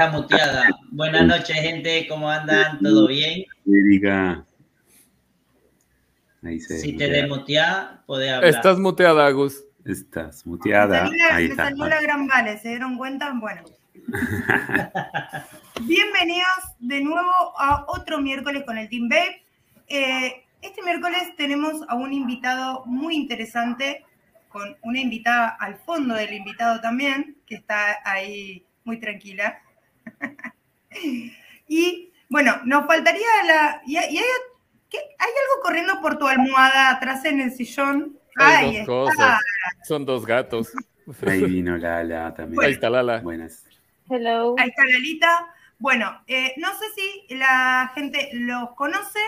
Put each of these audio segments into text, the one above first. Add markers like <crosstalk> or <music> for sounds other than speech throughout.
Está muteada. Buenas noches, gente. ¿Cómo andan? ¿Todo bien? Ahí se si te desmutea, podés hablar. Estás muteada, Agus. Estás muteada. Me salió, Ahí me salió la gran vale, ¿se dieron cuenta? Bueno. <laughs> Bienvenidos de nuevo a otro miércoles con el Team Babe. Eh, este miércoles tenemos a un invitado muy interesante, con una invitada al fondo del invitado también, que está ahí muy tranquila. <laughs> y bueno, nos faltaría la... Y, hay, algo corriendo por tu almohada atrás en el sillón. Hay dos cosas. Son dos gatos. <laughs> Ahí vino Lala también. Ahí está Lala. Buenas. Hello. Ahí está Lalita. Bueno, eh, no sé si la gente los conoce,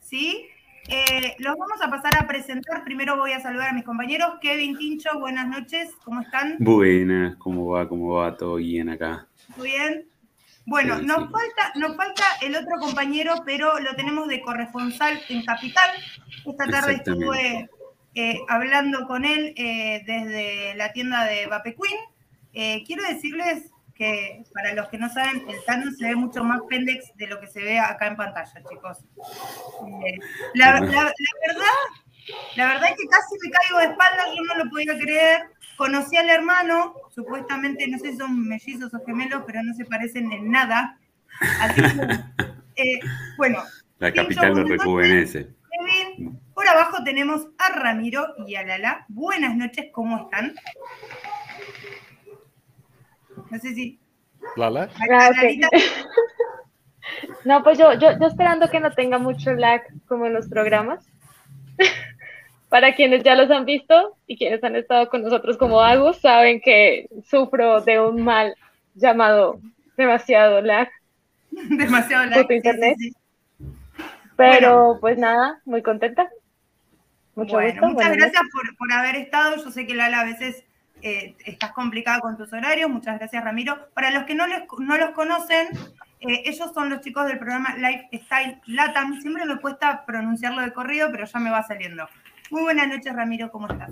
¿sí? Eh, los vamos a pasar a presentar. Primero voy a saludar a mis compañeros. Kevin Tincho, buenas noches, ¿cómo están? Buenas, ¿cómo va? ¿Cómo va? ¿Todo bien acá? Muy bien. Bueno, nos, Falta, nos falta el otro compañero, pero lo tenemos de corresponsal en Capital. Esta tarde estuve eh, hablando con él eh, desde la tienda de Vape Queen. quiero decirles que para los que no saben, el Thanos se ve mucho más pendex de lo que se ve acá en pantalla, chicos. Eh, la, verdad, la verdad es que casi me caigo de espaldas, yo no lo podía creer. Conocí al hermano, supuestamente, no sé si son mellizos o gemelos, pero no se parecen en nada. Así que, <laughs> eh, bueno. La capital lo rejuvenece. Por abajo tenemos a Ramiro y a Lala. Buenas noches, ¿cómo están? No sé si. ¿Lala? Ah, <laughs> no, pues yo, yo, yo esperando que no tenga mucho lag como en los programas. Para quienes ya los han visto y quienes han estado con nosotros como Agus, saben que sufro de un mal llamado demasiado lag. <laughs> demasiado lag. internet. Pero pues nada, muy contenta. Mucho bueno, Muchas gracias por, por, haber estado. Yo sé que Lala a veces eh, estás complicada con tus horarios. Muchas gracias, Ramiro. Para los que no, no los conocen, eh, ellos son los chicos del programa Lifestyle Latam. Siempre me cuesta pronunciarlo de corrido, pero ya me va saliendo. Muy buenas noches, Ramiro, ¿cómo estás?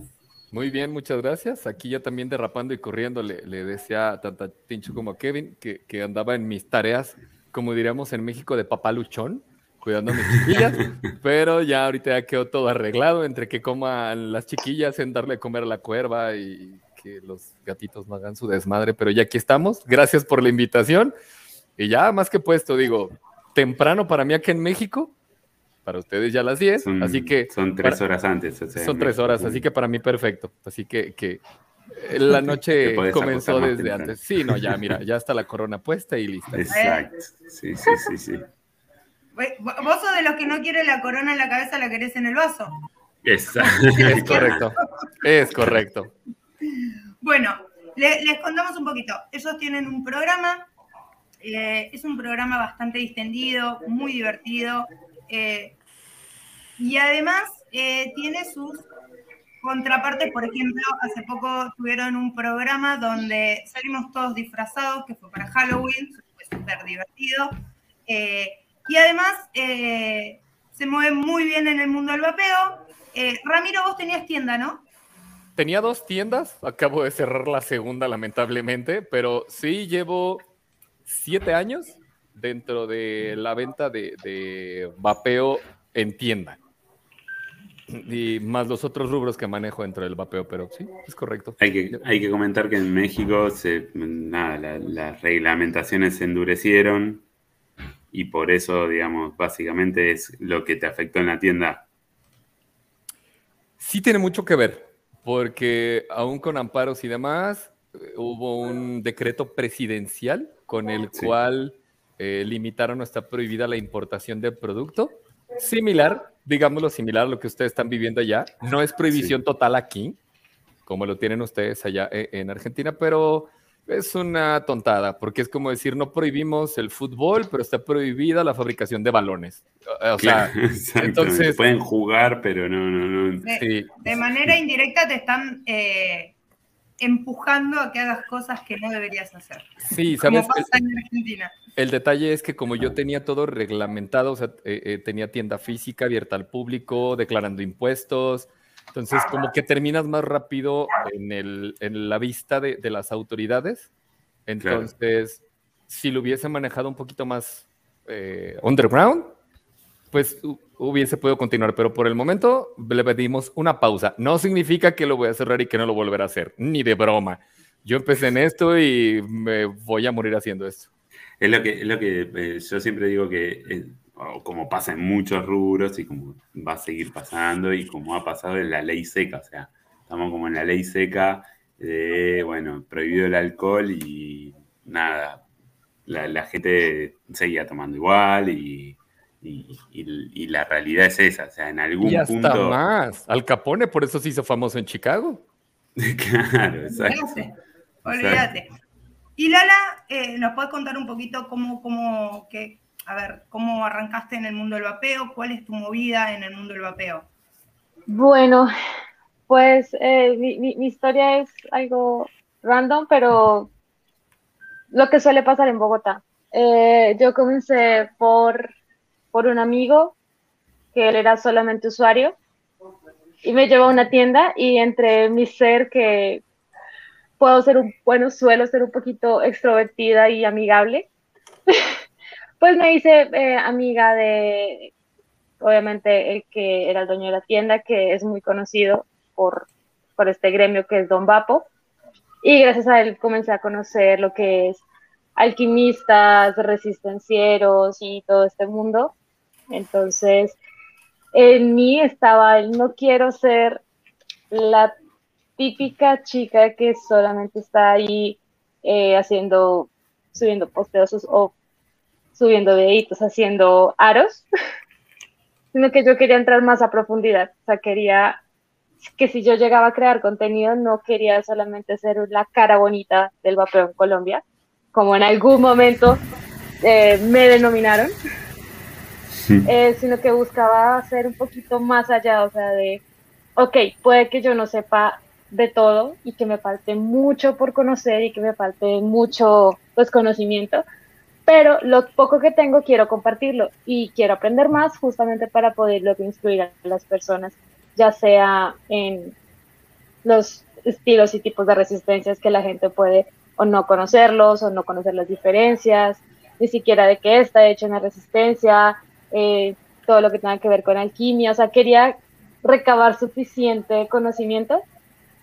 Muy bien, muchas gracias. Aquí ya también derrapando y corriendo le, decía tanto a Tincho como a Kevin que, que, andaba en mis tareas, como diríamos en México, de papaluchón, cuidando a mis chiquillas, <laughs> pero ya ahorita ya quedó todo arreglado entre que coman las chiquillas en darle a comer a la cuerva y que los gatitos no hagan su desmadre, pero ya aquí estamos. Gracias por la invitación. Y ya más que puesto, digo, temprano para mí aquí en México, para ustedes ya las 10, así que... Son tres horas antes. son tres horas, así que para mí perfecto. Así que, que la <laughs> noche comenzó desde antes. Sí, no, ya, mira, <laughs> ya está la corona puesta y lista. Exacto, sí, sí, sí, sí. Vos sos de los que no quiere la corona en la cabeza, la querés en el vaso. Exacto. <laughs> Es correcto. Es correcto. Bueno, les contamos un poquito. Ellos tienen un programa, eh, es un programa bastante distendido, muy divertido, eh, y además eh, tiene sus contrapartes. Por ejemplo, hace poco tuvieron un programa donde salimos todos disfrazados, que fue para Halloween, fue súper divertido. y además se mueve muy bien en el mundo del vapeo. Ramiro, vos tenías tienda, ¿no? tenía dos tiendas, acabo de cerrar la segunda lamentablemente, pero sí llevo siete años dentro de la venta de, vapeo en tienda. Y más los otros rubros que manejo dentro del vapeo, pero sí, es correcto. Hay que, hay que comentar que en México se, nada, las reglamentaciones se endurecieron y por eso, digamos, básicamente es lo que te afectó en la tienda. Sí tiene mucho que ver porque aún con amparos y demás, hubo un decreto presidencial con el cual eh, limitaron o está prohibida la importación del producto. Similar, digámoslo similar a lo que ustedes están viviendo allá. No es prohibición total aquí, como lo tienen ustedes allá eh, en Argentina, pero es una tontada, porque es como decir, no prohibimos el fútbol, pero está prohibida la fabricación de balones. O sea, <laughs> entonces... Pueden jugar, pero no, no, no. De, manera indirecta te están eh, empujando a que hagas cosas que no deberías hacer. Sí, ¿sabes? Como pasa en Argentina. El detalle es que como yo tenía todo reglamentado, o sea, eh, eh, tenía tienda física abierta al público, declarando impuestos, entonces, como que terminas más rápido en, el, en la vista de, las autoridades. Entonces, si lo hubiese manejado un poquito más eh, underground, pues hubiese podido continuar, pero por el momento le pedimos una pausa. No significa que lo voy a cerrar y que no lo volverá a hacer, ni de broma. Yo empecé en esto y me voy a morir haciendo esto. Es lo que, es lo que eh, yo siempre digo que, eh, como pasa en muchos rubros y como va a seguir pasando y como ha pasado en la ley seca, o sea, estamos como en la ley seca de, bueno, prohibido el alcohol y nada, la, gente seguía tomando igual y, la realidad es esa, o sea, en algún y hasta más, Al Capone por eso se hizo famoso en Chicago. <laughs> claro, exacto. Olvídate. Y Lala, eh, ¿nos puedes contar un poquito cómo, cómo, que, a ver, cómo arrancaste en el mundo del vapeo? ¿Cuál es tu movida en el mundo del vapeo? Bueno, pues eh, mi, historia es algo random, pero lo que suele pasar en Bogotá. Eh, yo comencé por, por un amigo que él era solamente usuario y me llevó a una tienda y entre mi ser que puedo ser un, bueno, suelo ser un poquito extrovertida y amigable, <laughs> pues me hice eh, amiga de, obviamente, el que era el dueño de la tienda, que es muy conocido por, por este gremio que es Don Vapo. Y gracias a él comencé a conocer lo que es alquimistas, resistencieros y todo este mundo. Entonces, en mí estaba el no quiero ser la típica chica que solamente está ahí eh, haciendo, subiendo posteos o subiendo videitos, haciendo aros, <laughs> sino que yo quería entrar más a profundidad. O sea, quería que si yo llegaba a crear contenido, no quería solamente ser la cara bonita del vapeo en Colombia, como en algún momento eh, me denominaron, <laughs> eh, sino que buscaba ser un poquito más allá, o sea, de, ok, puede que yo no sepa de todo y que me falte mucho por conocer y que me falte mucho pues conocimiento, pero lo poco que tengo quiero compartirlo y quiero aprender más justamente para poderlo instruir a las personas, ya sea en los estilos y tipos de resistencias que la gente puede o no conocerlos o no conocer las diferencias, ni siquiera de qué está hecho una resistencia, eh, todo lo que tenga que ver con alquimia, o sea, quería recabar suficiente conocimiento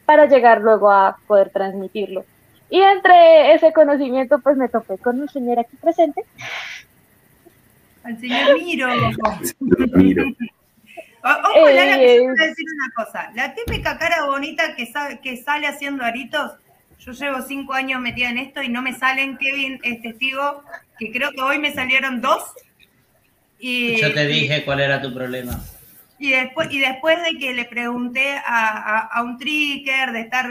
para llegar luego a poder transmitirlo. Y entre ese conocimiento, pues me topé con un señor aquí presente. Al señor Miro. <laughs> Miro. Ojo, Lara, que yo voy a decir una cosa. La típica cara bonita que, que sale haciendo aritos, yo llevo cinco años metida en esto y no me salen. Kevin es testigo que creo que hoy me salieron dos. Y, yo te dije cuál era tu problema. Y después, y después de que le pregunté a, un tricker, de estar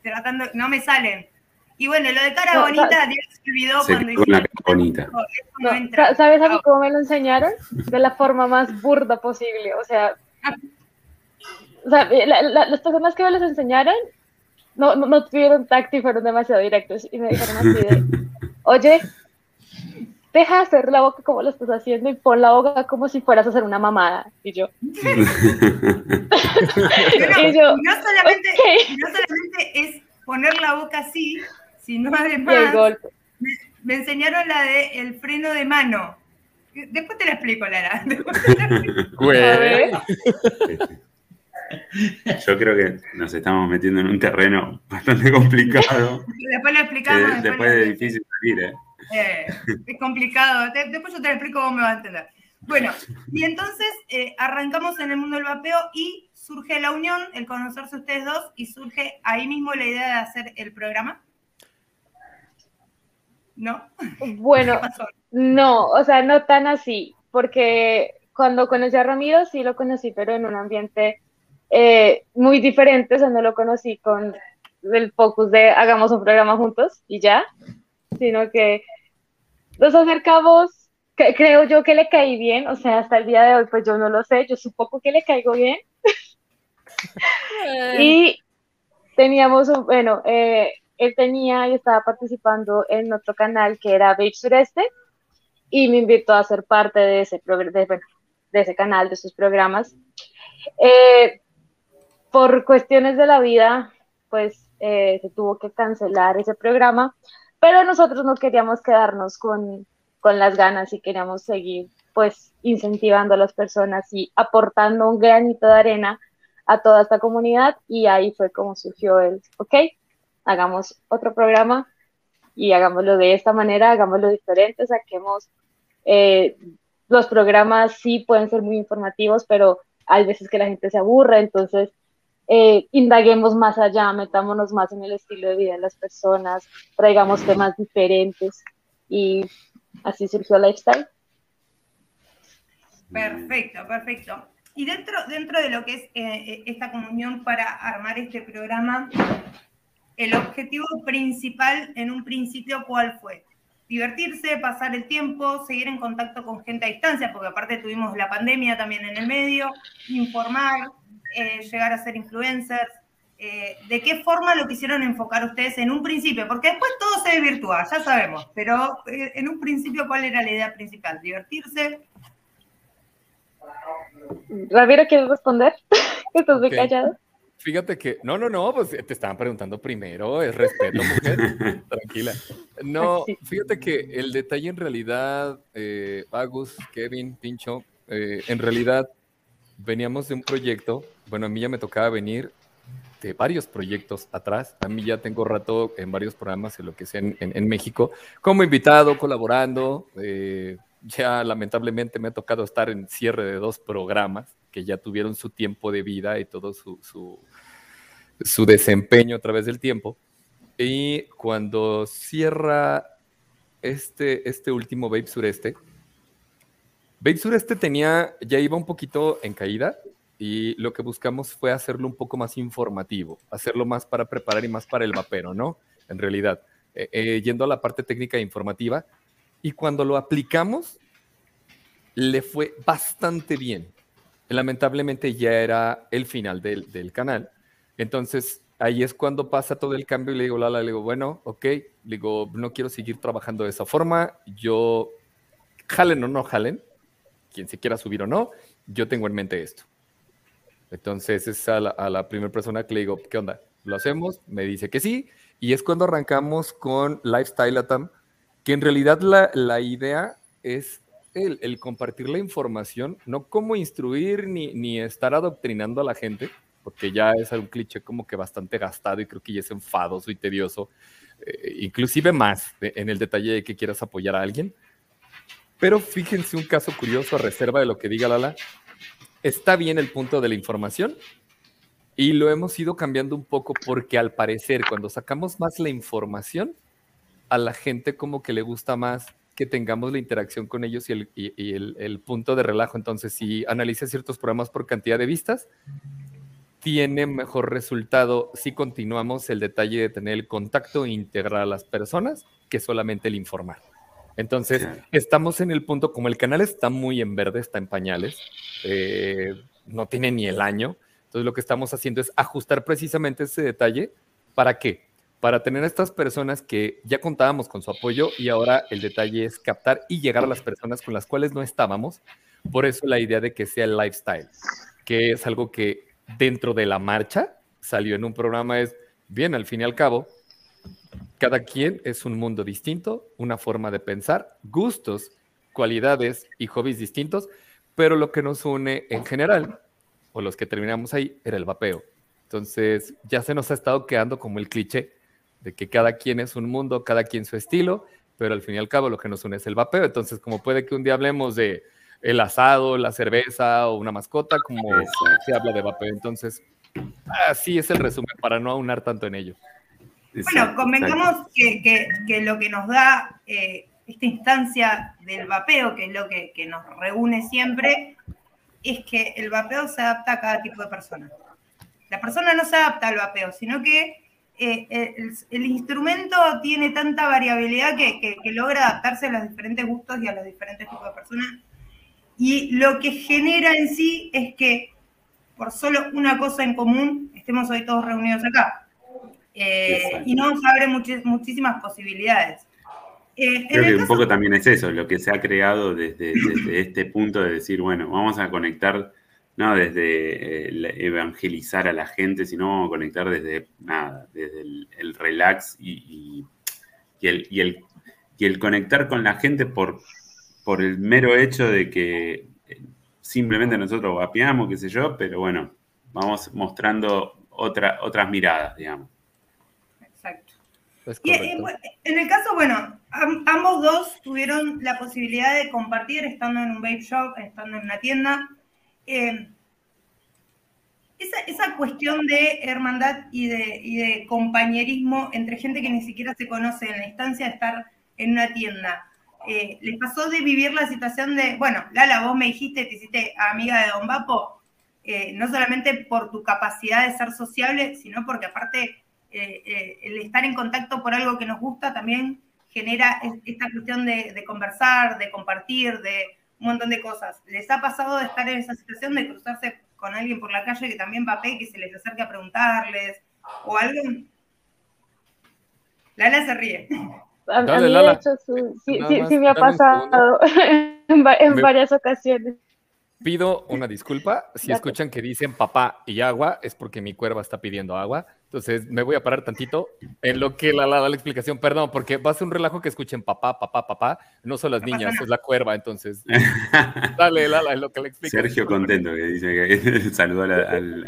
tratando, no me salen. Y bueno, lo de cara bonita, Dios se olvidó cuando hice la cara bonita. ¿Sabes a mí cómo me lo enseñaron? De la forma más burda posible. O sea, o sea las personas que me los enseñaron no, no, tuvieron tacto y fueron demasiado directos. Y me dijeron así de, <laughs> oye, deja de hacer la boca como lo estás haciendo y pon la boca como si fueras a hacer una mamada. Y yo. <laughs> <laughs> y yo no, solamente, no solamente es poner la boca así, sino además me, enseñaron la de el freno de mano. Después te la explico, Lara. <laughs> Yo creo que nos estamos metiendo en un terreno bastante complicado. Después lo explicamos. después, es difícil salir, ¿eh? Eh, es complicado. después yo te explico cómo me va a entender. Bueno, y entonces eh, arrancamos en el mundo del vapeo y surge la unión, el conocerse ustedes dos, y surge ahí mismo la idea de hacer el programa. ¿No? Bueno, no, o sea, no tan así, porque cuando conocí a Ramiro sí lo conocí, pero en un ambiente eh, muy diferente, o sea, no lo conocí con el focus de hagamos un programa juntos y ya, sino que nos acercamos, creo yo que le caí bien, o sea, hasta el día de hoy pues yo no lo sé, yo supongo que le caigo bien. y teníamos, un, bueno, eh, él tenía y estaba participando en otro canal que era Babe Sureste y me invitó a ser parte de ese, de, de ese canal, de sus programas. Eh, por cuestiones de la vida, pues eh, se tuvo que cancelar ese programa, pero nosotros no queríamos quedarnos con, con las ganas y queríamos seguir pues incentivando a las personas y aportando un granito de arena a toda esta comunidad. Y ahí fue como surgió el, ok, hagamos otro programa y hagámoslo de esta manera, hagámoslo diferente, saquemos, eh, los programas sí pueden ser muy informativos, pero hay veces que la gente se aburre, entonces eh, indaguemos más allá, metámonos más en el estilo de vida de las personas, traigamos temas diferentes y así surgió Lifestyle. Perfecto, perfecto. Y dentro, dentro de lo que es eh, esta comunión para armar este programa, el objetivo principal en un principio, ¿cuál fue? Divertirse, pasar el tiempo, seguir en contacto con gente a distancia, porque aparte tuvimos la pandemia también en el medio, informar, eh, llegar a ser influencers. ¿De qué forma lo quisieron enfocar ustedes en un principio? Porque después todo se desvirtúa, ya sabemos, pero en un principio, ¿cuál era la idea principal? Divertirse, Ramiro, ¿quieres responder? <laughs> Estás muy callado. Fíjate que, no, no, no, pues te estaban preguntando primero, es respeto, mujer, <laughs> tranquila. No, fíjate que el detalle en realidad, eh, Agus, Kevin, Pincho, eh, en realidad veníamos de un proyecto, bueno, a mí ya me tocaba venir de varios proyectos atrás, a mí ya tengo rato en varios programas en lo que sea en, México, como invitado, colaborando, eh, ya lamentablemente me ha tocado estar en cierre de dos programas que ya tuvieron su tiempo de vida y todo su, su, desempeño a través del tiempo. Y cuando cierra este, este último Babe Sureste, Babe Sureste tenía, ya iba un poquito en caída y lo que buscamos fue hacerlo un poco más informativo, hacerlo más para preparar y más para el vapero, ¿no? En realidad, eh, eh, yendo a la parte técnica e informativa, y cuando lo aplicamos, le fue bastante bien. Lamentablemente ya era el final del, canal. Entonces, ahí es cuando pasa todo el cambio y le digo, Lala, le digo, bueno, ok, le digo, no quiero seguir trabajando de esa forma, yo, jalen o no jalen, quien se quiera subir o no, yo tengo en mente esto. Entonces es a la, primera persona que le digo, ¿qué onda? ¿Lo hacemos? Me dice que sí, y es cuando arrancamos con Lifestyle Atam, que en realidad la, idea es el, compartir la información, no como instruir ni, estar adoctrinando a la gente, porque ya es un cliché como que bastante gastado y creo que ya es enfadoso y tedioso, eh, inclusive más en el detalle de que quieras apoyar a alguien. Pero fíjense un caso curioso a reserva de lo que diga Lala. Está bien el punto de la información y lo hemos ido cambiando un poco porque al parecer cuando sacamos más la información, a la gente como que le gusta más que tengamos la interacción con ellos y el, punto de relajo. Entonces, si analiza ciertos programas por cantidad de vistas, tiene mejor resultado si continuamos el detalle de tener el contacto integral a las personas que solamente el informar. Entonces, estamos en el punto, como el canal está muy en verde, está en pañales, eh, no tiene ni el año, entonces lo que estamos haciendo es ajustar precisamente ese detalle. ¿Para qué? para tener a estas personas que ya contábamos con su apoyo y ahora el detalle es captar y llegar a las personas con las cuales no estábamos. Por eso la idea de que sea el lifestyle, que es algo que dentro de la marcha salió en un programa es, bien, al fin y al cabo, cada quien es un mundo distinto, una forma de pensar, gustos, cualidades y hobbies distintos, pero lo que nos une en general, o los que terminamos ahí, era el vapeo. Entonces ya se nos ha estado quedando como el cliché de que cada quien es un mundo, cada quien su estilo, pero al fin y al cabo lo que nos une es el vapeo. Entonces, como puede que un día hablemos de el asado, la cerveza o una mascota, como se habla de vapeo. Entonces, así es el resumen para no aunar tanto en ello. Bueno, convengamos que, lo que nos da eh, esta instancia del vapeo, que es lo que, que nos reúne siempre, es que el vapeo se adapta a cada tipo de persona. La persona no se adapta al vapeo, sino que eh, eh, el, instrumento tiene tanta variabilidad que, logra adaptarse a los diferentes gustos y a los diferentes tipos de personas. Y lo que genera en sí es que por solo una cosa en común estemos hoy todos reunidos acá. Eh, y nos abre muchísimas posibilidades. Creo que un poco también es eso, lo que se ha creado desde, desde este punto de decir, bueno, vamos a conectar no desde eh, evangelizar a la gente, sino conectar desde nada, desde el, relax y, y el, y el, y el conectar con la gente por, por el mero hecho de que eh, simplemente nosotros vapeamos, qué sé yo, pero bueno, vamos mostrando otra, otras miradas, digamos. Y, en el caso, bueno, ambos dos tuvieron la posibilidad de compartir estando en un vape shop, estando en una tienda. Eh, esa, cuestión de hermandad y de, y de, compañerismo entre gente que ni siquiera se conoce en la instancia de estar en una tienda, eh, ¿les pasó de vivir la situación de, bueno, Lala, vos me dijiste, te hiciste amiga de Don Vapo, eh, no solamente por tu capacidad de ser sociable, sino porque aparte eh, el estar en contacto por algo que nos gusta también genera esta cuestión de, de conversar, de compartir, de un montón de cosas. ¿Les ha pasado de estar en esa situación de cruzarse con alguien por la calle que también va que se les acerque a preguntarles o algo. Lala se ríe. A, mí, de hecho, sí, sí, me ha pasado <laughs> en varias ocasiones pido <laughs> una disculpa. Si escuchan que dicen papá y agua, es porque mi cuerva está pidiendo agua. Entonces me voy a parar tantito en lo que la, la, la, explicación. Perdón, porque va a ser un relajo que escuchen papá, papá, papá. No son las niñas, es la cuerva. Entonces, <laughs> dale, Lala, es lo que le explico. Sergio contento que dice que <laughs> a la,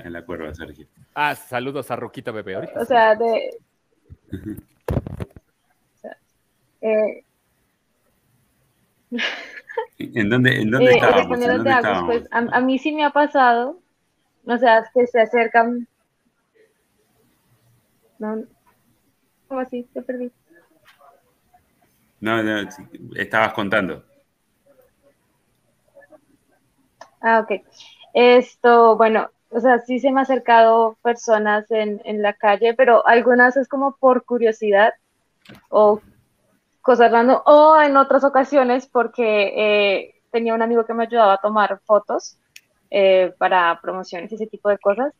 a la, cuerva, Sergio. Ah, saludos a Roquita Bebé. Ahorita. O sea, de. o sea, eh... ¿En dónde, en dónde eh, estábamos? Pues, a, mí sí me ha pasado, o sea, que se acercan. No, ¿Cómo así? Te perdí. No, no, estabas contando. Ah, ok. Esto, bueno, o sea, sí se me ha acercado personas en, en la calle, pero algunas es como por curiosidad o cosas random, o en otras ocasiones porque eh, tenía un amigo que me ayudaba a tomar fotos eh, para promociones y ese tipo de cosas.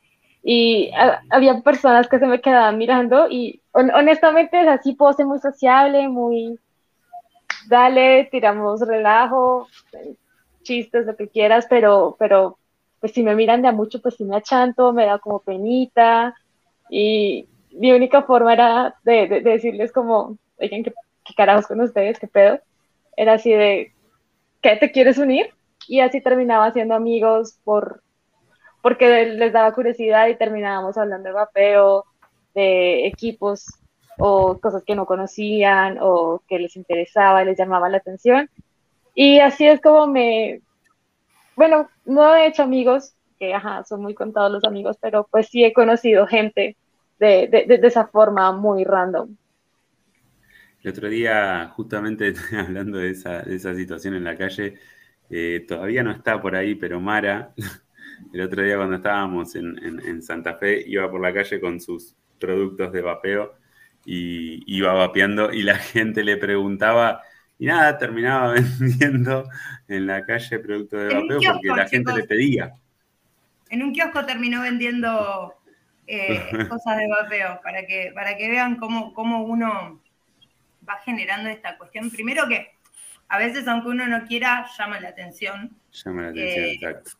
Y había personas que se me quedaban mirando y honestamente es así, pose muy sociable, muy, dale, tiramos relajo, chistes, lo que quieras, pero, pero pues si me miran de a mucho, pues sí me achanto, me da como penita y mi única forma era de, de decirles como, oigan, que ¿qué carajos con ustedes? ¿Qué pedo? Era así de, ¿qué te quieres unir? Y así terminaba siendo amigos por, porque les daba curiosidad y terminábamos hablando de vapeo, de equipos o cosas que no conocían o que les interesaba les llamaba la atención. Y así es como me, bueno, no he hecho amigos, que ajá, son muy contados los amigos, pero pues sí he conocido gente de, de, de esa forma muy random. El otro día, justamente <laughs> hablando de esa, situación en la calle, eh, todavía no está por ahí, pero Mara, <laughs> el otro día cuando estábamos en, Santa Fe, iba por la calle con sus productos de vapeo y iba vapeando y la <laughs> gente le preguntaba y nada, terminaba vendiendo en la calle productos de vapeo porque la gente le pedía. En un kiosco terminó vendiendo eh, cosas de vapeo para que, para que vean cómo, cómo uno va generando esta cuestión. Primero que a veces, aunque uno no quiera, llama la atención. Llama la atención, eh, exacto.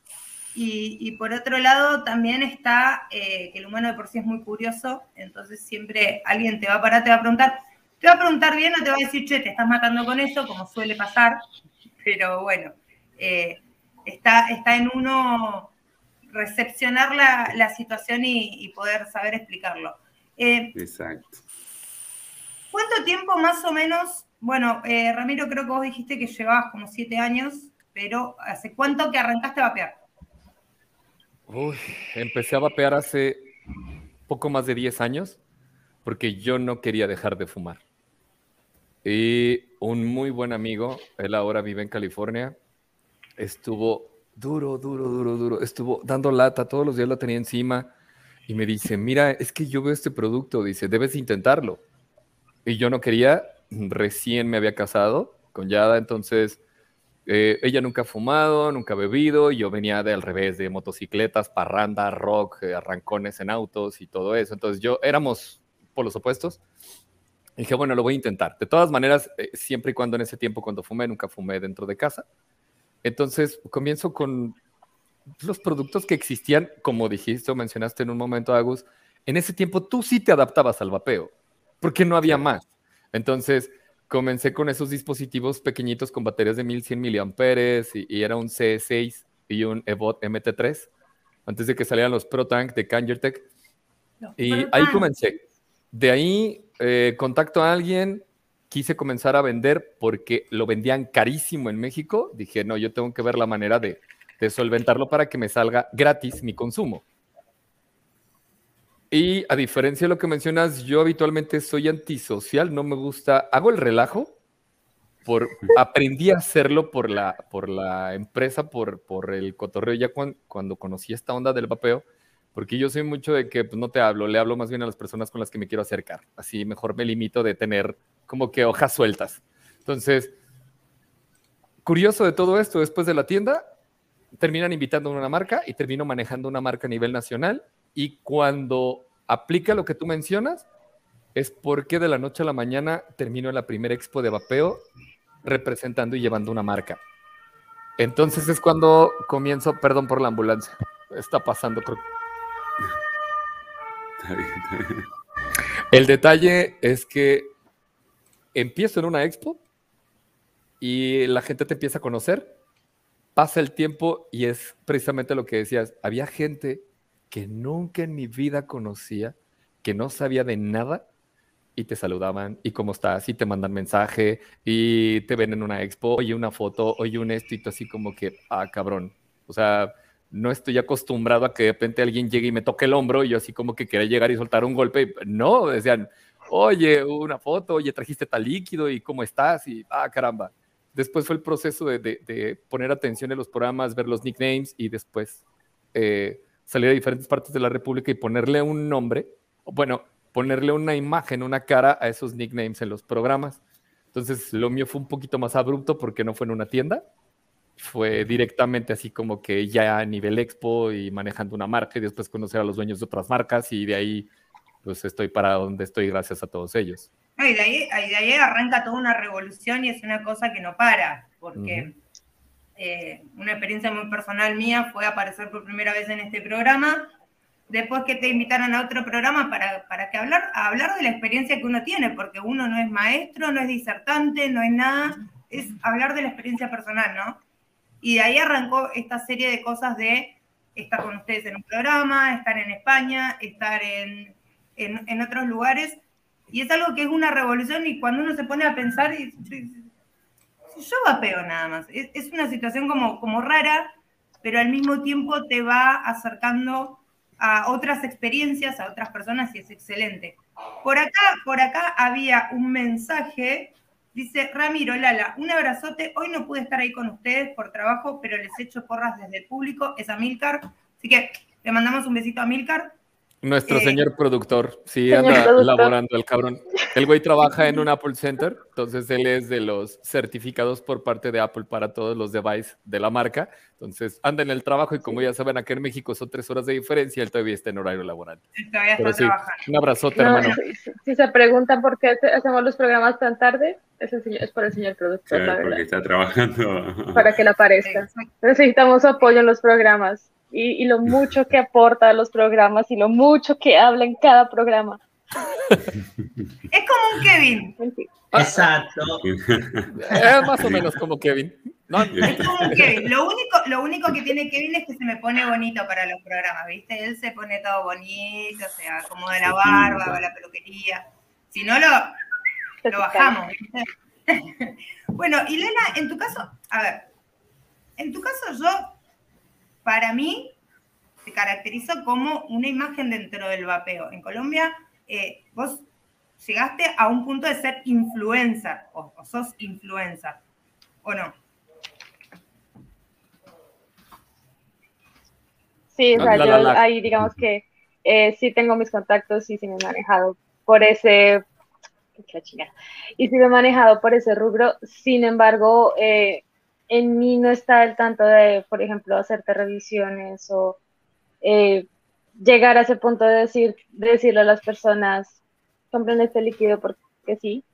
Y, por otro lado, también está eh, que el humano de por sí es muy curioso, entonces siempre alguien te va a parar, te va a preguntar, te va a preguntar bien o te va a decir, che, te estás matando con eso, como suele pasar, pero bueno, eh, está, está en uno recepcionar la, situación y, y, poder saber explicarlo. Exacto. ¿Cuánto tiempo más o menos? Bueno, eh, Ramiro, creo que vos dijiste que llevabas como siete años, pero ¿hace cuánto que arrancaste a vapear? Uy, empecé a vapear hace poco más de 10 años porque yo no quería dejar de fumar. Y un muy buen amigo, él ahora vive en California, estuvo duro, duro, duro, duro, estuvo dando lata, todos los días la tenía encima y me dice, mira, es que yo veo este producto, dice, debes intentarlo. Y yo no quería, recién me había casado con Yada, entonces eh, ella nunca ha fumado, nunca ha bebido, yo venía de al revés, de motocicletas, parranda, rock, eh, arrancones en autos y todo eso. Entonces yo éramos por los opuestos. Y dije, bueno, lo voy a intentar. De todas maneras, eh, siempre y cuando en ese tiempo, cuando fumé, nunca fumé dentro de casa. Entonces comienzo con los productos que existían, como dijiste o mencionaste en un momento, Agus. En ese tiempo tú sí te adaptabas al vapeo porque no había más. Entonces, comencé con esos dispositivos pequeñitos con baterías de 1100 miliamperes y, y era un C6 y un EVOT MT3 antes de que salieran los Pro Tank de Kangertech. y ahí comencé. De ahí eh, contacto a alguien, quise comenzar a vender porque lo vendían carísimo en México. Dije, no, yo tengo que ver la manera de, de solventarlo para que me salga gratis mi consumo. Y a diferencia de lo que mencionas, yo habitualmente soy antisocial, no me gusta, hago el relajo, por, aprendí a hacerlo por la, por la empresa, por, por el cotorreo, ya cuando, conocí esta onda del vapeo, porque yo soy mucho de que pues, no te hablo, le hablo más bien a las personas con las que me quiero acercar, así mejor me limito de tener como que hojas sueltas. Entonces, curioso de todo esto, después de la tienda, terminan invitando a una marca y termino manejando una marca a nivel nacional y cuando aplica lo que tú mencionas, es porque de la noche a la mañana termino en la primera expo de vapeo representando y llevando una marca. Entonces es cuando comienzo, perdón por la ambulancia, está pasando, creo. El detalle es que empiezo en una expo y la gente te empieza a conocer, pasa el tiempo y es precisamente lo que decías, había gente que nunca en mi vida conocía, que no sabía de nada y te saludaban y cómo estás y te mandan mensaje y te ven en una expo, oye una foto, oye un esto y tú así como que, ah, cabrón. O sea, no estoy acostumbrado a que de repente alguien llegue y me toque el hombro y yo así como que quería llegar y soltar un golpe. No, decían, oye, una foto, oye, trajiste tal líquido y cómo estás y, ah, caramba. Después fue el proceso de, de, poner atención en los programas, ver los nicknames y después eh, salir a diferentes partes de la República y ponerle un nombre, bueno, ponerle una imagen, una cara a esos nicknames en los programas. Entonces, lo mío fue un poquito más abrupto porque no fue en una tienda, fue directamente así como que ya a nivel expo y manejando una marca y después conocer a los dueños de otras marcas y de ahí pues estoy para donde estoy gracias a todos ellos. Y de ahí, de ahí arranca toda una revolución y es una cosa que no para, porque eh, una experiencia muy personal mía fue aparecer por primera vez en este programa, después que te invitaron a otro programa para, para que hablar, hablar de la experiencia que uno tiene, porque uno no es maestro, no es disertante, no es nada, es hablar de la experiencia personal, ¿no? Y de ahí arrancó esta serie de cosas de estar con ustedes en un programa, estar en España, estar en, en, otros lugares, y es algo que es una revolución y cuando uno se pone a pensar, yo vapeo nada más. Es, una situación como, como rara, pero al mismo tiempo te va acercando a otras experiencias, a otras personas y es excelente. Por acá, por acá había un mensaje, dice Ramiro Lala, un abrazote, hoy no pude estar ahí con ustedes por trabajo, pero les echo porras desde el público, es Amilcar, así que le mandamos un besito a Amilcar. Nuestro eh, señor productor, sí, anda laborando el cabrón. El güey trabaja en un Apple Center, entonces él es de los certificados por parte de Apple para todos los devices de la marca. Entonces anda en el trabajo y como ya saben, aquí en México son tres horas de diferencia, él todavía está en horario laboral. Todavía está trabajando. Un abrazote, hermano. Si, se preguntan por qué hacemos los programas tan tarde, es, es por el señor productor, la Porque está trabajando. Para que le aparezca. Necesitamos apoyo en los programas y, lo mucho que aporta a los programas y lo mucho que habla en cada programa. Es como un Kevin. Exacto. Es más o menos como Kevin. Es como un Kevin. Lo único, lo único que tiene Kevin es que se me pone bonito para los programas, ¿viste? Él se pone todo bonito, o sea, como de la barba, o la peluquería. Si no, lo, lo bajamos, ¿viste? <laughs> Bueno, y Lena, en tu caso, a ver, en tu caso yo para mí se caracteriza como una imagen dentro del vapeo. En Colombia, eh, vos llegaste a un punto de ser influencer, o, sos influencer, ¿o no? Sí, o sea, yo ahí digamos que eh, sí tengo mis contactos y sí me he manejado por ese, y sí me he manejado por ese rubro, sin embargo, eh, en mí no está el tanto de, por ejemplo, hacerte revisiones o eh, llegar a ese punto de, decir, decirle a las personas, compren este líquido porque sí.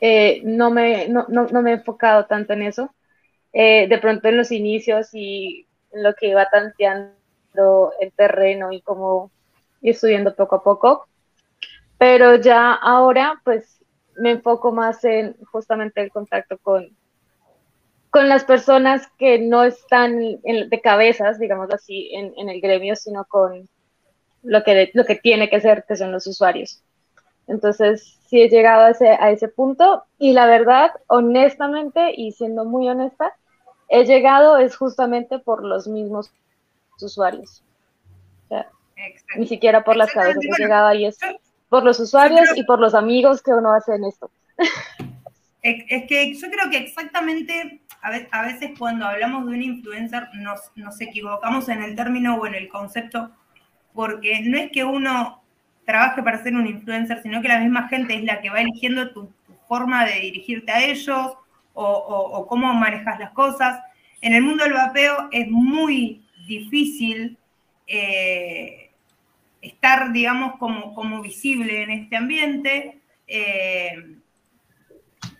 Eh, no, me, no, me he enfocado tanto en eso. Eh, de pronto en los inicios y lo que iba tanteando el terreno y cómo ir subiendo poco a poco. Pero ya ahora, pues me enfoco más en justamente el contacto con, con las personas que no están de cabezas, digamos así, en, el gremio, sino con lo que, lo que tiene que ser, que son los usuarios. Entonces, sí he llegado a ese, a ese punto y la verdad, honestamente y siendo muy honesta, he llegado es justamente por los mismos usuarios. ni siquiera por las cabezas, he llegado ahí es por los usuarios y por los amigos que uno hace en esto. <laughs> Es que yo creo que exactamente a veces cuando hablamos de un influencer nos, equivocamos en el término o en el concepto, porque no es que uno trabaje para ser un influencer, sino que la misma gente es la que va eligiendo tu, forma de dirigirte a ellos o, cómo manejas las cosas. En el mundo del vapeo es muy difícil eh, estar, digamos, como, visible en este ambiente. Eh,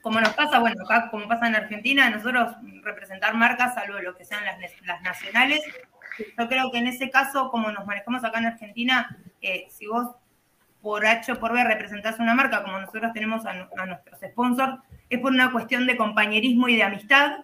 como nos pasa, bueno, acá como pasa en Argentina, nosotros representar marcas, salvo lo que sean las, las nacionales, yo creo que en ese caso, como nos manejamos acá en Argentina, eh, si vos por H o por B representás una marca, como nosotros tenemos a, nuestros sponsors, es por una cuestión de compañerismo y de amistad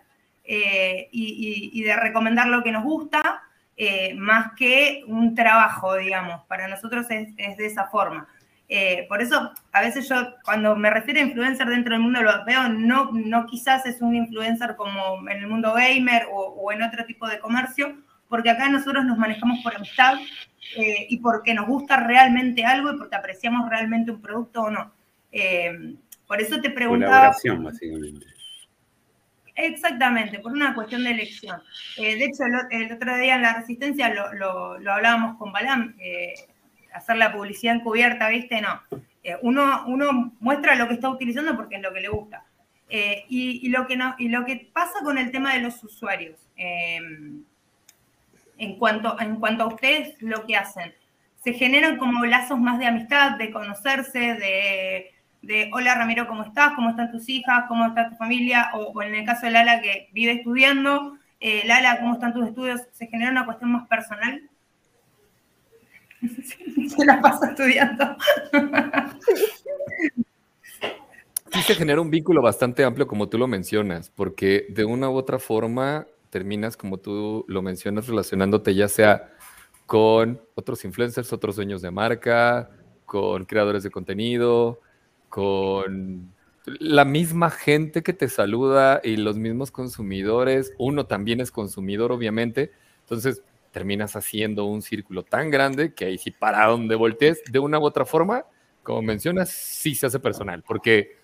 eh, y, de recomendar lo que nos gusta, eh, más que un trabajo, digamos. Para nosotros es, es de esa forma. Eh, por eso, a veces yo, cuando me refiero a influencer dentro del mundo lo veo, no, no quizás es un influencer como en el mundo gamer o, en otro tipo de comercio, porque acá nosotros nos manejamos por amistad eh, y porque nos gusta realmente algo y porque apreciamos realmente un producto o no. Eh, por eso te preguntaba... Colaboración, básicamente. Exactamente, por una cuestión de elección. de hecho, el, otro día en La Resistencia lo, lo, lo hablábamos con Balam, hacer la publicidad encubierta, ¿viste? No. Eh, uno, uno muestra lo que está utilizando porque es lo que le gusta. Eh, y, lo que no, y lo que pasa con el tema de los usuarios, em, en, cuanto, en cuanto a ustedes lo que hacen, se generan como lazos más de amistad, de conocerse, de, de hola Ramiro, ¿cómo estás? ¿Cómo están tus hijas? ¿Cómo está tu familia? O, en el caso de Lala que vive estudiando, eh, Lala, ¿cómo están tus estudios? ¿Se genera una cuestión más personal? <laughs> se la pasa estudiando. Sí se genera un vínculo bastante amplio como tú lo mencionas, porque de una u otra forma terminas, como tú lo mencionas, relacionándote ya sea con otros influencers, otros dueños de marca, con creadores de contenido, con la misma gente que te saluda y los mismos consumidores. Uno también es consumidor, obviamente. Entonces, terminas haciendo un círculo tan grande que ahí sí para donde voltees, de una u otra forma, como mencionas, sí se hace personal, porque,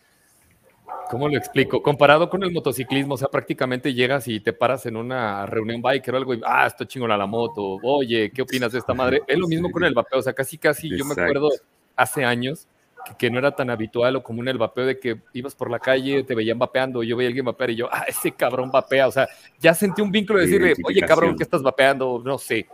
¿cómo lo explico? Comparado con el motociclismo, o sea, prácticamente llegas y te paras en una reunión biker o algo y, ah, esto chingona la moto, oye, ¿qué opinas de esta madre? Es lo mismo con el vapeo, o sea, casi, casi, yo me acuerdo hace años, que, no era tan habitual o común el vapeo de que ibas por la calle, te veían vapeando, yo veía a alguien vapear y yo, ah, ese cabrón vapea, o sea, ya sentí un vínculo de decirle, oye, cabrón, ¿qué estás vapeando? No sé.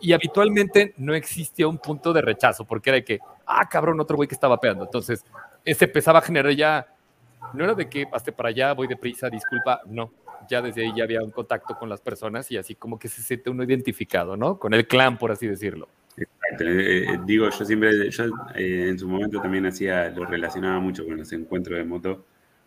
Y, habitualmente no existía un punto de rechazo, porque era de que, ah, cabrón, otro güey que está vapeando. Entonces, ese empezaba a generar ya, no era de que hasta para allá, voy deprisa, disculpa, no. Ya desde ahí ya había un contacto con las personas y así como que se siente uno identificado, ¿no? Con el clan, por así decirlo. Exacto. Eh, eh, digo, yo siempre, yo eh, en su momento también hacía, lo relacionaba mucho con los encuentros de moto,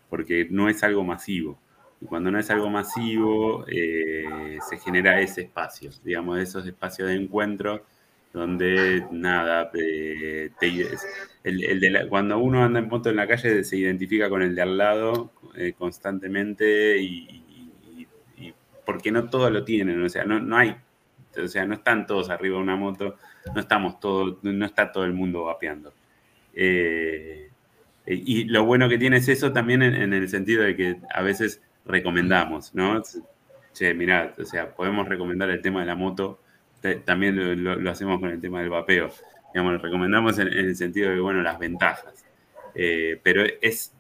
porque no es algo masivo. Y cuando no es algo masivo, se genera ese espacio, digamos, esos espacios de encuentro donde nada, el, de cuando uno anda en moto en la calle se identifica con el de al lado constantemente y, porque no todos lo tienen, o sea, no, no hay, o sea, no están todos arriba de una moto no estamos todos, no está todo el mundo vapeando. Eh, y lo bueno que tiene es eso también en, el sentido de que a veces recomendamos, ¿no? Che, mirá, o sea, podemos recomendar el tema de la moto, también lo, hacemos con el tema del vapeo. Digamos, lo recomendamos en, el sentido de, bueno, las ventajas. Eh, pero es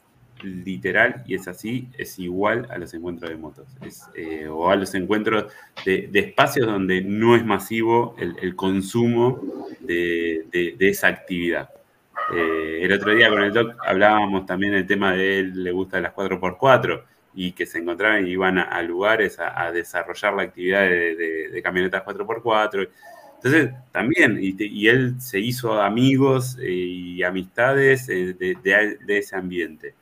literal y es así, es igual a los encuentros de motos eh, o a los encuentros de, espacios donde no es masivo el, consumo de, esa actividad. Eh, el otro día con el doc hablábamos también del tema de él le gusta las 4x4 y que se encontraban y iban a, lugares a, desarrollar la actividad de, camionetas 4x4 Entonces, también, y, él se hizo amigos eh, y amistades de, ese ambiente.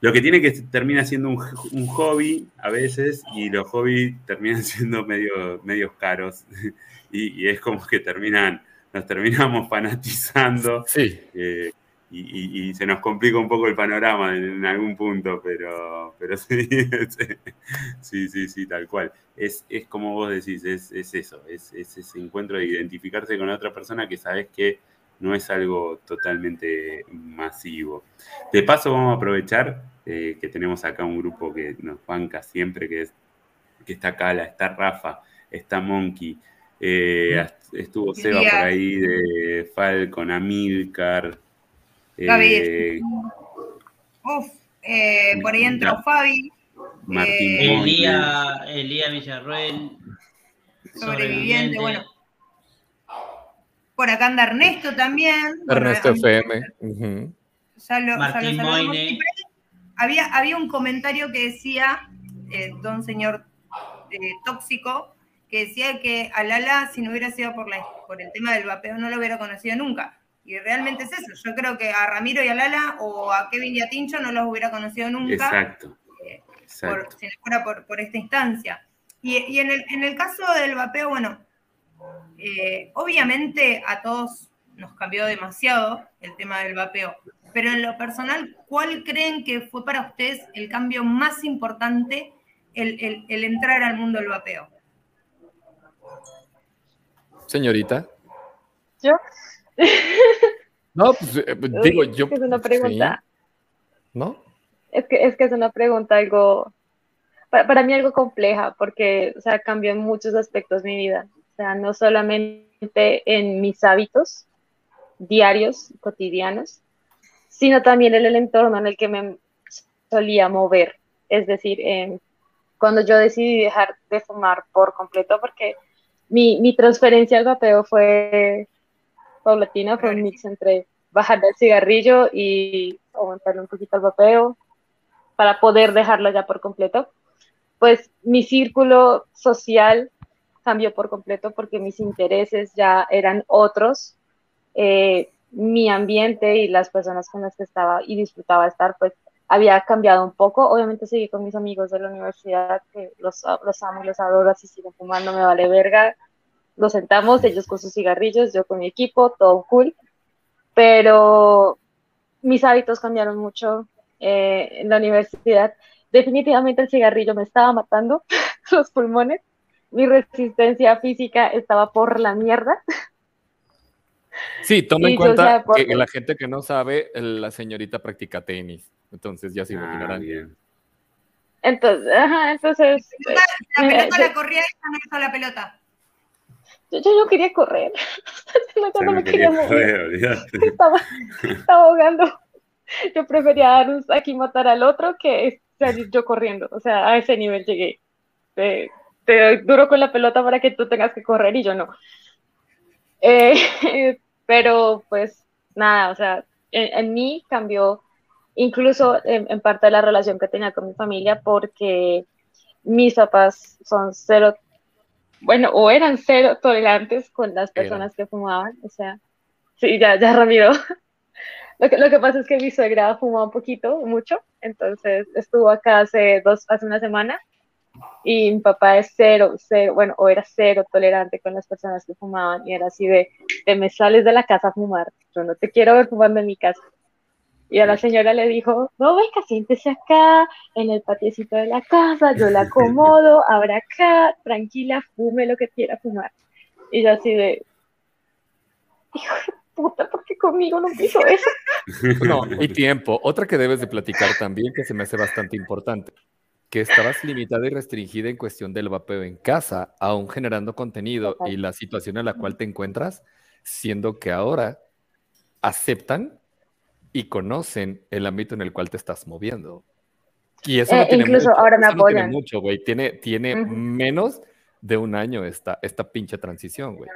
Lo que tiene que termina siendo un, hobby a veces y los hobbies terminan <laughs> siendo medio, medios caros <laughs> y, es como que terminan, nos terminamos fanatizando. Sí. Eh, y, se nos complica un poco el panorama en, algún punto, pero, pero <laughs> sí, sí, sí, sí, tal cual. Es, es como vos decís, es, es eso, es, ese encuentro de identificarse con otra persona que sabes que no es algo totalmente masivo. De paso, vamos a aprovechar eh, que tenemos acá un grupo que nos banca siempre, que, es, que está Cala, está Rafa, está Monkey, eh, estuvo Seba por ahí de Falcon, Amilcar, Gaby. Eh, uf, eh, por ahí entró Fabi. Martín eh, Elía, Elía Villarruel. Sobreviviente, bueno. Por acá anda Ernesto también. Ernesto FM. Martín Moine. Había, había un comentario que decía, don señor tóxico, que decía que a Lala, si no hubiera sido por, la, por el tema del vapeo, no lo hubiera conocido nunca. Y realmente es eso. Yo creo que a Ramiro y a Lala o a Kevin y a Tincho no los hubiera conocido nunca. Exacto. Eh, si no fuera por, esta instancia. Y, en, el, caso del vapeo, bueno, eh, obviamente a todos nos cambió demasiado el tema del vapeo. Pero en lo personal, ¿cuál creen que fue para ustedes el cambio más importante el, el entrar al mundo del vapeo? Señorita. Yo, <laughs> no, pues eh, digo yo. Es una pregunta. ¿No? Es que, es que es una pregunta algo, para, mí algo compleja, porque, o sea, cambió en muchos aspectos mi vida. O sea, no solamente en mis hábitos diarios, cotidianos, sino también en el entorno en el que me solía mover. Es decir, cuando yo decidí dejar de fumar por completo, porque mi, mi transferencia al vapeo fue paulatina fue un mix entre bajar el cigarrillo y aumentarle un poquito el vapeo para poder dejarlo ya por completo. Pues mi círculo social cambió por completo porque mis intereses ya eran otros. Eh, mi ambiente y las personas con las que estaba y disfrutaba estar, pues había cambiado un poco. Obviamente seguí con mis amigos de la universidad, que los, los amo los adoro, así siguen fumando, me vale verga nos sentamos, ellos con sus cigarrillos, yo con mi equipo, todo cool, pero mis hábitos cambiaron mucho eh, en la universidad. Definitivamente el cigarrillo me estaba matando <laughs> los pulmones, mi resistencia física estaba por la mierda. Sí, toma en cuenta que la gente que no sabe, la señorita practica tenis, entonces ya se ah, imaginarán. bien. Entonces, ajá, entonces... La, pelota la corría y no hizo la pelota. Yo, yo, quería correr. <laughs> no, me quería, mover. estaba, estaba, ahogando. Yo prefería dar un aquí matar al otro que salir yo corriendo. O sea, a ese nivel llegué. Te, te, duro con la pelota para que tú tengas que correr y yo no. Eh, <laughs> pero pues nada, o sea, en, mí cambió incluso en, en, parte de la relación que tenía con mi familia porque mis papás son cero bueno, o eran cero tolerantes con las personas que fumaban, o sea, sí, ya, ya Ramiro. <laughs> Lo que, lo que pasa es que mi suegra fumaba un poquito, mucho, entonces estuvo acá hace dos, hace una semana y mi papá es cero, cero, bueno, o era cero tolerante con las personas que fumaban y era así de, te me sales de la casa a fumar, yo no te quiero ver fumando en mi casa. Y a la señora le dijo, no, venga, siéntese acá, en el patiecito de la casa, yo la <laughs> acomodo, abra acá, tranquila, fume lo que quiera fumar. Y yo así de, hijo de puta, ¿por qué conmigo no hizo eso? <laughs> No, y tiempo. Otra que debes de platicar también, que se me hace bastante importante, que estabas limitada y restringida en cuestión del vapeo en casa, aún generando contenido y la situación en la cual te encuentras, siendo que ahora aceptan y conocen el ámbito en el cual te estás moviendo. Y eso no eh, tiene incluso mucho, ahora me apoyan. mucho, güey. Tiene, tiene menos de un año esta, esta pinche transición, güey.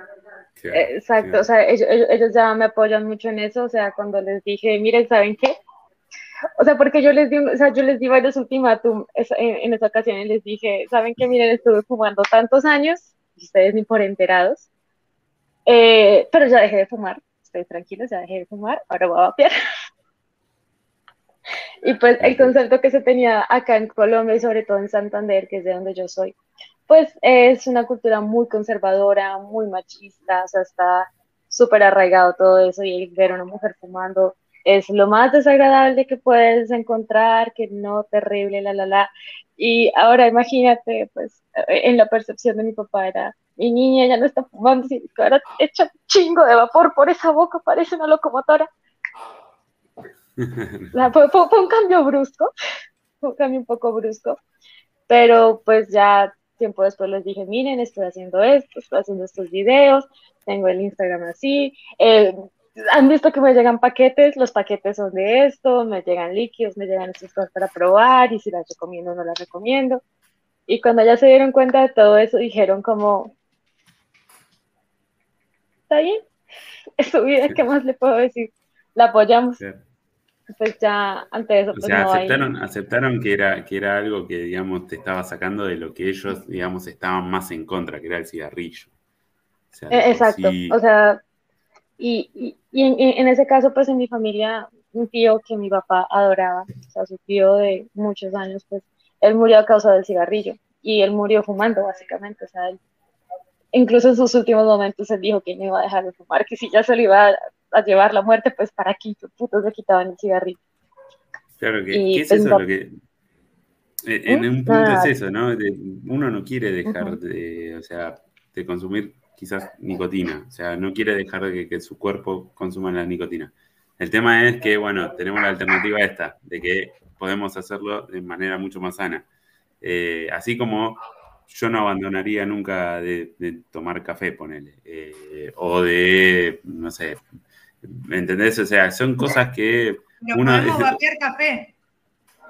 Exacto, o sea, ellos, ya me apoyan mucho en eso, o sea, cuando les dije, miren, ¿saben qué? <laughs> O sea, porque yo les di, o sea, yo les di varios ultimátum en, en esa ocasión y les dije, ¿saben qué? Miren, estuve fumando tantos años, y ustedes ni por enterados, Eh, pero ya dejé de fumar, estoy tranquila, ya dejé de fumar, ahora voy a vapear. <laughs> y pues el concepto que se tenía acá en Colombia y sobre todo en Santander, que es de donde yo soy, pues es una cultura muy conservadora, muy machista, o sea, está súper arraigado todo eso y ver a una mujer fumando es lo más desagradable que puedes encontrar, que no terrible, la, la, la. Y ahora imagínate, pues, en la percepción de mi papá era, mi niña ya no está fumando, sino que ahora echa chingo de vapor por esa boca, parece una locomotora. <laughs> fue, fue, un cambio brusco, fue un cambio un poco brusco, pero pues ya tiempo después les dije, miren, estoy haciendo esto, estoy haciendo estos videos, tengo el Instagram así, eh, han visto que me llegan paquetes, los paquetes son de esto, me llegan líquidos, me llegan estas cosas para probar y si las recomiendo o no las recomiendo. Y cuando ya se dieron cuenta de todo eso, dijeron como, está bien, <laughs> es su vida, ¿qué más le puedo decir? La apoyamos. Pues ya ante eso, pues no aceptaron, aceptaron que era, que era algo que, digamos, te estaba sacando de lo que ellos, digamos, estaban más en contra, que era el cigarrillo. E, exacto, o sea, y, y, en, ese caso, pues en mi familia, un tío que mi papá adoraba, o sea, su tío de muchos años, pues él murió a causa del cigarrillo y él murió fumando, básicamente, o sea, incluso en sus últimos momentos él dijo que no iba a dejar de fumar, que si ya se le iba a, llevar la muerte, pues para qué putos le quitaban el cigarrillo. Claro, que, ¿qué es pues, eso lo que... En, un punto es eso, ¿no? uno no quiere dejar de, o sea, de consumir quizás nicotina, o sea, no quiere dejar de que, su cuerpo consuma la nicotina. El tema es que, bueno, tenemos la alternativa esta, de que podemos hacerlo de manera mucho más sana. Eh, así como yo no abandonaría nunca de, tomar café, ponele, eh, o de, no sé, ¿entendés? O sea, son cosas que... uno, podemos <laughs> vapear café.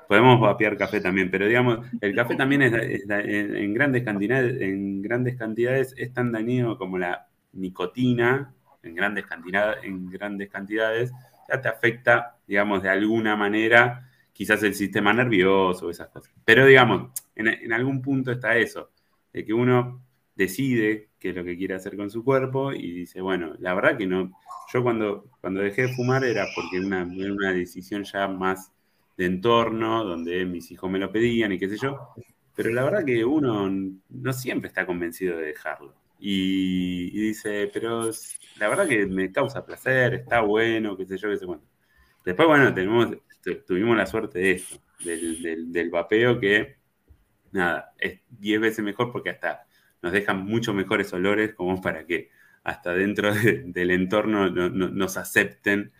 Podemos vapear café también, pero digamos, el café también es, en, grandes cantidades, en grandes cantidades es tan dañino como la nicotina, en grandes cantidades, en grandes cantidades, ya te afecta, digamos, de alguna manera, quizás el sistema nervioso, esas cosas. Pero digamos, en, algún punto está eso, de que uno decide qué es lo que quiere hacer con su cuerpo y dice, bueno, la verdad que no, yo cuando, cuando dejé de fumar era porque una, era una decisión ya más de entorno, donde mis hijos me lo pedían y qué sé yo, pero la verdad que uno no siempre está convencido de dejarlo. Y, dice, pero la verdad que me causa placer, está bueno, qué sé yo, qué sé cuánto. Después, bueno, tuvimos la suerte de esto, del, del, vapeo que, nada, es diez veces mejor porque hasta nos dejan mucho mejores olores como para que hasta dentro del entorno nos acepten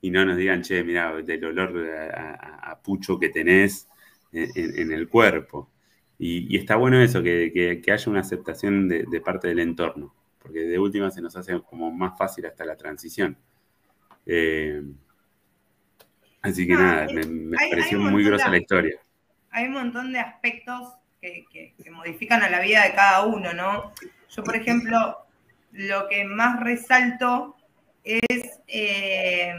y no nos digan, che, mira, del olor a, pucho que tenés en, el cuerpo. Y, está bueno eso, que, haya una aceptación de, parte del entorno, porque de última se nos hace como más fácil hasta la transición. Eh, así que nada, me, pareció muy grosa la historia. Hay un montón de aspectos que, que modifican a la vida de cada uno, ¿no? Yo, por ejemplo, lo que más resalto es eh,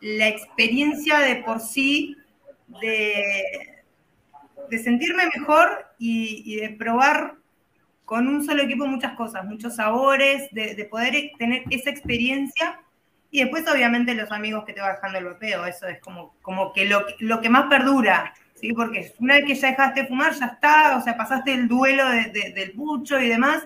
la experiencia de por sí de, de sentirme mejor y, de probar con un solo equipo muchas cosas, muchos sabores, de, poder tener esa experiencia. Y después, obviamente, los amigos que te va dejando el vapeo, eso es como, como que lo, lo que más perdura, ¿sí? Porque una vez que ya dejaste de fumar, ya está, o sea, pasaste el duelo del pucho y demás,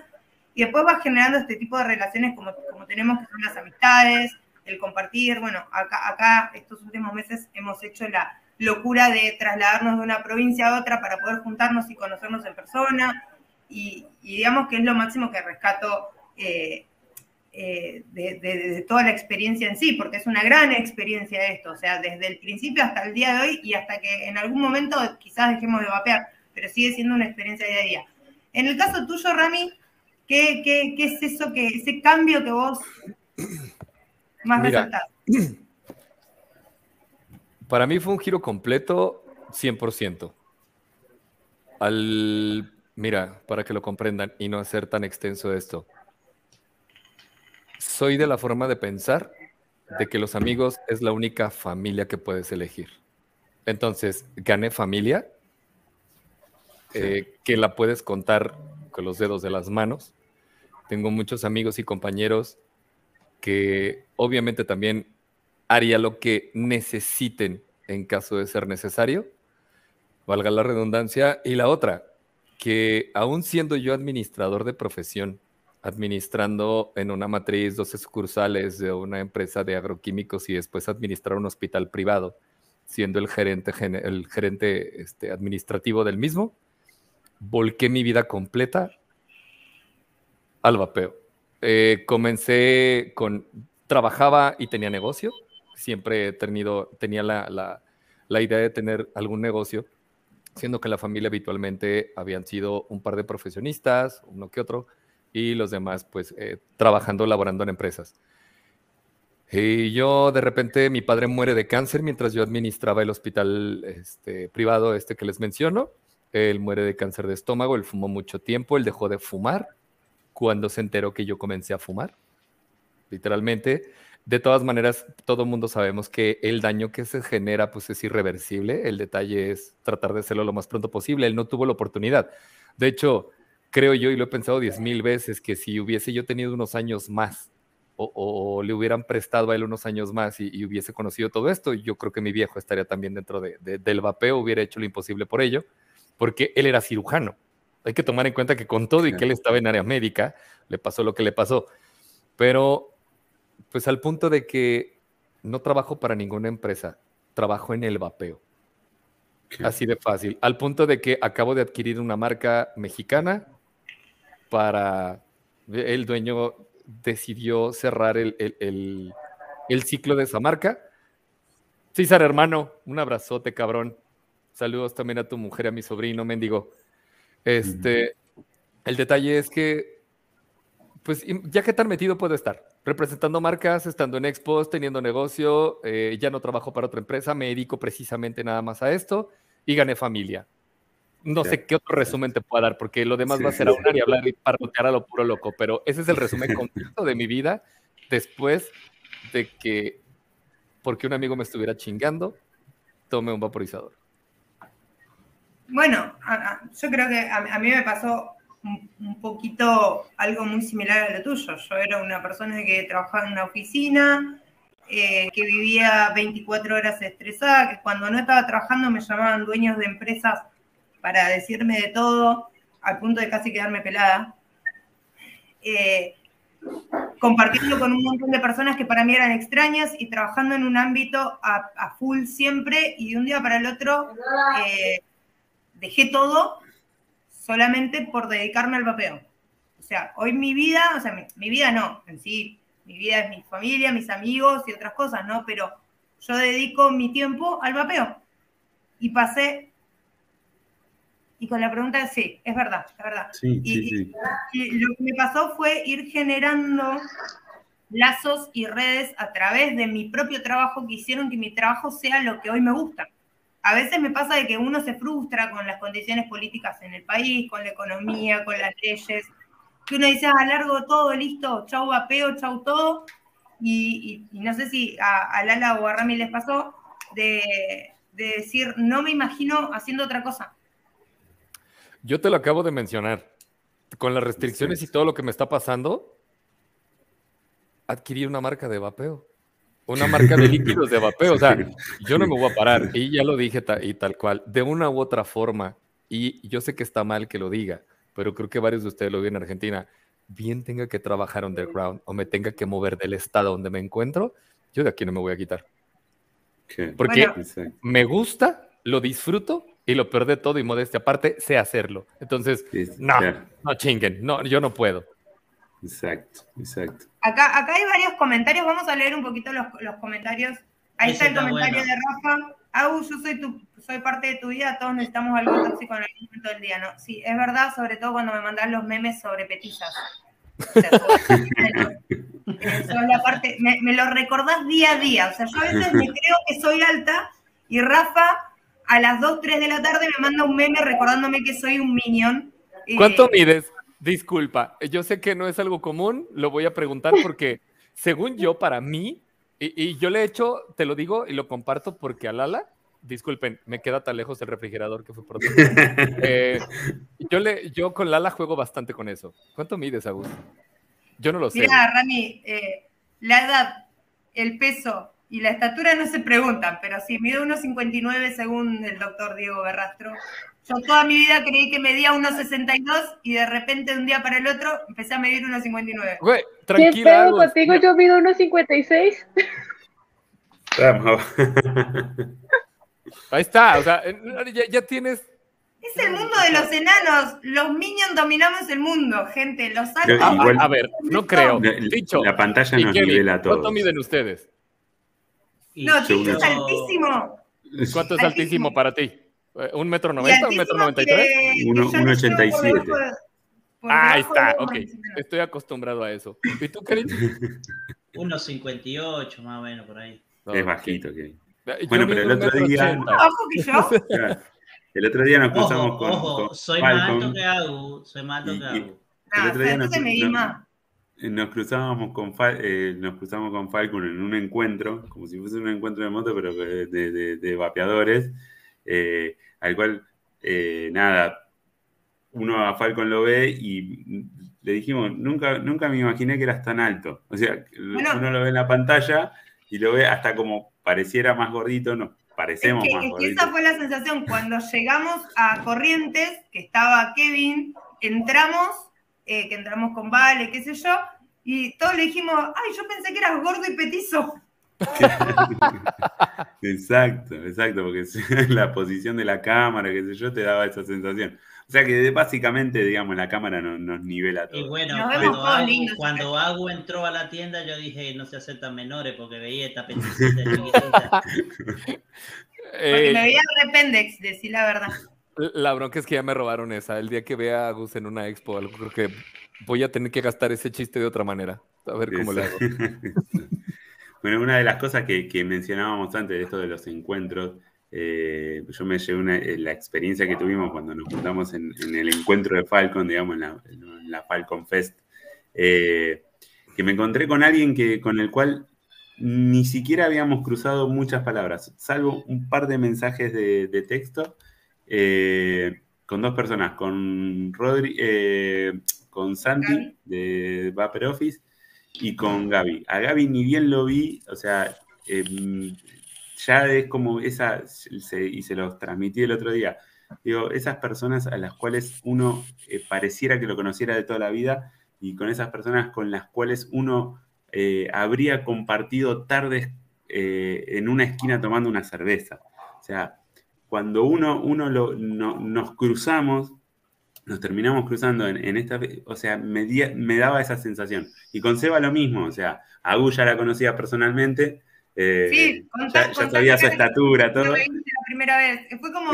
y después vas generando este tipo de relaciones como, como tenemos que son las amistades, el compartir. Bueno, acá, acá estos últimos meses hemos hecho la locura de trasladarnos de una provincia a otra para poder juntarnos y conocernos en persona. Y, digamos que es lo máximo que rescato eh, eh, de, toda la experiencia en sí, porque es una gran experiencia esto, o sea, desde el principio hasta el día de hoy y hasta que en algún momento quizás dejemos de vapear, pero sigue siendo una experiencia día a día. En el caso tuyo, Rami, ¿Qué, qué, qué es eso, que, ese cambio que vos más Mira, <clears throat> Para mí fue un giro completo 100%. Al, mira, para que lo comprendan y no hacer tan extenso esto. Soy de la forma de pensar de que los amigos es la única familia que puedes elegir. Entonces, gané familia, eh, que la puedes contar los dedos de las manos. tengo muchos amigos y compañeros que obviamente también haría lo que necesiten en caso de ser necesario, valga la redundancia. Y la otra, que aún siendo yo administrador de profesión, administrando en una matriz 12 sucursales de una empresa de agroquímicos y después administrar un hospital privado, siendo el gerente, el gerente este, administrativo del mismo, volqué mi vida completa al vapeo. Eh, comencé con, trabajaba y tenía negocio, siempre he tenido, tenía la, la idea de tener algún negocio, siendo que la familia habitualmente habían sido un par de profesionistas, uno que otro, y los demás pues eh, trabajando, laborando en empresas. Y yo de repente mi padre muere de cáncer mientras yo administraba el hospital este, privado este que les menciono. Él muere de cáncer de estómago, él fumó mucho tiempo, él dejó de fumar cuando se enteró que yo comencé a fumar, literalmente. De todas maneras, todo mundo sabemos que el daño que se genera pues es irreversible. El detalle es tratar de hacerlo lo más pronto posible. Él no tuvo la oportunidad. De hecho, creo yo, y lo he pensado diez mil veces, que si hubiese yo tenido unos años más o, le hubieran prestado a él unos años más y, hubiese conocido todo esto, yo creo que mi viejo estaría también dentro del vapeo, hubiera hecho lo imposible por ello, porque él era cirujano. Hay que tomar en cuenta que con todo y que él estaba en área médica, le pasó lo que le pasó. Pero pues al punto de que no trabajo para ninguna empresa, trabajo en el vapeo. Así de fácil. Al punto de que acabo de adquirir una marca mexicana para... El dueño decidió cerrar el, el, ciclo de esa marca. César, hermano, un abrazote, cabrón. Saludos también a tu mujer, a mi sobrino, mendigo. Este, el detalle es que, pues, ya que tan metido puedo estar representando marcas, estando en expos, teniendo negocio, eh, ya no trabajo para otra empresa, me dedico precisamente nada más a esto y gané familia. No sé qué otro resumen te puedo dar, porque lo demás va a ser hablar y hablar y parrotear a lo puro loco, pero ese es el resumen <laughs> completo de mi vida después de que, porque un amigo me estuviera chingando, tomé un vaporizador. Bueno, yo creo que a mí me pasó un poquito algo muy similar a lo tuyo. Yo era una persona que trabajaba en una oficina, eh, que vivía 24 horas estresada, que cuando no estaba trabajando me llamaban dueños de empresas para decirme de todo, al punto de casi quedarme pelada. Eh, compartiendo con un montón de personas que para mí eran extrañas y trabajando en un ámbito a, full siempre y de un día para el otro eh, dejé todo solamente por dedicarme al vapeo. O sea, hoy mi vida, o sea, mi, vida no, en sí, mi vida es mi familia, mis amigos y otras cosas, ¿no? Pero yo dedico mi tiempo al vapeo. Y pasé, y con la pregunta sí, es verdad, es verdad. Sí, y, sí, y lo que me pasó fue ir generando lazos y redes a través de mi propio trabajo que hicieron que mi trabajo sea lo que hoy me gusta a veces me pasa de que uno se frustra con las condiciones políticas en el país, con la economía, con las leyes, que uno dice, ah, largo todo, listo, chau vapeo, chau todo, y, no sé si a, Lala o a Rami les pasó de, decir, no me imagino haciendo otra cosa. Yo te lo acabo de mencionar. Con las restricciones y todo lo que me está pasando, adquirí una marca de vapeo una marca de líquidos de vapeo. O sea, <laughs> yo no me voy a parar. Y ya lo dije y tal cual, de una u otra forma. Y yo sé que está mal que lo diga, pero creo que varios de ustedes lo ven en Argentina. Bien tenga que trabajar underground o me tenga que mover del estado donde me encuentro, yo de aquí no me voy a quitar. Porque me gusta, lo disfruto y lo peor de todo y modestia aparte, sé hacerlo. Entonces, no, no chinguen, no, yo no puedo. Exacto, exacto. Acá, acá hay varios comentarios, vamos a leer un poquito los, los comentarios. Ahí está el comentario de Rafa. Agus, yo soy, tu, soy parte de tu vida, todos necesitamos algo tóxico en algún momento del día, ¿no? Sí, es verdad, sobre todo cuando me mandan los memes sobre petizas. <laughs> la parte, me, me, lo recordás día a día. O sea, yo a veces me creo que soy alta y Rafa a las 2, 3 de la tarde me manda un meme recordándome que soy un minion. ¿Cuánto mides? Disculpa, yo sé que no es algo común, lo voy a preguntar <laughs> porque según yo, para mí, y, yo le he hecho, te lo digo y lo comparto porque a Lala, disculpen, me queda tan lejos el refrigerador que fue por <laughs> eh, yo, le, yo con Lala juego bastante con eso. ¿Cuánto mides, Agus? Yo no lo sé. Mira, Rami, eh, la edad, el peso y la estatura no se preguntan, pero si mido 1,59 según el doctor Diego Berrastro, yo toda mi vida creí que medía 1,62 y de repente de un día para el otro empecé a medir 1,59. Güey, ¿Qué tranquila. pedo contigo? Yo mido 1.56. Vamos. Ahí está, o sea, ya, ya tienes. Es el mundo de los enanos. Los minions dominamos el mundo, gente. Los A, altos. igual- a ver, no creo. La, Dicho. la pantalla nos Kelly, nivela a todos. ¿Cuánto miden ustedes? No, Ticho es altísimo. ¿Cuánto es Altísimo. altísimo para ti? Eh, ¿Un metro Y noventa? ¿Un metro noventa y tres? que- que Uno- yo no uno llego por 87. debajo de- por Ah, ahí está, ok. Estoy acostumbrado a eso. ¿Y tú, Kelly? unos 58 más o menos por ahí. Es bajito, que Eh, Yo Bueno, pero el un otro día- ochenta. Que yo. <laughs> El otro día nos cruzamos Ojo, con, ojo, con soy más alto Falcon. que Agu, soy más alto Y- que y- Agu. El otro día nos, medí nos- más. nos cruzábamos con eh, nos cruzamos con Falcon en un encuentro, como si fuese un encuentro de moto, pero de, de- de- de vapeadores, eh, al cual, eh, nada, uno a Falcon lo ve y le dijimos, nunca, nunca me imaginé que eras tan alto. O sea, Bueno. uno lo ve en la pantalla y lo ve hasta como pareciera más gordito, nos Es parecemos que, más es que esa fue la sensación. Cuando llegamos a Corrientes, que estaba Kevin, entramos, eh, que entramos con Vale, qué sé yo, y todos le dijimos, ay, yo pensé que eras gordo y petizo. <laughs> Exacto, exacto, porque <laughs> la posición de la cámara, qué sé yo, te daba esa sensación. O sea que básicamente, digamos, la cámara no- nos nivela todo. Y bueno, Nos cuando, Agu, lindos. cuando Agu entró a la tienda, yo dije, no se aceptan menores porque veía esta <laughs> peticita chiquitita. Porque Eh, me veía rependex, decir la verdad. La bronca es que ya me robaron esa. El día que vea a Gus en una expo, o algo, creo que voy a tener que gastar ese chiste de otra manera. A ver cómo le hago. Bueno, una de las cosas que, que mencionábamos antes de esto de los encuentros, eh, yo me llevé una- eh, la experiencia que tuvimos cuando nos juntamos en, en el encuentro de Falcon, digamos, en la, en la Falcon Fest, eh, que me encontré con alguien que, con el cual ni siquiera habíamos cruzado muchas palabras, salvo un par de mensajes de, de texto eh, con dos personas, con Rodri, eh, con Santi de Vapor Office y con Gaby. A Gaby ni bien lo vi, o sea, em, ya es como esa, y se los transmití el otro día, digo, esas personas a las cuales uno eh, pareciera que lo conociera de toda la vida y con esas personas con las cuales uno eh, habría compartido tardes eh, en una esquina tomando una cerveza. O sea, cuando uno, uno lo- no- nos cruzamos, nos terminamos cruzando en, en esta, o sea, me, di- me daba esa sensación. Y con Seba lo mismo, o sea, a Gu ya la conocía personalmente, eh, Sí, ya, contá- ya sabía su estatura, Lo todo. la primera vez. Fue como.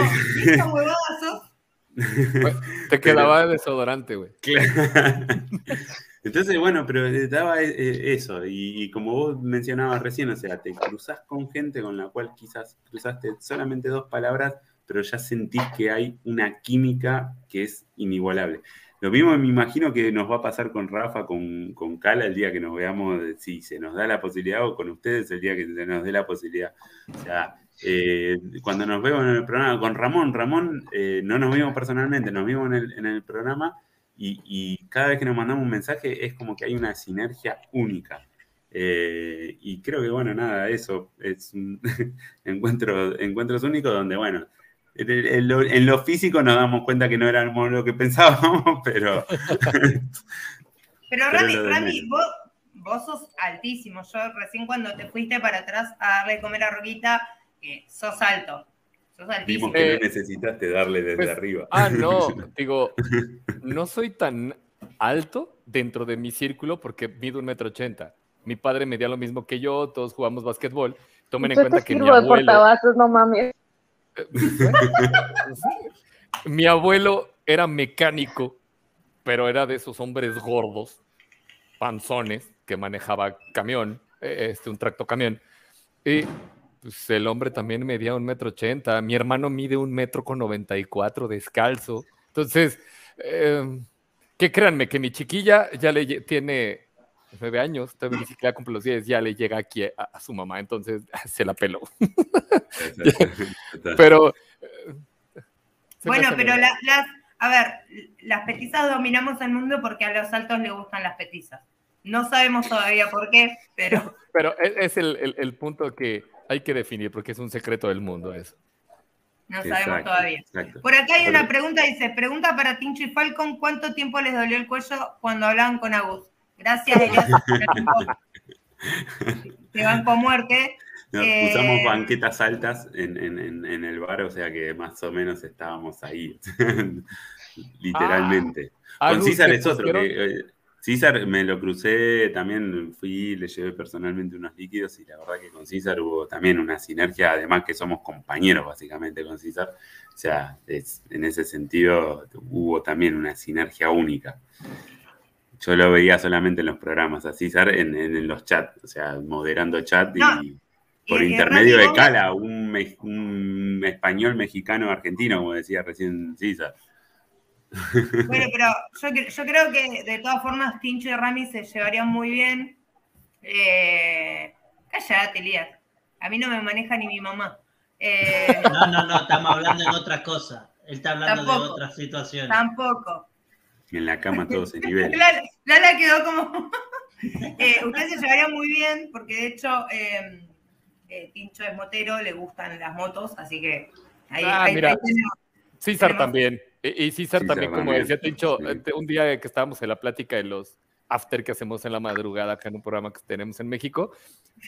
<laughs> Te quedaba desodorante, güey. Claro. <laughs> Entonces, bueno, pero eh, daba eh, eso, y, y como vos mencionabas recién, o sea, te cruzás con gente con la cual quizás cruzaste solamente dos palabras, pero ya sentís que hay una química que es inigualable. Lo mismo me imagino que nos va a pasar con Rafa, con, con Cala el día que nos veamos, si se nos da la posibilidad, o con ustedes el día que se nos dé la posibilidad. O sea, eh, cuando nos vemos en el programa, con Ramón, Ramón, eh, no nos vimos personalmente, nos vimos en el, en el programa y, y cada vez que nos mandamos un mensaje es como que hay una sinergia única. Eh, y creo que, bueno, nada, eso es un <laughs> encuentro, encuentros únicos donde, bueno, en, en lo, en lo físico nos damos cuenta que no éramos lo que pensábamos, <laughs> pero <laughs> Pero Pero Rami, Rami, vos, vos sos altísimo. Yo recién cuando te fuiste para atrás a darle de comer a Roquita, eh, sos alto. Sos vimos altísimo. que Eh, no necesitaste darle desde pues, arriba. Ah, no, <laughs> digo, no soy tan alto dentro de mi círculo porque mido un metro ochenta. Mi padre medía lo mismo que yo, todos jugamos básquetbol. Tomen en cuenta que mi sirvo de abuelo, portavasos, no mames. <laughs> mi abuelo era mecánico, pero era de esos hombres gordos, panzones, que manejaba camión, eh, este, un tractocamión. Y pues, el hombre también medía un metro ochenta. Mi hermano mide un metro con noventa y cuatro descalzo. Entonces, eh, que créanme que mi chiquilla ya le tiene nueve años, todavía ni siquiera cumple los 10, ya le llega aquí a, a su mamá, entonces <laughs> se la peló. <laughs> Pero... eh, Bueno, pero la- las, a ver, las petizas dominamos el mundo porque a los altos les gustan las petizas. No sabemos todavía por qué, pero... <laughs> Pero es el, punto que hay que definir, porque es un secreto del mundo eso. No sabemos todavía. Por acá hay una pregunta, dice, pregunta para Tincho y Falcon, ¿cuánto tiempo les dolió el cuello cuando hablaban con Agus? Gracias, Elias. Se van con muerte. usamos eh, banquetas altas en, el bar, o sea que más o menos estábamos ahí. <laughs> Literalmente. Ah, con César es otro. Que, César me lo crucé, también fui, le llevé personalmente unos líquidos y la verdad que con César hubo también una sinergia, además que somos compañeros básicamente con César. O sea, en ese sentido hubo también una sinergia única. Yo lo veía solamente en los programas, a César en, los chats, o sea, moderando chat y por intermedio de Cala, un, un español mexicano argentino, como decía recién César. Bueno, pero yo, creo que de todas formas Tincho y Rami se llevarían muy bien. Eh, cállate, Lía. A mí no me maneja ni mi mamá. Eh, no, no, no, estamos hablando en otra cosa. Él está hablando de otras situaciones. Tampoco. En la cama todo se <laughs> nivela. Lala, quedó como. <laughs> eh, ustedes se llevarían muy bien, porque de hecho em, eh, Tincho es motero, le gustan las motos, así que ahí, ah, mira. César también. Y, César también, como decía Tincho, este, un día que estábamos en la plática de los after que hacemos en la madrugada acá en un programa que tenemos en México,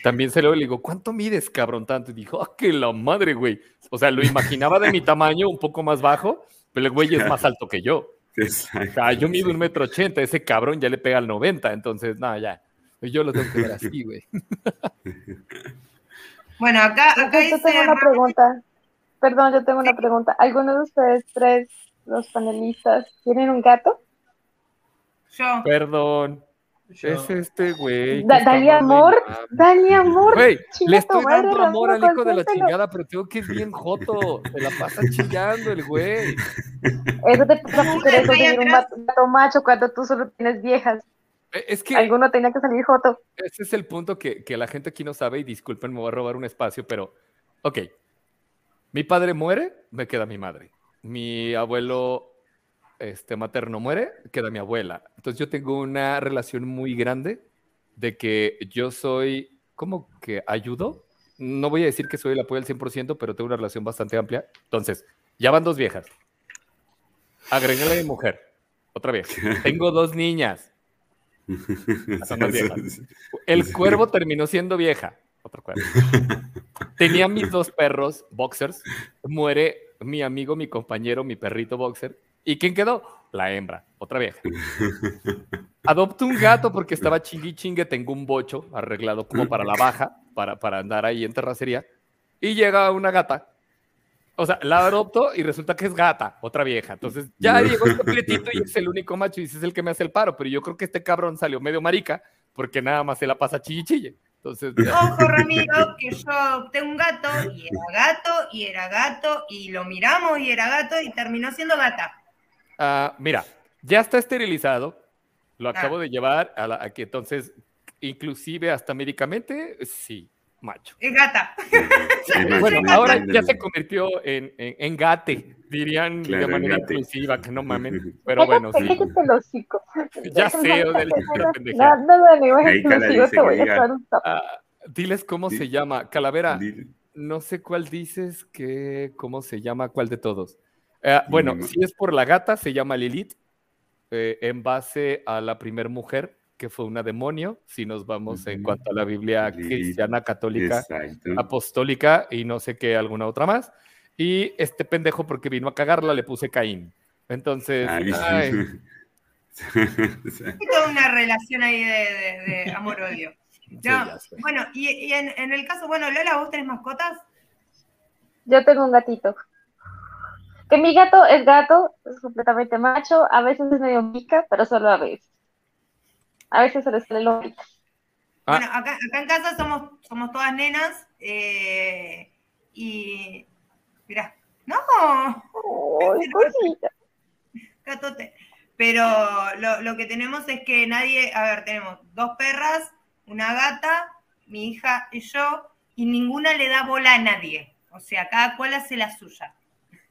también se lo le digo, ¿cuánto mides, cabrón, tanto? Y dijo, ¡ah, que la madre, güey! O sea, lo imaginaba de mi tamaño, un poco más bajo, pero el güey es más alto que yo. <laughs> Exacto. O yo mido un metro ochenta, ese cabrón ya le pega al 90, entonces, nada, ya. Yo lo tengo que ver así, güey. <laughs> Bueno, acá, acá yo tengo una pregunta. Perdón, yo tengo una pregunta. ¿Alguno de ustedes tres los panelistas, ¿tienen un gato? Yo. Perdón. Es este güey. dale amor, dale amor. Güey, le estoy dando amor al hijo de la chingada, pero tengo que es bien joto. Se la pasa <laughs> chillando el güey. Eso te pasa por querer conseguir un gato macho cuando tú solo tienes viejas. E, es que. Alguno tenía que salir joto. Ese es el punto que, que la gente aquí no sabe, y disculpen, me voy a robar un espacio, pero. Ok. Mi padre muere, me queda mi madre mi abuelo este, materno muere, queda mi abuela. Entonces yo tengo una relación muy grande de que yo soy como que ayudo. No voy a decir que soy el apoyo al 100%, pero tengo una relación bastante amplia. Entonces, ya van dos viejas. Agréguele a mi mujer. Otra vez. <laughs> Tengo dos niñas. Son dos viejas. El cuervo terminó siendo vieja. Otro cuervo. <laughs> Tenía mis dos perros, boxers. Muere mi amigo, mi compañero, mi perrito boxer. ¿Y quién quedó? La hembra, otra vieja. <laughs> Adopto un gato porque estaba chingui chingue, tengo un bocho arreglado como para la baja, para, para andar ahí en terracería. Y llega una gata. O sea, la adopto y resulta que es gata, otra vieja. Entonces ya llegó este completito y es el único macho y ese es el que me hace el paro. Pero yo creo que este cabrón salió medio marica porque nada más se la pasa chille chille. Entonces, Ojo, Ramiro, que yo adopté un gato y era gato y era gato y lo miramos y era gato y terminó siendo gata. Ah, mira, ya está esterilizado. Lo ah. acabo de llevar a, la, que entonces, inclusive hasta médicamente, sí, macho. Es gata. bueno, ahora ya se convirtió en, en, gate, dirían de manera inclusiva, que no mamen. Pero bueno, sí. Ya sé, del No, no, no, te voy a un ah, Diles cómo se llama. Calavera, no sé cuál dices, que, cómo se llama, cuál de todos. Eh, bueno, si es por la gata, se llama Lilith, eh, en base a la primer mujer que fue una demonio, si nos vamos en cuanto a la Biblia cristiana, católica, apostólica y no sé qué, alguna otra más. Y este pendejo, porque vino a cagarla, le puse Caín. Entonces. Hay <laughs> toda una relación ahí de, amor-odio. bueno, y, en, el caso, bueno, Lola, ¿vos tenés mascotas? Yo tengo un gatito. Que mi gato es gato, es completamente macho, a veces es medio mica, pero solo a veces. A veces se les sale lo ah. Bueno, acá, en casa somos, somos todas nenas eh, y. Mirá, no. <laughs> Catote. Pero lo, lo, que tenemos es que nadie, a ver, tenemos dos perras, una gata, mi hija y yo, y ninguna le da bola a nadie. O sea, cada cual hace la suya.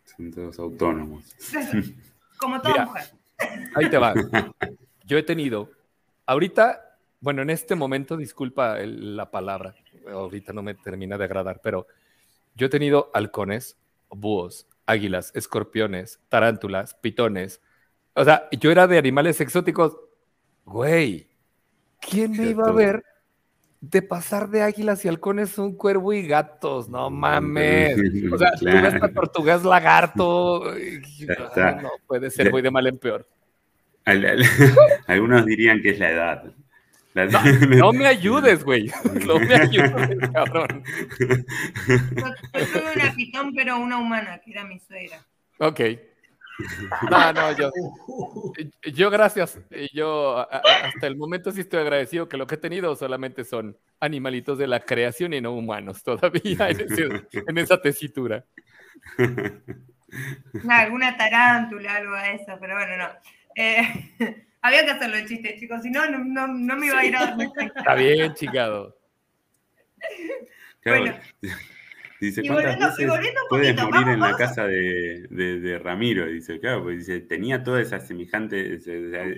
Son todos autónomos. <laughs> Como toda mujer. Ahí te va. <laughs> Yo he tenido Ahorita bueno, en este momento, disculpa la palabra, ahorita no me termina de agradar, pero yo he tenido halcones, búhos, águilas, escorpiones, tarántulas, pitones. O sea, yo era de animales exóticos. Güey, ¿quién me iba a ver de pasar de águilas y halcones un cuervo y gatos? No mames. O sea, tú ves a tortugas lagarto. no puede ser, voy de mal en peor. <laughs> Algunos dirían que es la edad. <laughs> No, me ayudes, güey. No me ayudes, cabrón. Yo tuve una pitón, pero una humana, que era mi suegra. Ok. No, <laughs> no, yo. Yo, gracias. Yo hasta el momento sí estoy agradecido que lo que he tenido solamente son animalitos de la creación y no humanos todavía en, esa tesitura. <laughs> alguna tarántula, algo de eso, pero bueno, no. Eh, <laughs> había que hacerlo el chiste, chicos, si no, no, no me iba a ir a dar Está bien, chingado. bueno. Dice, ¿cuántas veces puedes morir en la casa de, de, Ramiro? Dice, claro, pues dice, tenía toda esa semejante,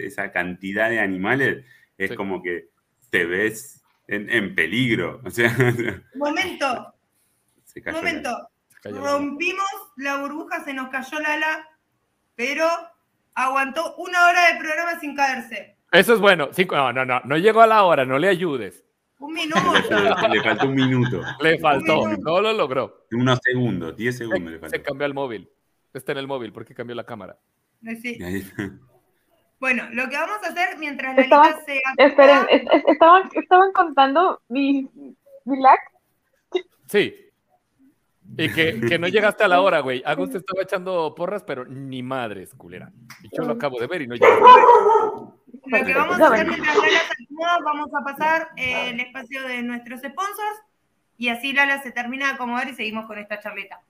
esa cantidad de animales, es como que te ves en, en peligro. O sea, <laughs> momento, momento, rompimos la burbuja, se nos cayó la ala, pero aguantó una hora de programa sin caerse. Eso es bueno. no, no, no, no llegó a la hora, no le ayudes. Un minuto. Le, faltó un minuto. Le faltó, no lo logró. Unos segundos, diez segundos se, le faltó. Se cambió el móvil. Está en el móvil, porque cambió la cámara? Sí. Bueno, lo que vamos a hacer mientras la estaban, se Esperen, estaban, estaban contando mi, mi lag. Sí. Y que, no llegaste a la hora, güey. Agus te estaba echando porras, pero ni madres, culera. Y yo lo acabo de ver y no. Lo que vamos a hacer mientras Lala se vamos a pasar el espacio de nuestros sponsors y así Lala se termina de acomodar y seguimos con esta charleta.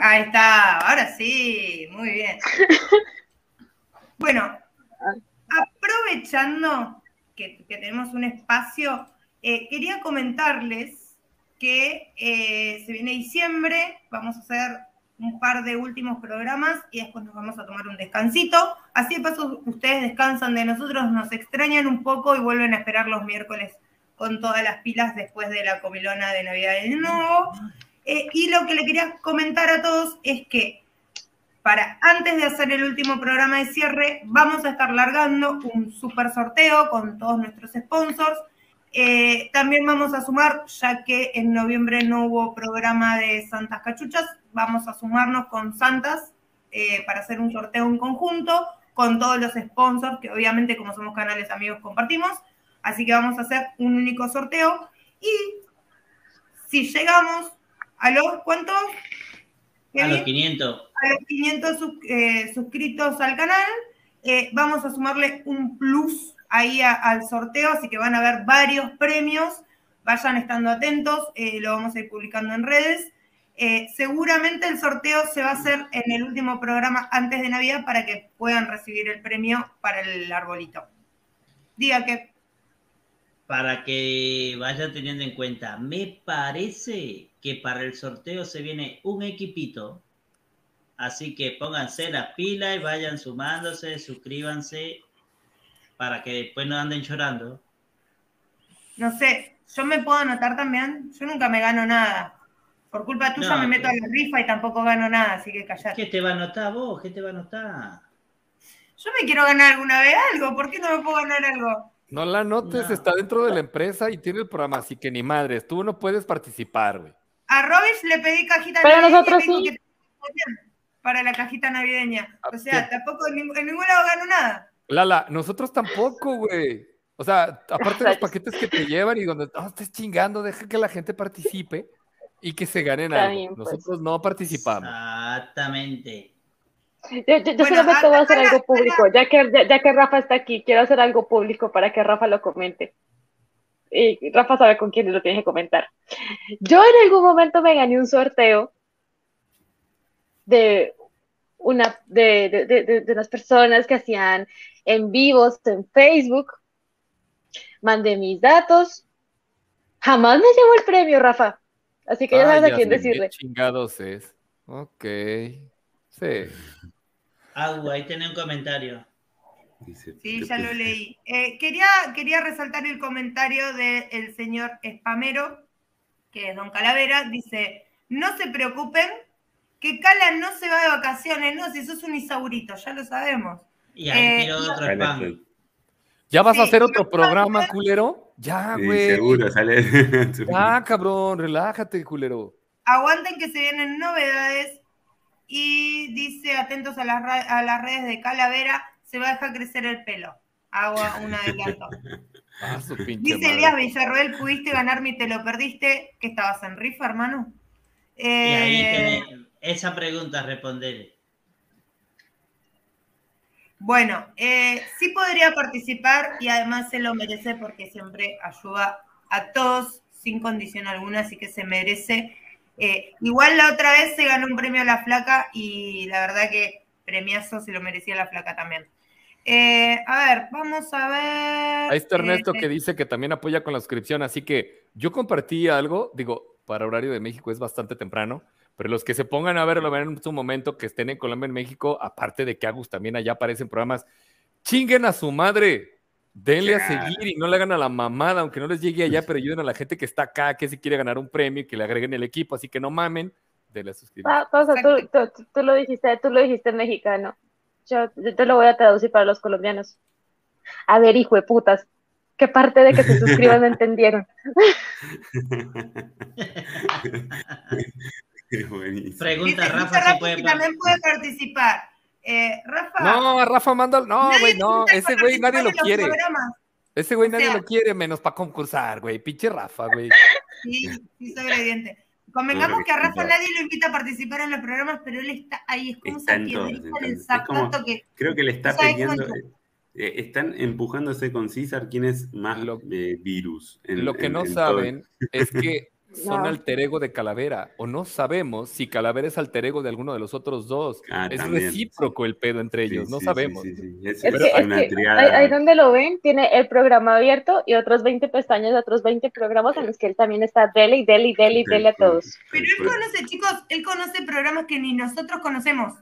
Ahí está, ahora sí, muy bien. <laughs> Bueno, aprovechando que, tenemos un espacio, eh, quería comentarles que eh, se viene diciembre, vamos a hacer un par de últimos programas y después nos vamos a tomar un descansito. Así de paso ustedes descansan de nosotros, nos extrañan un poco y vuelven a esperar los miércoles con todas las pilas después de la comilona de Navidad de nuevo. Eh, y lo que le quería comentar a todos es que para antes de hacer el último programa de cierre, vamos a estar largando un super sorteo con todos nuestros sponsors. Eh, también vamos a sumar, ya que en noviembre no hubo programa de Santas Cachuchas, vamos a sumarnos con Santas eh, para hacer un sorteo en conjunto con todos los sponsors que obviamente como somos canales amigos compartimos. Así que vamos a hacer un único sorteo y si llegamos ¿A los cuántos? A los 500. A los 500 eh, suscritos al canal. Eh, vamos a sumarle un plus ahí al sorteo, así que van a haber varios premios. Vayan estando atentos, eh, lo vamos a ir publicando en redes. seguramente el sorteo se va a hacer en el último programa antes de Navidad para que puedan recibir el premio para el arbolito. Diga que para que vaya teniendo en cuenta, me parece que para el sorteo se viene un equipito, así que pónganse la pila y vayan sumándose, suscríbanse para que después no anden llorando. No sé, yo me puedo anotar también, yo nunca me gano nada. Por culpa tuya me meto a la rifa y tampoco gano nada, así que callate. ¿Qué te va a anotar vos? ¿Qué te va a anotar? Yo me quiero ganar alguna vez algo, ¿por qué no me puedo ganar algo? No la notes, está dentro de la empresa y tiene el programa, así que ni madres, tú no puedes participar, güey. A Robis le pedí cajita Pero nosotros sí. para la cajita navideña. O sea, tampoco en, ningún lado gano nada. Lala, nosotros tampoco, güey. O sea, aparte de los paquetes que te llevan y donde no estés chingando, deja que la gente participe y que se ganen algo. Pues. Nosotros no participamos. Exactamente. Yo, yo, solamente voy a hacer algo público, ya que, ya, que Rafa está aquí, quiero hacer algo público para que Rafa lo comente. Y Rafa sabe con quién lo tiene que comentar. Yo en algún momento me gané un sorteo de una de, de, de, unas personas que hacían en vivos en Facebook. Mandé mis datos. Jamás me llevó el premio, Rafa. Así que ya sabes a quién decirle. Qué chingados es. Ok. Sí. ahí tiene un comentario. Sí, ya lo leí. Eh, quería, quería resaltar el comentario del señor Espamero, que es Don Calavera. Dice: No se preocupen, que Cala no se va de vacaciones, no, si es un isaurito, ya lo sabemos. Y ahí eh, otro spam. ¿Ya vas a hacer otro programa, culero? Ya, güey. seguro, sale. <laughs> ya, cabrón, relájate, culero. Aguanten que se vienen novedades y dice, atentos a las, a las redes de Calavera, se va a dejar crecer el pelo. Hago un adelanto. <laughs> Ah, dice Elías Villarroel, pudiste ganarme y te lo perdiste. ¿Que estabas en rifa, hermano? y ahí eh, esa pregunta responder. Bueno, eh, sí podría participar y además se lo merece porque siempre ayuda a todos sin condición alguna, así que se merece eh, igual la otra vez se ganó un premio a la flaca y la verdad que premiazo se lo merecía la flaca también. Eh, a ver, vamos a ver. Ahí está Ernesto que dice que también apoya con la suscripción, así que yo compartí algo, digo, para horario de México es bastante temprano, pero los que se pongan a verlo, ver en su momento, que estén en Colombia, en México, aparte de que Agus también allá aparecen programas, chinguen a su madre, Denle a seguir y no le hagan a la mamada, aunque no les llegue allá, pero ayuden a la gente que está acá, que si quiere ganar un premio y que le agreguen el equipo, así que no mamen, denle a suscribir. Ah, tú, lo dijiste, tú lo dijiste en mexicano. Yo, te lo voy a traducir para los colombianos. A ver, hijo de putas, ¿qué parte de que se suscriban no <laughs> entendieron? <laughs> Pregunta Rafa si puede también puede participar. Eh, Rafa. No, Rafa manda. No, güey, no. Ese güey nadie lo quiere. Ese güey nadie lo quiere, menos para concursar, güey. Pinche Rafa, güey. Sí, sí, soy obediente. Convengamos que a Rafa nadie lo invita a participar en los programas, pero él está ahí. Es como está en todos, que, Creo que le está pidiendo. Eh, están empujándose con César quién es más lo, eh, virus. lo que no saben es que <laughs> son alter ego de Calavera, o no sabemos si Calavera es alter ego de alguno de los otros dos. Ah, es recíproco el pedo entre ellos, no sabemos. ahí, donde lo ven, tiene el programa abierto y otros 20 pestañas de otros 20 programas en los que él también está dele y dele y dele y dele a todos. Pero él conoce, chicos, él conoce programas que ni nosotros conocemos,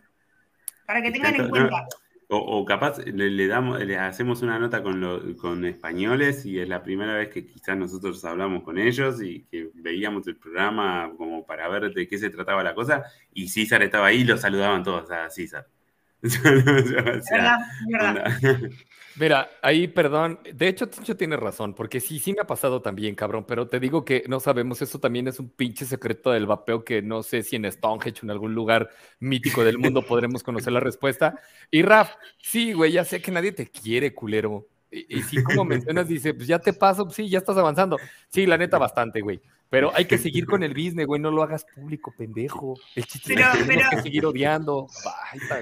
para que tengan en cuenta. O, capaz le, damos, le hacemos una nota con, con españoles y es la primera vez que quizás nosotros hablamos con ellos y que veíamos el programa como para ver de qué se trataba la cosa. Y César estaba ahí y lo saludaban todos. A César. <laughs> Mira, ahí, perdón, de hecho, Tincho tiene razón, porque sí, sí me ha pasado también, cabrón, pero te digo que no sabemos, eso también es un pinche secreto del vapeo que no sé si en Stonehenge o en algún lugar mítico del mundo podremos conocer la respuesta. Y Raf, sí, güey, ya sé que nadie te quiere, culero. Y, y sí, como mencionas, dice, pues ya te paso, sí, ya estás avanzando. Sí, la neta, bastante, güey. Pero hay que seguir con el business, güey, no lo hagas público, pendejo. El chiste pero, es que que seguir odiando.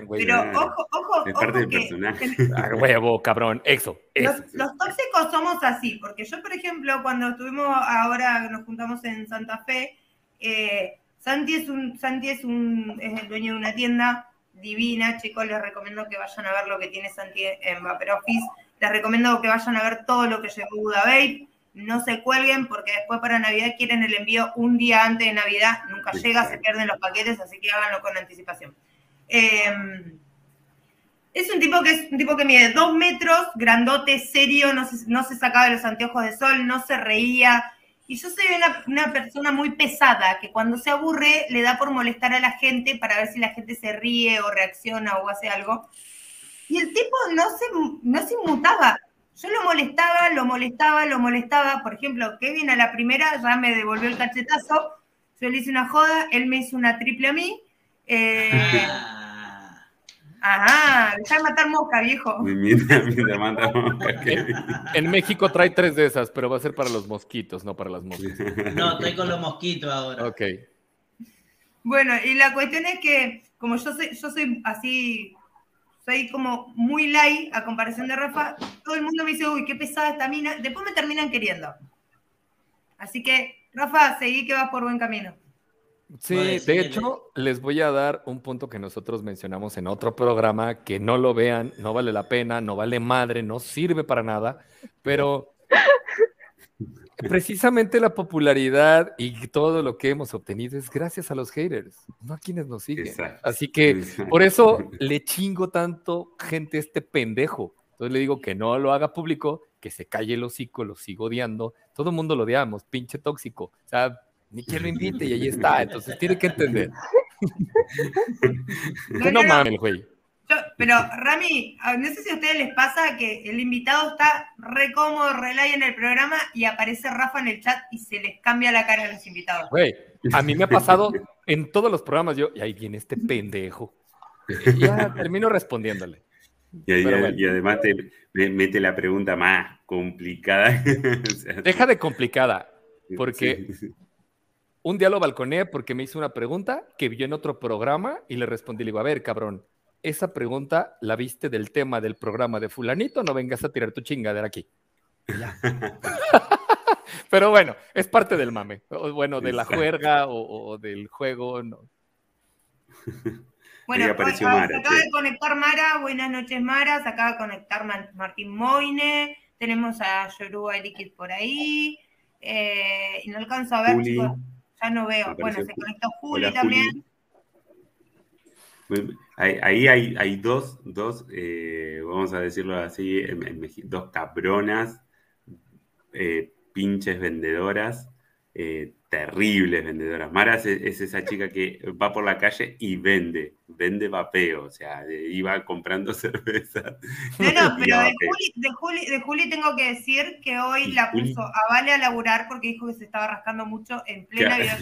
güey. Pero ojo, ojo, es parte del personaje. Ah, huevo, cabrón, eso. Los, tóxicos somos así, porque yo, por ejemplo, cuando estuvimos ahora, nos juntamos en Santa Fe, eh, Santi es un, Santi es un, es el dueño de una tienda divina, chicos, les recomiendo que vayan a ver lo que tiene Santi en Vapor Office. Les recomiendo que vayan a ver todo lo que llegó Buda no se cuelguen porque después para Navidad quieren el envío un día antes de Navidad, nunca llega, se pierden los paquetes, así que háganlo con anticipación. Em, es un tipo que es un tipo que mide dos metros, grandote, serio, no se, no se sacaba de los anteojos de sol, no se reía. Y yo soy una, una, persona muy pesada, que cuando se aburre le da por molestar a la gente para ver si la gente se ríe o reacciona o hace algo. Y el tipo no se, no se inmutaba. Yo lo molestaba, lo molestaba, lo molestaba. Por ejemplo, Kevin a la primera ya me devolvió el cachetazo. Yo le hice una joda, él me hizo una triple a mí. Eh, <laughs> Ajá, deja de matar mosca, viejo. <laughs> En México trae tres de esas, pero va a ser para los mosquitos, no para las moscas. <laughs> No, estoy con los mosquitos ahora. Ok. Bueno, y la cuestión es que, como yo soy, yo soy así, soy como muy light a comparación de Rafa, todo el mundo me dice, uy, qué pesada esta mina. Después me terminan queriendo. Así que, Rafa, seguí que vas por buen camino. Sí, de hecho, les voy a dar un punto que nosotros mencionamos en otro programa, que no lo vean, no vale la pena, no vale madre, no sirve para nada, pero precisamente la popularidad y todo lo que hemos obtenido es gracias a los haters, no a quienes nos siguen. Así que por eso le chingo tanto gente a este pendejo. Entonces le digo que no lo haga público, que se calle el hocico, lo sigo odiando. Todo el mundo lo odiamos, pinche tóxico. O sea, ni quien lo invite y ahí está. Entonces tiene que entender. <laughs> no, mames, güey. Pero Rami, no sé si a ustedes les pasa que el invitado está re cómodo, re en el programa y aparece Rafa en el chat y se les cambia la cara a los invitados. Güey, a mí me ha pasado en todos los programas, yo, y ahí viene este pendejo. Y ya termino respondiéndole. Y, además te mete la pregunta más complicada. <laughs> Deja de complicada, porque un día lo balconeé porque me hizo una pregunta que vio en otro programa y le respondí, le digo, a ver, cabrón, esa pregunta la viste del tema del programa de fulanito, no vengas a tirar tu chingadera aquí. <laughs> Pero bueno, es parte del mame, o, bueno, de la juerga o, del juego, no. Bueno, se acaba de conectar Mara, buenas noches Mara, se acaba de conectar Martín Moine, tenemos a Yoruba Liquid por ahí, eh, y no alcanzo a ver, chicos. Ya no veo. Bueno, se conectó Juli también. Ahí hay, hay dos, dos eh, vamos a decirlo así, dos cabronas, eh, pinches vendedoras, eh, terribles vendedoras. Mara es, esa chica que va por la calle y vende, vende vapeo, o sea, iba comprando <laughs> cerveza. No, no, <laughs> pero de Juli, de, Juli, tengo que decir que hoy la puso a Vale a laburar porque dijo que se estaba rascando mucho en plena vida.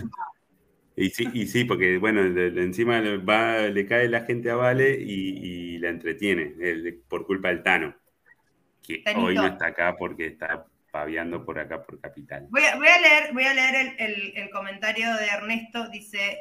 Y sí, y sí, porque bueno, encima va, le cae la gente a Vale y, la entretiene por culpa del Tano, que hoy no está acá porque está paviando por acá, por Capital. Voy a, leer, voy a leer el, comentario de Ernesto. Dice,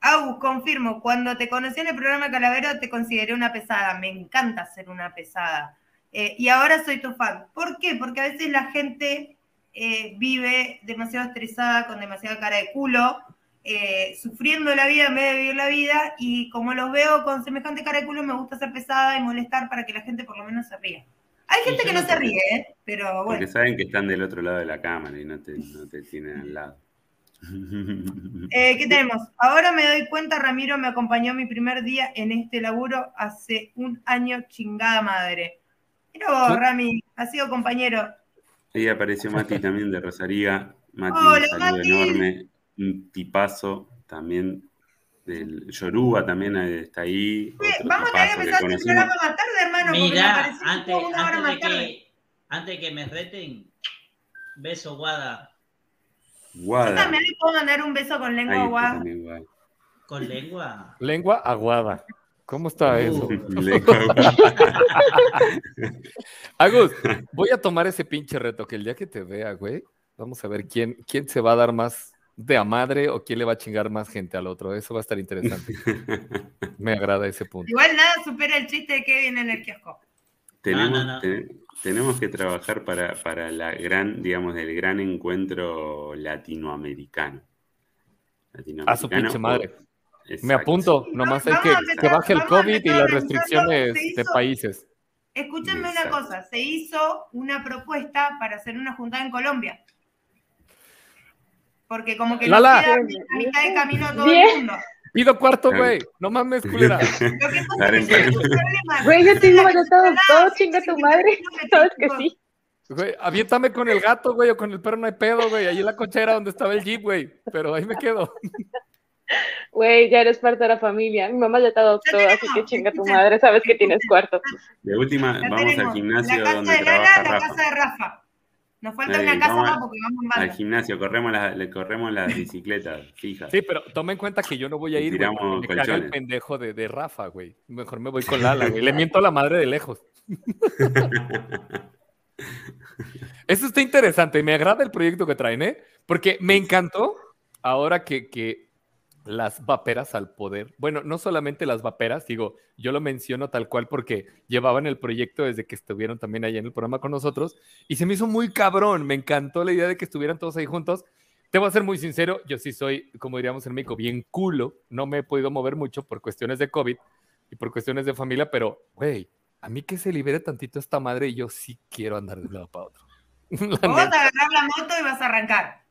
Agus, confirmo, cuando te conocí en el programa Calavero te consideré una pesada. Me encanta ser una pesada. Eh, y ahora soy tu fan. ¿Por qué? Porque a veces la gente eh, vive demasiado estresada, con demasiada cara de culo, eh, sufriendo la vida en vez de vivir la vida. Y como los veo con semejante cara de culo, me gusta ser pesada y molestar para que la gente por lo menos se ría. Hay gente que no se ríe, ¿eh? pero bueno. Porque saben que están del otro lado de la cámara y no te, no te tienen al lado. <laughs> Eh, ¿Qué tenemos? Ahora me doy cuenta, Ramiro me acompañó mi primer día en este laburo hace un año chingada madre. Mira vos, Rami, has sido compañero. Ahí apareció Mati también de Rosaría. Mati, un saludo enorme. Un tipazo también del Yoruba también está ahí. vamos a tener que empezar el programa más tarde, hermano. Mira, antes, antes, de que, antes de que me reten, beso Guada. Guada. Yo también le puedo mandar un beso con lengua aguada. ¿Con lengua? Lengua aguada. ¿Cómo está uh, eso? <laughs> <laughs> Agus, voy a tomar ese pinche reto que el día que te vea, güey, vamos a ver quién, quién se va a dar más de a madre o quién le va a chingar más gente al otro. Eso va a estar interesante. Me <laughs> agrada ese punto. Igual nada supera el chiste de Kevin en el kiosco. Tenemos, tenemos que trabajar para, para la gran, digamos, el gran encuentro latinoamericano. a su pinche madre. Me apunto, nomás hay que, que baje el COVID y las restricciones de países. escúchenme una cosa, se hizo una propuesta para hacer una juntada en Colombia. Porque como que Lala. nos queda a mitad de camino todo el mundo. Pido cuarto, güey. No mames, culera. <laughs> Güey, yo tengo ya todo, Nada, todo sí, chinga tu madre. <laughs> Sabes que sí. Güey, aviéntame con el gato, güey, o con el perro no hay pedo, güey. Allí en la cochera donde estaba el jeep, güey. Pero ahí me quedo. Güey, ya eres parte de la familia. Mi mamá ya te adoptó, así que chinga tu madre, sabes que tienes cuarto. De última, vamos al gimnasio la casa donde de Lala, trabaja la casa de Rafa. Nos falta Ey, una casa vamos más porque vamos en Al gimnasio, corremos las, le corremos las bicicletas fijas. Sí, pero toma en cuenta que yo no voy a ir, güey. Me caga el colchones. pendejo de, de Rafa, güey. Mejor me voy con Lala, güey. Le miento a la madre de lejos. <laughs> Eso está interesante. Me agrada el proyecto que traen, ¿eh? Porque me encantó ahora que, que las vaperas al poder. Bueno, no solamente las vaperas, digo, yo lo menciono tal cual porque llevaban el proyecto desde que estuvieron también ahí en el programa con nosotros y se me hizo muy cabrón. Me encantó la idea de que estuvieran todos ahí juntos. Te voy a ser muy sincero, yo sí soy, como diríamos en México, bien culo. No me he podido mover mucho por cuestiones de COVID y por cuestiones de familia, pero, güey, a mí que se libere tantito esta madre yo sí quiero andar de un lado para otro. <laughs> Neta. a agarrar la moto y vas a arrancar.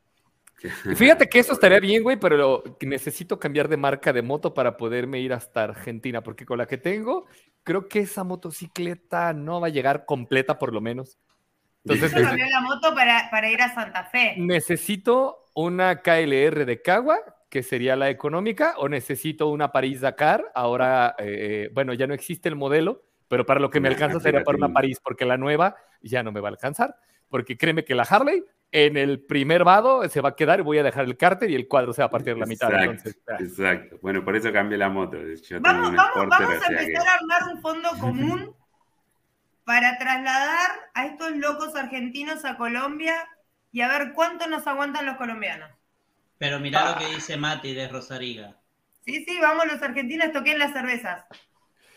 Fíjate que eso <laughs> estaría bien, güey, pero lo- necesito cambiar de marca de moto para poderme ir hasta Argentina, porque con la que tengo, creo que esa motocicleta no va a llegar completa por lo menos. Entonces Yo cambié la moto para, para ir a Santa Fe. necesito una KLR de Cagua, que sería la económica, o necesito una París-Dakar. Ahora, eh, bueno, ya no existe el modelo, pero para lo que me alcanza sería para una. París, porque la nueva ya no me va a alcanzar. Porque créeme que la Harley en el primer vado se va a quedar y voy a dejar el cárter y el cuadro se va a partir la mitad. Exacto, Entonces, ah. exacto. Bueno, por eso cambié la moto. Yo tengo Vamos, un vamos, vamos a que- empezar a armar un fondo <laughs> común para trasladar a estos locos argentinos a Colombia y a ver cuánto nos aguantan los colombianos. Pero mirá lo que dice Mati de Rosariga. Sí, sí, vamos los argentinos, toquen las cervezas.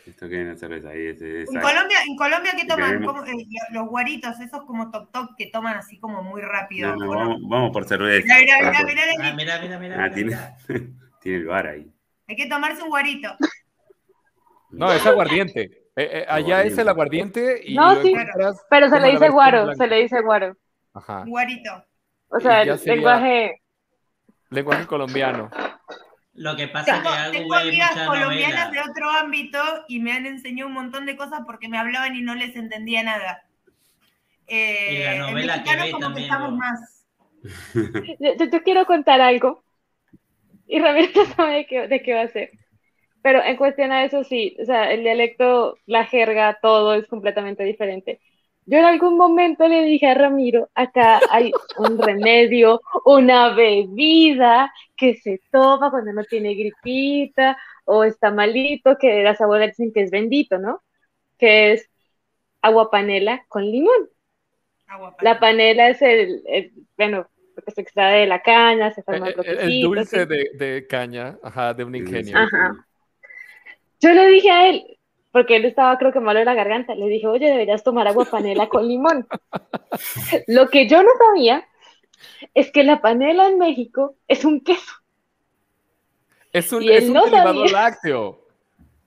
Esto que es una cerveza ahí. Es, es- En Colombia, en Colombia ¿qué toman? queremos- ¿Cómo- eh, los guaritos, esos como toc toc que toman así como muy rápido. Vamos, vamos por cerveza. Mirá, mirá, mirá, Vamos. mirá, Ah, mirá. mira, mira, mira. Ah, tiene, <laughs> tiene el bar ahí. Hay que tomarse un guarito. No, es aguardiente. Eh, eh, allá es el aguardiente y No, sí. Pero se le dice guaro, blanca. se le dice guaro. Ajá. Guarito. O sea, el lenguaje. Lenguaje colombiano. Lo que pasa es Tengo, que algo tengo amigas colombianas de otro ámbito y me han enseñado un montón de cosas porque me hablaban y no les entendía nada. Eh, Y la el novela que mexicano ve como también, estamos más. <laughs> Yo, yo- quiero contar algo. Y Ramiro <laughs> no sabe de qué, de qué va a ser. Pero en cuestión a eso sí, o sea, el dialecto, la jerga, todo es completamente diferente. Yo en algún momento le dije a Ramiro, acá hay un remedio, una bebida que se toma cuando no tiene gripita o está malito, que las abuelas dicen que es bendito, ¿no? Que es agua panela con limón. Agua La panela es el, el- bueno, lo que se extrae de la caña, se Eh, forma eh, El, bloquecitos, dulce ¿sí? de, de caña, ajá, de un ingenio. Ajá. Yo le dije a él, porque él estaba creo que malo de la garganta, le dije, oye, deberías tomar agua panela con limón. <laughs> Lo que yo no sabía es que la panela en México es un queso. Es un, Y él es un no derivado sabía. lácteo.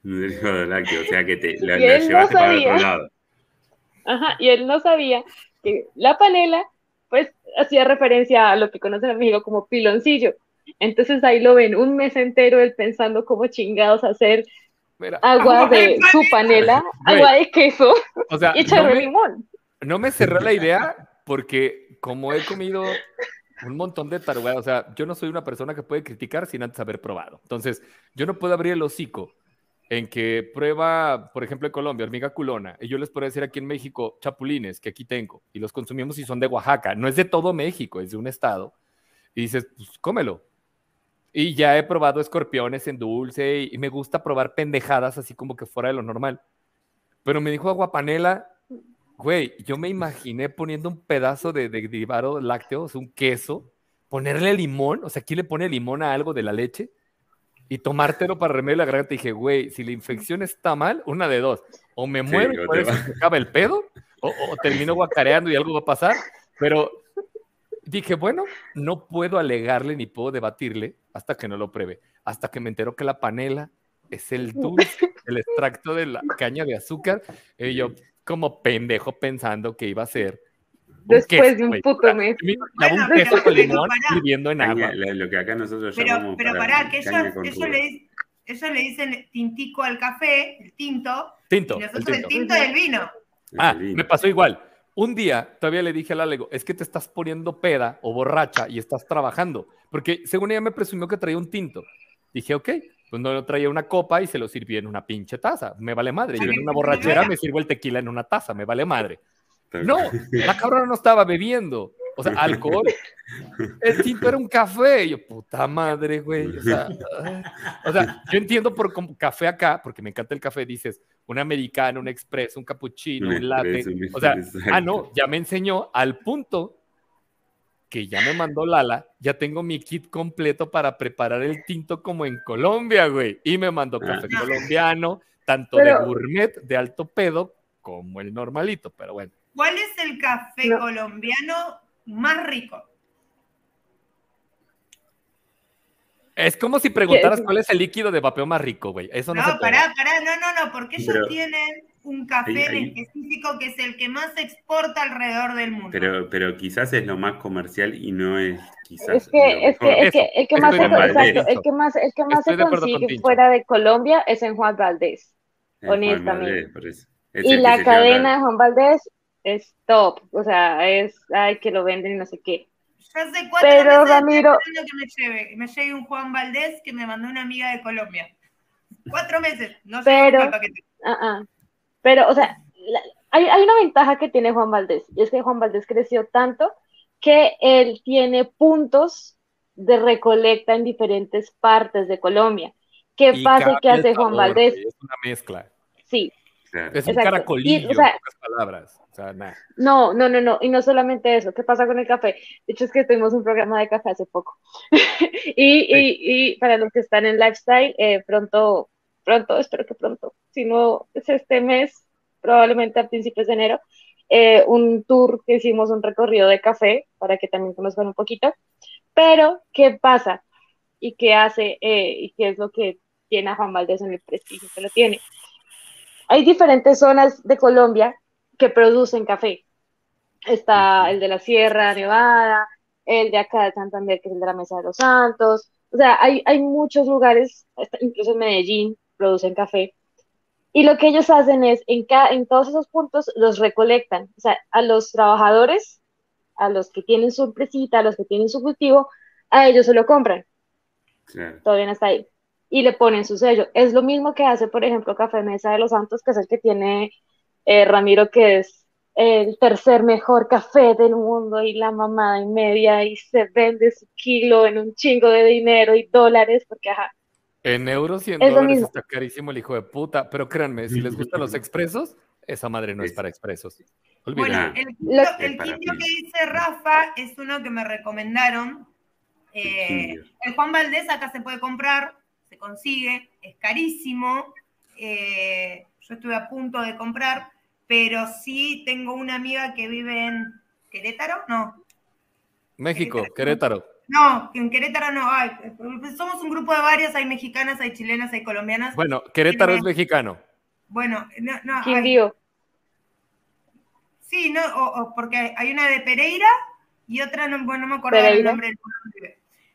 Un derivado lácteo, o sea que te él no llevaste para otro sabía. lado. Ajá, y él no sabía que la panela, pues, hacía referencia a lo que conocen en México como piloncillo. Entonces ahí lo ven un mes entero él pensando cómo chingados hacer Mira, agua Agua <laughs> de de su panela, Güey. agua de queso o sea, <laughs> y no echarle me, limón. no me cerré la idea porque como he comido un montón de tarugadas, o sea, yo no soy una persona que puede criticar sin antes haber probado. Entonces, yo no puedo abrir el hocico en que prueba, por ejemplo, en Colombia, hormiga culona, y yo les puedo decir aquí en México, chapulines, que aquí tengo, y los consumimos y son de Oaxaca. No es de todo México, es de un estado. Y dices, pues cómelo. Y ya he probado escorpiones en dulce y, y me gusta probar pendejadas así como que fuera de lo normal. Pero me dijo aguapanela, güey, yo me imaginé poniendo un pedazo de, de derivado lácteo, un queso, ponerle limón, o sea, ¿quién le pone limón a algo de la leche? Y tomártelo para remedio la garganta. Y dije, güey, si la infección está mal, una de dos. O me Sí, muero y o por eso va- se acaba el pedo, o, o termino guacareando y algo va a pasar. Pero dije, bueno, no puedo alegarle ni puedo debatirle hasta que no lo pruebe. Hasta que me entero que la panela es el dulce, el <laughs> extracto de la caña de azúcar. Y yo, como pendejo pensando que iba a ser. Después de un puto mes. un queso con limón hirviendo en agua. Lo que acá nosotros pero, llamamos. Pero pará, que ellos, le, ellos, le, dicen tintico al café, el tinto. Tinto. Y nosotros el tinto, el del vino. Ah, me pasó igual. Un día todavía le dije al Alego, es que te estás poniendo peda o borracha y estás trabajando. Porque según ella me presumió que traía un tinto. Dije, ok, pues no traía una copa y se lo sirvió en una pinche taza. Me vale madre. Yo en una borrachera me sirvo el tequila en una taza. Me vale madre. No, <laughs> la cabrona no estaba bebiendo. O sea, alcohol. El tinto era un café. yo, puta madre, güey. O sea, o sea, yo entiendo por café acá, porque me encanta el café, dices, un americano, un expreso, un cappuccino, un, latte. O sea, ah, no, ya me enseñó al punto que ya me mandó Lala, ya tengo mi kit completo para preparar el tinto como en Colombia, güey. Y me mandó café ah. colombiano, tanto de gourmet, de alto pedo, como el normalito, pero bueno. ¿Cuál es el café colombiano más rico? Es como si preguntaras cuál es el líquido de vapeo más rico, güey. Eso no, no pará, pará, no, no, no, porque ellos tienen un café en específico que es el que más se exporta alrededor del mundo. Pero, pero quizás es lo más comercial y no es quizás. Es que, es que, es que el que más, se, exacto, el que más, el que más se consigue fuera de Colombia es en Juan Valdés, honestamente. y la cadena de Juan Valdés es top, o sea, es, ay, que lo venden y no sé qué. Ya hace cuatro Pero, Ramiro, que me lleve, me llegue un Juan Valdés que me mandó una amiga de Colombia. Cuatro meses, no sé pero, uh -uh. pero, o sea, hay, hay, una ventaja que tiene Juan Valdés, y es que Juan Valdés creció tanto que él tiene puntos de recolecta en diferentes partes de Colombia. ¿Qué pasa que hace Juan Valdés? Es una mezcla. Sí. Es un caracolillo, en pocas palabras. No, no, no, no. Y no solamente eso. ¿Qué pasa con el café? De hecho, es que tuvimos un programa de café hace poco. <laughs> y, para los que están en lifestyle, eh, pronto, pronto, espero que pronto, si no es este mes, probablemente a principios de enero, eh, un tour que hicimos, un recorrido de café, para que también conozcan un poquito. Pero, ¿qué pasa? ¿Y qué hace? Eh, ¿Y qué es lo que tiene a Juan Valdés en el prestigio que lo tiene? Hay diferentes zonas de Colombia que producen café. Está el de la Sierra Nevada, el de acá de Santander, que es el de la Mesa de los Santos. O sea, hay, hay muchos lugares, incluso en Medellín, producen café. Y lo que ellos hacen es, en, en todos esos puntos, los recolectan. O sea, a los trabajadores, a los que tienen su empresita, a los que tienen su cultivo, a ellos se lo compran. Todavía no está ahí. Y le ponen su sello. Es lo mismo que hace, por ejemplo, Café Mesa de los Santos, que es el que tiene eh, Ramiro, que es el tercer mejor café del mundo y la mamada y media y se vende su kilo en un chingo de dinero y dólares, porque ajá. En euros y en dólares está carísimo el hijo de puta, pero créanme, si les gustan los expresos, esa madre no es para expresos. Bueno, el, el, que dice Rafa es uno que me recomendaron. Eh, el Juan Valdés acá se puede comprar, se consigue, es carísimo. Eh, yo estuve a punto de comprar, pero sí tengo una amiga que vive en Querétaro, no. México, Querétaro. No, en Querétaro no hay. Somos un grupo de varias, hay mexicanas, hay chilenas, hay colombianas. Bueno, Querétaro es mexicano. Bueno, no, no. ¿Quién Sí, no, o, porque hay una de Pereira y otra, no, bueno, no me acuerdo el nombre del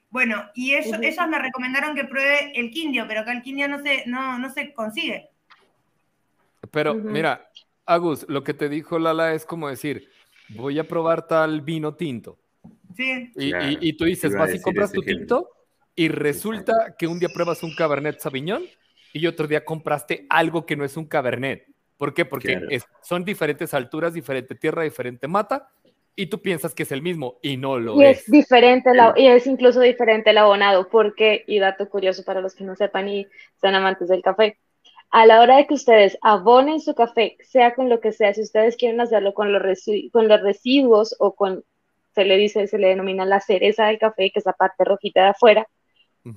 Bueno, y ellos, ellas me recomendaron que pruebe el quindio, pero acá el quindio no se, no, no se consigue. Pero mira, Agus, lo que te dijo Lala es como decir, voy a probar tal vino tinto. Sí. Y, tú dices, vas y compras tu tinto y resulta que un día pruebas un Cabernet Sauvignon y otro día compraste algo que no es un Cabernet. ¿Por qué? Porque son diferentes alturas, diferente tierra, diferente mata y tú piensas que es el mismo y no lo y es. diferente y es incluso diferente el abonado porque, y dato curioso para los que no sepan y sean amantes del café, a la hora de que ustedes abonen su café, sea con lo que sea, si ustedes quieren hacerlo con los, con los residuos o con, se le dice, se le denomina la cereza del café, que es la parte rojita de afuera,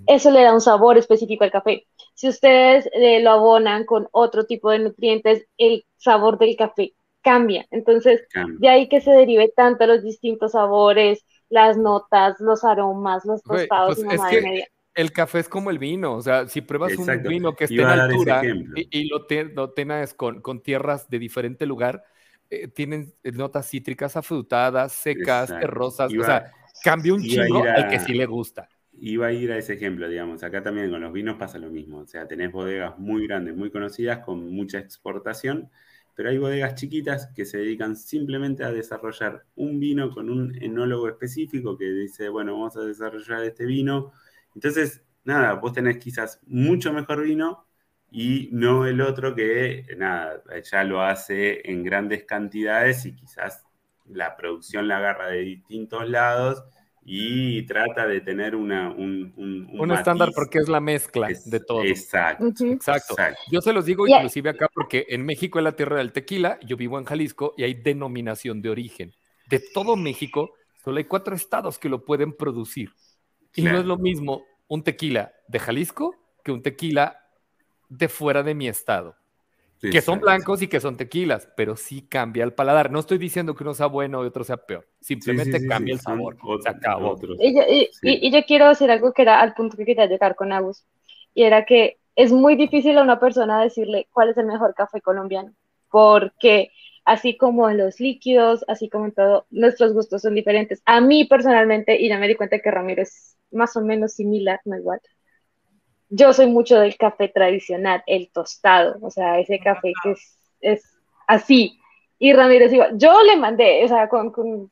eso le da un sabor específico al café. Si ustedes eh, lo abonan con otro tipo de nutrientes, el sabor del café cambia. Entonces, de ahí que se derive tanto los distintos sabores, las notas, los aromas, los tostados pues y es que el café es como el vino, o sea, si pruebas un vino que esté en altura y, lo, tienes con, tierras de diferente lugar, eh, tienen notas cítricas afrutadas, secas, terrosas, o sea, cambia un chingo al que sí le gusta. Iba a ir a ese ejemplo, digamos, acá también con los vinos pasa lo mismo, o sea, tenés bodegas muy grandes, muy conocidas, con mucha exportación, pero hay bodegas chiquitas que se dedican simplemente a desarrollar un vino con un enólogo específico que dice, bueno, vamos a desarrollar este vino. Entonces, nada, vos tenés quizás mucho mejor vino y no el otro que, nada, ya lo hace en grandes cantidades y quizás la producción la agarra de distintos lados y trata de tener una, un, un, estándar porque es la mezcla de todo. Exacto, exacto, Yo se los digo inclusive acá porque en México es la tierra del tequila, yo vivo en Jalisco y hay denominación de origen. De todo México, solo hay cuatro estados que lo pueden producir. Y no es lo mismo un tequila de Jalisco que un tequila de fuera de mi estado que son blancos y que son tequilas, pero sí cambia el paladar. No estoy diciendo que uno sea bueno y otro sea peor, simplemente cambia el sabor. se acabó. Y, yo, quiero decir algo que era al punto que quería llegar con Agus, y era que es muy difícil a una persona decirle cuál es el mejor café colombiano, porque así como en los líquidos, así como en todo, nuestros gustos son diferentes. A mí personalmente, y ya me di cuenta que Ramiro es más o menos similar, no igual, yo soy mucho del café tradicional, el tostado, o sea, ese café que es, así. Y Ramírez iba, yo le mandé, o sea, con, con,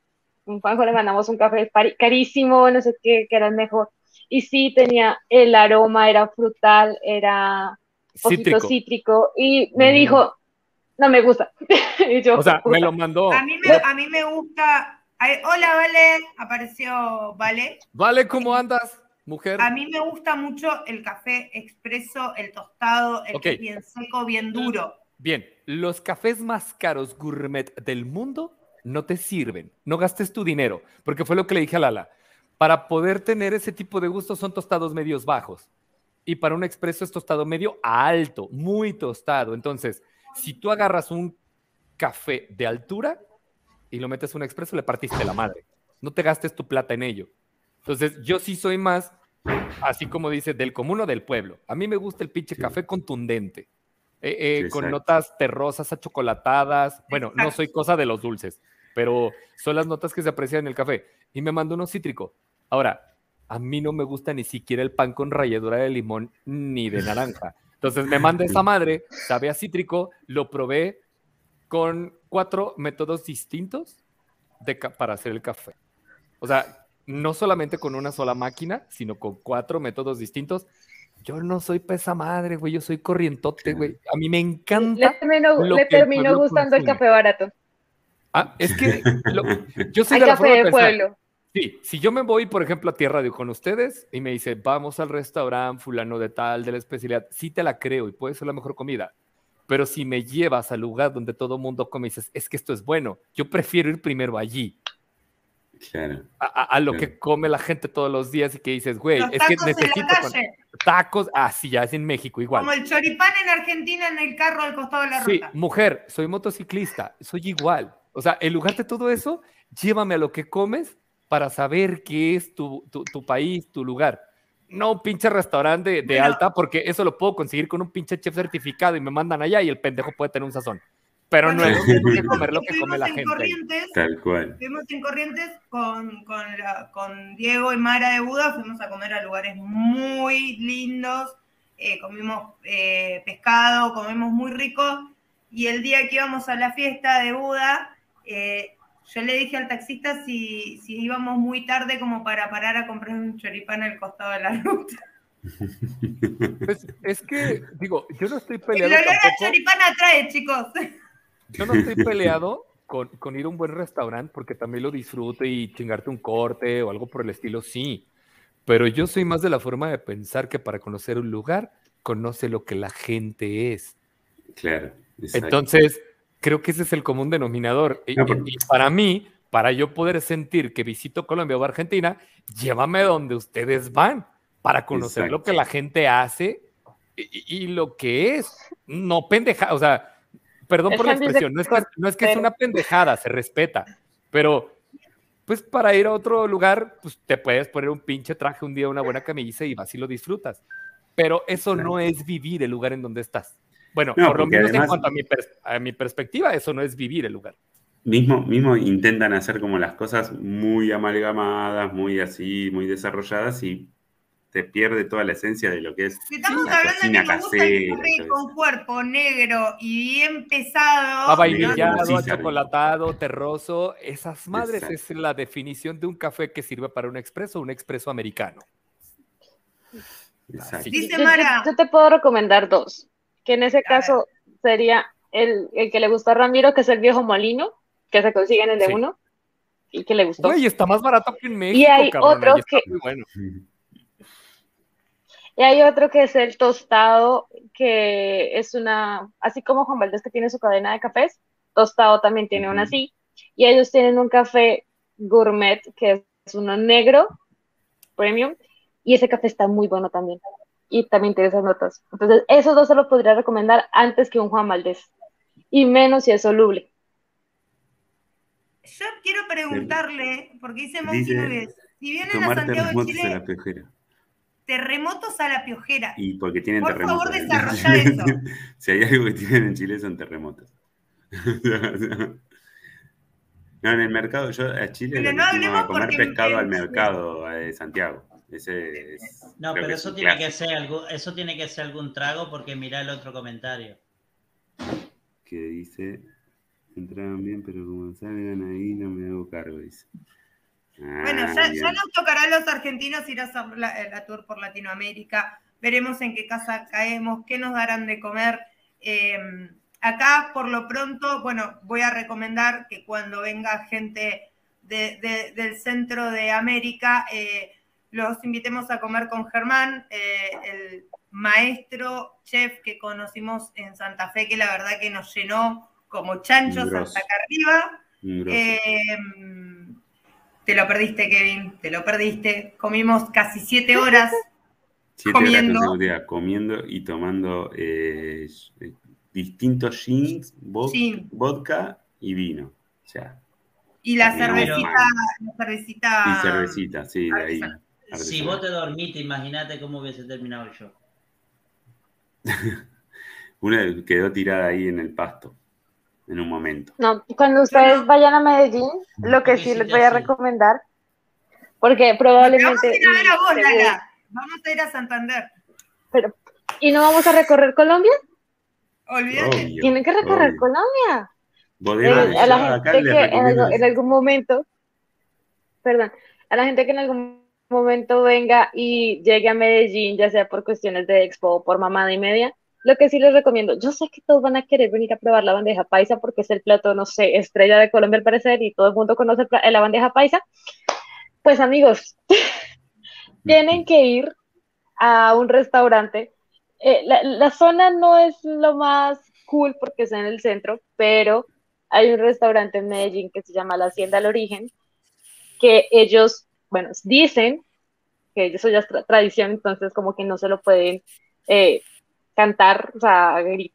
Juanjo le mandamos un café carísimo, no sé qué, que era el mejor. Y sí tenía el aroma, era frutal, era poquito cítrico. y me dijo, no me gusta. <laughs> y yo, o sea, me lo mandó. A mí me, a mí me gusta. Hola, Vale, apareció Vale. Vale, ¿cómo andas? mujer. A mí me gusta mucho el café expreso, el tostado, el que bien seco, bien duro. Bien, los cafés más caros gourmet del mundo no te sirven. No gastes tu dinero, porque fue lo que le dije a Lala. Para poder tener ese tipo de gustos son tostados medios bajos. Y para un expreso es tostado medio alto, muy tostado. Entonces, si tú agarras un café de altura y lo metes en un expreso, le partiste la madre. No te gastes tu plata en ello. Entonces, yo sí soy más, así como dice, del común o del pueblo. A mí me gusta el pinche café contundente, eh, eh, con notas terrosas, achocolatadas. Bueno, no soy cosa de los dulces, pero son las notas que se aprecian en el café. Y me mando uno cítrico. Ahora, a mí no me gusta ni siquiera el pan con ralladura de limón ni de naranja. Entonces me manda esa madre, sabe a cítrico, lo probé con cuatro métodos distintos de, para hacer el café. O sea, no solamente con una sola máquina, sino con cuatro métodos distintos. Yo no soy pesa madre, güey, yo soy corrientote, güey. A mí me encanta. Le terminó, gustando el café barato. Ah, es que yo soy de la café de, pueblo. Sí, si yo me voy, por ejemplo, a Tierra de con ustedes y me dice, vamos al restaurante fulano de tal, de la especialidad, sí te la creo y puede ser la mejor comida. Pero si me llevas al lugar donde todo el mundo come y dices, es que esto es bueno, yo prefiero ir primero allí a, lo que come la gente todos los días y que dices, güey, es que necesito tacos, así ya es en México igual. Como el choripán en Argentina en el carro al costado de la ruta. Sí, mujer, soy motociclista, soy igual. O sea, en lugar de todo eso, llévame a lo que comes para saber qué es tu, tu, país, tu lugar. No un pinche restaurante de, alta, porque eso lo puedo conseguir con un pinche chef certificado y me mandan allá y el pendejo puede tener un sazón. Pero no es lo comer lo que come la gente. Tal cual. Fuimos en Corrientes con, con, con, Diego y Mara de Buda, fuimos a comer a lugares muy lindos, eh, comimos eh, pescado, comimos muy rico, y el día que íbamos a la fiesta de Buda, eh, yo le dije al taxista si, si íbamos muy tarde como para parar a comprar un choripán al costado de la ruta. <laughs> Pues, es que, digo, yo no estoy peleando. El olor a choripán atrae, chicos. Yo no estoy peleado con, ir a un buen restaurante porque también lo disfruto y chingarte un corte o algo por el estilo, sí. Pero yo soy más de la forma de pensar que para conocer un lugar, conoce lo que la gente es. Claro. Entonces, creo que ese es el común denominador. Y, para mí, para yo poder sentir que visito Colombia o Argentina, llévame donde ustedes van para conocer lo que la gente hace y, y, lo que es. No pendeja, o sea, Perdón por la expresión, no es, que, es una pendejada, se respeta, pero pues para ir a otro lugar, pues te puedes poner un pinche traje un día, una buena camisa y vas y lo disfrutas. Pero eso no es vivir el lugar en donde estás. Bueno, por lo menos en cuanto a mi, a mi perspectiva, eso no es vivir el lugar. Mismo, mismo intentan hacer como las cosas muy amalgamadas, muy así, muy desarrolladas y te pierde toda la esencia de lo que es si estamos la hablando cocina de casera. con cuerpo negro y bien pesado. Avainillado, chocolatado, terroso. Esas madres es la definición de un café que sirve para un expreso, un expreso americano. Dice Mara. Yo, te puedo recomendar dos, que en ese caso sería el, el, que le gusta a Ramiro, que es el viejo molino, que se consigue en el de uno, y que le gustó. Y está más barato que en México. Y hay otro que... Y hay otro que es el tostado, que es una, así como Juan Valdés que tiene su cadena de cafés, tostado también tiene una así. Y ellos tienen un café gourmet, que es uno negro, premium, y ese café está muy bueno también. Y también tiene esas notas. Entonces, esos dos se los podría recomendar antes que un Juan Valdés. Y menos si es soluble. Yo quiero preguntarle, porque dice Monty si vienen a Santiago de Chile, terremotos a la piojera. Y porque tienen Por terremotos. Por favor, desarrolla eso. <laughs> si hay algo que tienen en Chile son terremotos. <laughs> no, en el mercado, yo a Chile le no a comer pescado al mercado de Santiago. Ese no, pero eso tiene, que ser algo, eso tiene que ser algún trago porque mira el otro comentario. Que dice, entraban bien, pero como salgan ahí no me hago cargo, dice. Bueno, ah, ya, nos tocará a los argentinos ir a hacer la, tour por Latinoamérica. Veremos en qué casa caemos, qué nos darán de comer. Em, acá, por lo pronto, bueno, voy a recomendar que cuando venga gente del centro de América, eh, los invitemos a comer con Germán, eh, el maestro chef que conocimos en Santa Fe, que la verdad que nos llenó como chanchos hasta acá arriba. Te lo perdiste, Kevin, te lo perdiste. Comimos casi siete horas. <laughs> Siete comiendo. horas comiendo y tomando eh, distintos jeans, vodka y vino. O sea, y la cervecita, la cervecita. Y cervecita, sí, de ahí. Si vos te dormiste, imagínate cómo hubiese terminado yo. <laughs> Una quedó tirada ahí en el pasto en un momento. No, cuando ustedes vayan a Medellín, lo que sí les voy a recomendar, porque probablemente... Vamos a ir a, vamos a ir a Santander. Pero, ¿Y no vamos a recorrer Colombia? Olvídate. Tienen que recorrer Colombia. Eh, a la gente que en, algún momento, perdón, a la gente que en algún momento venga y llegue a Medellín, ya sea por cuestiones de expo o por mamada y media, lo que sí les recomiendo, yo sé que todos van a querer venir a probar la bandeja paisa porque es el plato, no sé, estrella de Colombia al parecer y todo el mundo conoce la bandeja paisa. Pues amigos, <laughs> tienen que ir a un restaurante. Eh, la, zona no es lo más cool porque está en el centro, pero hay un restaurante en Medellín que se llama La Hacienda al Origen, que ellos, bueno, dicen que eso ya es tradición, entonces como que no se lo pueden eh, cantar, o sea, ni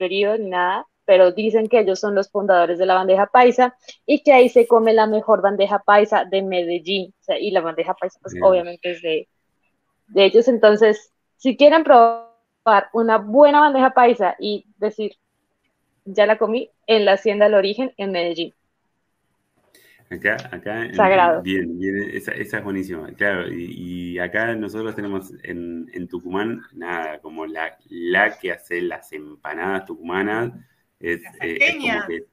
nada, pero dicen que ellos son los fundadores de la bandeja paisa y que ahí se come la mejor bandeja paisa de Medellín. O sea, y la bandeja paisa, pues obviamente es de, de ellos. Entonces, si quieren probar una buena bandeja paisa y decir, ya la comí, en la Hacienda del Origen en Medellín. Acá, acá. Sagrado. Bien, bien, esa, esa es buenísima. Claro, y, acá nosotros tenemos en, en, Tucumán, nada, como la, la que hace las empanadas tucumanas. Es, eh, es como que.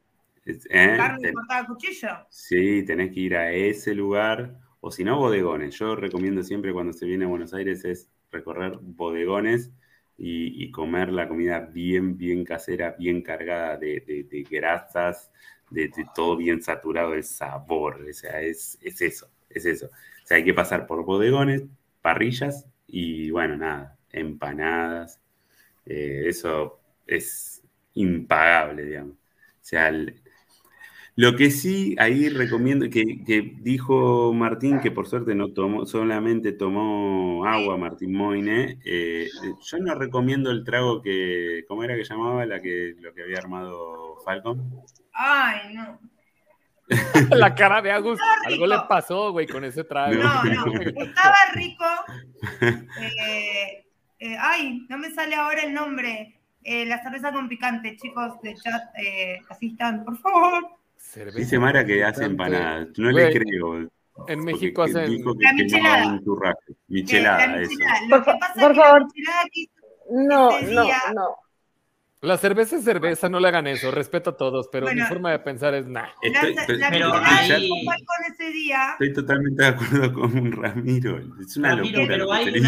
¿eh? Carne cortada a cuchillo. Sí, tenés que ir a ese lugar, o si no, bodegones. Yo recomiendo siempre cuando se viene a Buenos Aires es recorrer bodegones y, y comer la comida bien, bien casera, bien cargada de, de, de grasas de, todo bien saturado el sabor. O sea, es, eso, es eso. O sea, hay que pasar por bodegones, parrillas y bueno, nada, empanadas. Eh, eso es impagable, digamos. O sea, lo que sí ahí recomiendo, que, que, dijo Martín, que por suerte no tomó, solamente tomó agua Martín Moine, eh, yo no recomiendo el trago que, ¿cómo era que llamaba la que, lo que había armado Falcon? Ay, no. <laughs> La cara de Agus. Algo le pasó, güey, con ese trago. No, no. Estaba rico. <laughs> Eh, eh, ay, no me sale ahora el nombre. Eh, la cerveza con picante, chicos de chat, asistan, por favor. Dice Mara que hace empanadas. No le creo. En México hacen. la michelada. Michelada, eso. Por, por favor. No, no, no. La cerveza es cerveza, no le hagan eso, respeto a todos, pero mi forma de pensar es nah. Estoy, pero ahí... con ese día. Estoy totalmente de acuerdo con Ramiro. Es una locura. Pero hay,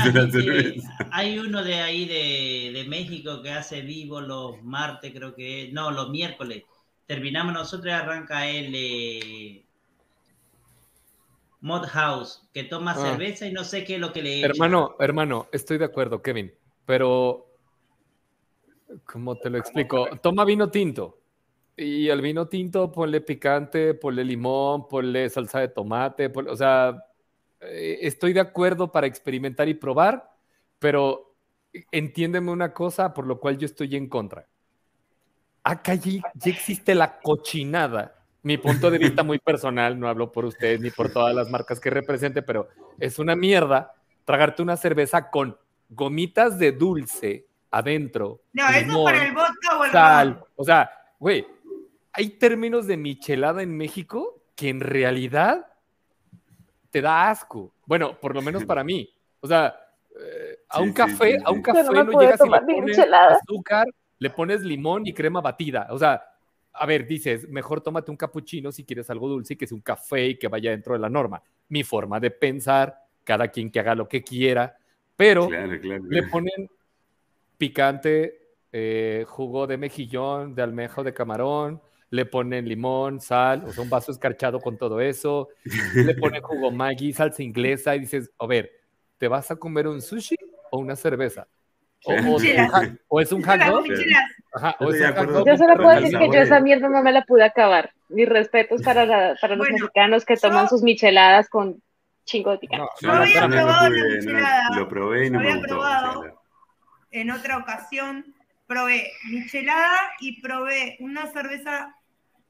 hay, uno de ahí de, de, México que hace vivo los martes, creo que es, no, los miércoles. Terminamos nosotros y arranca él eh, Mod House, que toma ah. cerveza y no sé qué es lo que le Hermano, hermano, estoy de acuerdo, Kevin, pero ¿Cómo te lo explico? Toma vino tinto. Y al vino tinto ponle picante, ponle limón, ponle salsa de tomate. o sea, eh, estoy de acuerdo para experimentar y probar, pero entiéndeme una cosa por lo cual yo estoy en contra. Acá ya existe la cochinada. Mi punto de vista muy personal, no hablo por ustedes ni por todas las marcas que represente, pero es una mierda tragarte una cerveza con gomitas de dulce adentro. No, eso para el vodka o el sal. O sea, güey, hay términos de michelada en México que en realidad te da asco. Bueno, por lo menos para mí. O sea, eh, a un café, a un café no, llegas y le pones azúcar, le pones limón y crema batida. O sea, a ver, dices, mejor tómate un capuchino si quieres algo dulce y que sea un café y que vaya dentro de la norma. Mi forma de pensar, cada quien que haga lo que quiera, pero le ponen picante, eh, jugo de mejillón, de almeja de camarón, le ponen limón, sal, o sea, un vaso escarchado con todo eso, le ponen jugo Maggi, salsa inglesa y dices, a ver, ¿te vas a comer un sushi o una cerveza? O, es un hot dog. Yo solo puedo decir que yo esa mierda no me la pude acabar. Mis respetos para, para los mexicanos que toman sus micheladas con chingo de picante. No, había probado la michelada. Lo probé y no me gustó en otra ocasión probé michelada y probé una cerveza,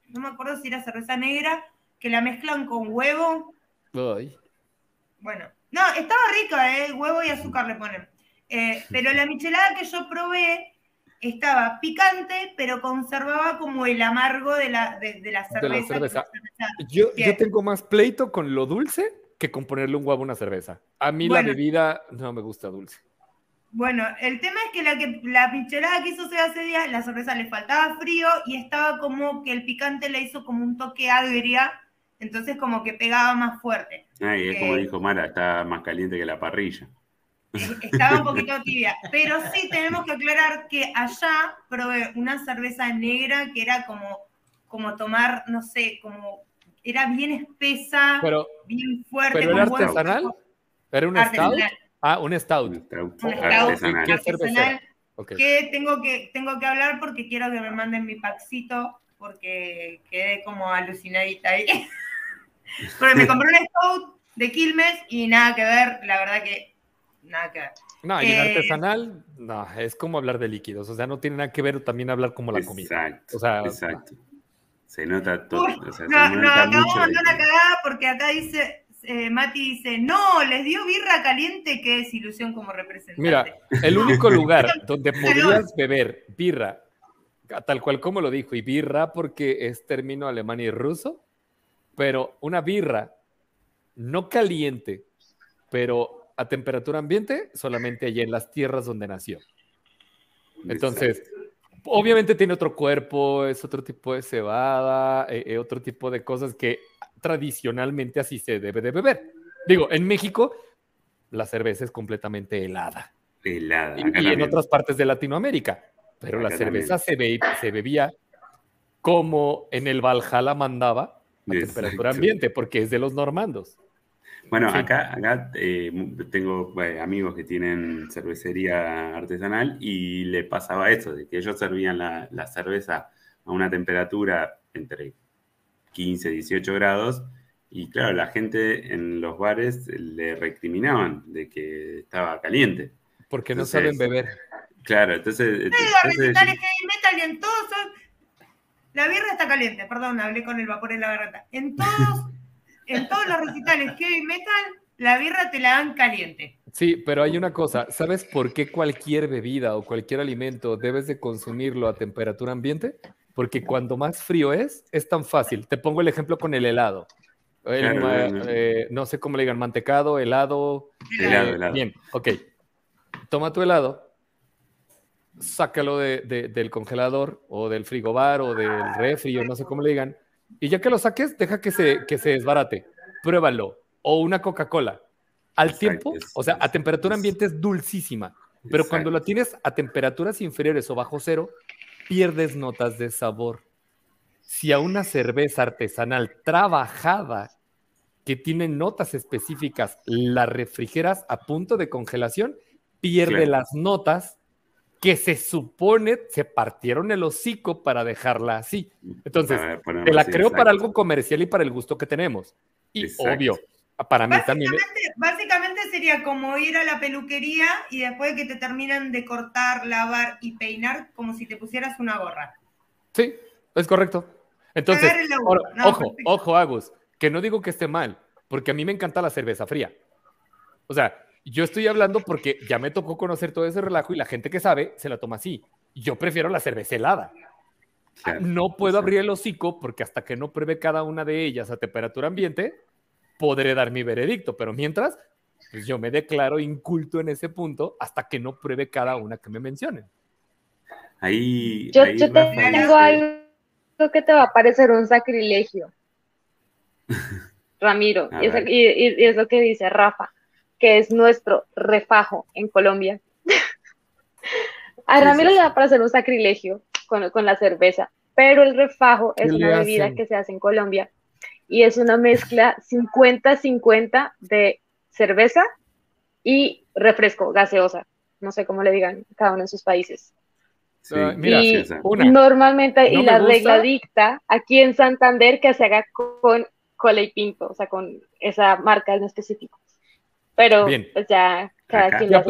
no me acuerdo si era cerveza negra, que la mezclan con huevo. Bueno, no, estaba rica, ¿eh? Huevo y azúcar le ponen. Eh, pero la michelada que yo probé estaba picante, pero conservaba como el amargo de la, de, la cerveza. Yo, yo, tengo más pleito con lo dulce que con ponerle un huevo a una cerveza. A mí la bebida no me gusta dulce. Bueno, el tema es que la, que la michelada que hizo hace días, la cerveza le faltaba frío y estaba como que el picante le hizo como un toque agria, entonces como que pegaba más fuerte. Ay, es como dijo Mara, está más caliente que la parrilla. Estaba un <laughs> poquito tibia, pero sí tenemos que aclarar que allá probé una cerveza negra que era como, como tomar, no sé, como era bien espesa, bien fuerte. ¿Pero era artesanal? ¿Era un estado? Ah, un stout. Un stout, artesanal. Que tengo que tengo que hablar porque quiero que me manden mi paxito porque quedé como alucinadita ahí. <laughs> Pero me compré un stout de Quilmes y nada que ver, la verdad que nada que ver. No, y el eh, artesanal, no, es como hablar de líquidos, o sea, no tiene nada que ver también hablar como la comida. Exacto. O sea, exacto. Se nota todo. o sea, no, no, acabamos de una cagada porque acá dice eh, Mati dice, no, les dio birra caliente, qué desilusión como representante. Mira, el único <laughs> lugar donde podrías beber birra, tal cual como lo dijo, y birra porque es término alemán y ruso, pero una birra no caliente, pero a temperatura ambiente, solamente allí en las tierras donde nació. Entonces, obviamente tiene otro cuerpo, es otro tipo de cebada, eh, eh, otro tipo de cosas que tradicionalmente así se debe de beber. Digo, en México la cerveza es completamente helada. Helada. Y, en otras partes de Latinoamérica. Pero la cerveza se, se, bebía como en el Valhalla mandaba a temperatura ambiente, porque es de los normandos. Bueno, acá, acá eh, tengo eh, amigos que tienen cervecería artesanal y le pasaba eso, de que ellos servían la, la cerveza a una temperatura entre 15, 18 grados. Y claro, la gente en los bares le recriminaban de que estaba caliente. Porque no saben beber. Claro, entonces. entonces La birra está caliente, perdón, hablé con el vapor en la garganta. En todos, en todos los recitales heavy metal, la birra te la dan caliente. Sí, pero hay una cosa, ¿sabes por qué cualquier bebida o cualquier alimento debes de consumirlo a temperatura ambiente? Porque cuando más frío es, es tan fácil. Te pongo el ejemplo con el helado. Eh, no sé cómo le digan, mantecado, helado. Helado, helado. Bien, ok. Toma tu helado, sácalo del congelador o del frigobar o del refri o no sé cómo le digan. Y ya que lo saques, deja que se, que se desbarate. Pruébalo. O una Coca-Cola. Al tiempo, o sea, a temperatura ambiente es dulcísima. Pero cuando la tienes a temperaturas inferiores o bajo cero, pierdes notas de sabor. Si a una cerveza artesanal trabajada que tiene notas específicas la refrigeras a punto de congelación, pierde las notas que se supone se partieron el hocico para dejarla así. Entonces, te la creo para algo comercial y para el gusto que tenemos. Y obvio, para mí también. Básicamente sería como ir a la peluquería y después de que te terminan de cortar, lavar y peinar, como si te pusieras una gorra. Sí, es correcto. Entonces, ojo, ojo, Agus, que no digo que esté mal, porque a mí me encanta la cerveza fría. O sea, yo estoy hablando porque ya me tocó conocer todo ese relajo y la gente que sabe se la toma así. Yo prefiero la cerveza helada. no puedo abrir el hocico porque hasta que no pruebe cada una de ellas a temperatura ambiente, podré dar mi veredicto. Pero mientras, pues yo me declaro inculto en ese punto hasta que no pruebe cada una que me mencionen. Ahí. Yo, te digo algo que te va a parecer un sacrilegio. <laughs> Ramiro, y es lo que dice Rafa que es nuestro refajo en Colombia. <laughs> A Ramiro le da para hacer un sacrilegio con, con la cerveza, pero el refajo es una bebida que se hace en Colombia y es una mezcla 50-50 de cerveza y refresco, gaseosa. No sé cómo le digan cada uno en sus países. y normalmente, y la regla dicta aquí en Santander que se haga con cola y pinto, o sea, con esa marca en específico. Pero pues ya cada quien lo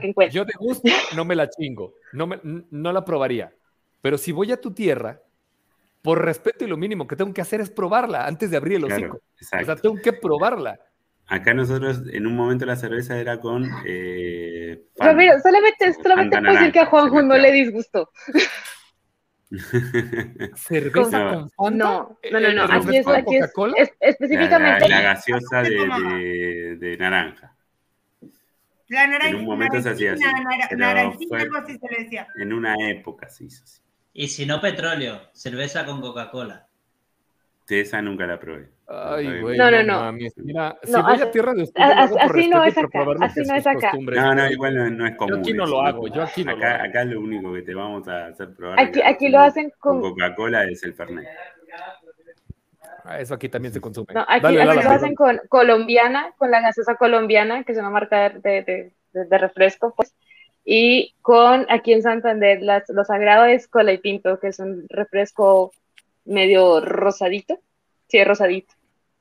que encuentra. Yo de gusto no me la chingo, no, me, no la probaría. Pero si voy a tu tierra, por respeto y lo mínimo que tengo que hacer es probarla antes de abrir el hocico. o sea, tengo que probarla. Acá nosotros en un momento la cerveza era con... Eh, solamente, solamente puedo decir que a Juanjo no le disgustó. <laughs> ¿Cerveza con No, no, no, no. Aquí es, aquí es, específicamente. La, gaseosa de, de, naranja. La naranja. En un momento se hacía así. Naranjita, así se le decía. En una época se hizo así. Y si no petróleo, cerveza con Coca-Cola. Esa nunca la probé. Ay, güey. No, no, no. Mira, si voy a tierra de ustedes, así no es acá. Así no es acá. No, no, igual no, es común. Yo aquí no lo hago. Yo aquí no acá, lo hago. Acá lo único que te vamos a hacer probar. Aquí, aquí lo hacen con, Coca-Cola es el Fernet. Ah, eso aquí también se consume. No, aquí, aquí lo hacen con colombiana, con la gaseosa colombiana, que es una marca de, de, de, refresco, pues. Y con, aquí en Santander, las, lo sagrado es cola y pinto, que es un refresco medio rosadito. Sí, rosadito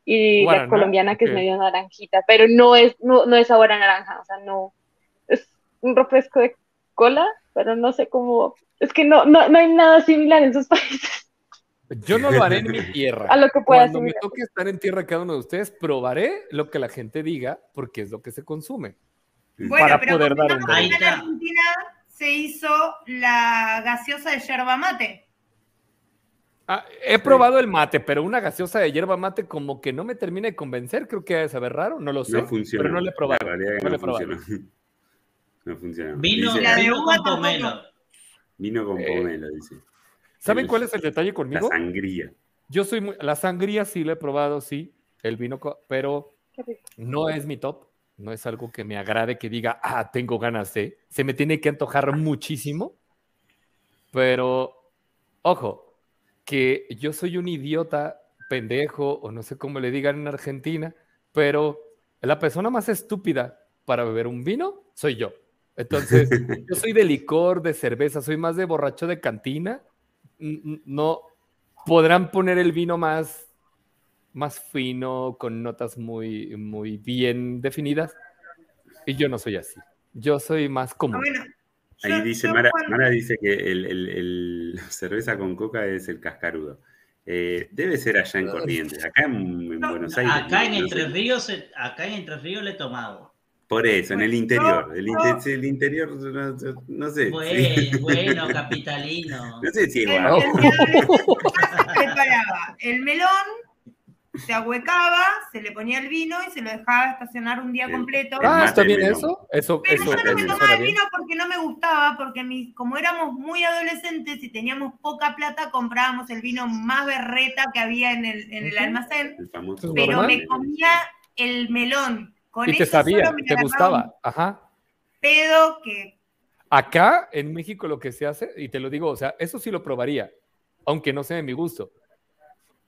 y la colombiana que es medio naranjita, pero no es, no, no es sabor a naranja, o sea, no, es un refresco de cola, pero no sé cómo, es que no, no, no hay nada similar en sus <laughs> países. Yo no lo haré en mi <laughs> tierra. A lo que pueda Cuando me toque estar en tierra cada uno de ustedes, probaré lo que la gente diga, porque es lo que se consume. para poder dar un En Argentina se hizo la gaseosa de yerba mate. Ah, he probado el mate, pero una gaseosa de hierba mate como que no me termina de convencer, creo que debe saber raro, no lo sé. No funciona. Pero no le he probado. no, no, funciona. <laughs> no funciona. Vino, vino con pomelo. Vino con eh, pomelo, dice. ¿Saben cuál es el detalle conmigo? La sangría. Yo soy muy, la sangría sí la he probado, sí, el vino, pero no es mi top, no es algo que me agrade que diga, ah, tengo ganas de, se me tiene que antojar muchísimo, pero, ojo, que yo soy un idiota, pendejo, o no sé cómo le digan en Argentina, pero la persona más estúpida para beber un vino soy yo. Entonces, <laughs> yo soy de licor, de cerveza, soy más de borracho de cantina. No podrán poner el vino más, más fino, con notas muy, muy bien definidas. Y yo no soy así. Yo soy más común. Ahí dice, Mara, dice que el, la <laughs> cerveza con coca es el cascarudo. Eh, debe ser allá en Corrientes, acá en, Buenos Aires. Acá en Entre Ríos, acá en Entre Ríos le he tomado. Por eso, en el interior. El, el interior, no, sé. Bueno, <laughs> bueno, capitalino. No sé si igual. preparaba el melón, <laughs> se ahuecaba, se le ponía el vino y se lo dejaba estacionar un día completo. ah, ¿está bien eso? eso Pero yo no me tomaba el vino porque no me gustaba, porque como éramos muy adolescentes y teníamos poca plata, comprábamos el vino más berreta que había en el, en el almacén. pero me comía el melón y te sabía, te gustaba. Ajá. Pedo que. Acá en México lo que se hace, y te lo digo, o sea, eso sí lo probaría, aunque no sea de mi gusto.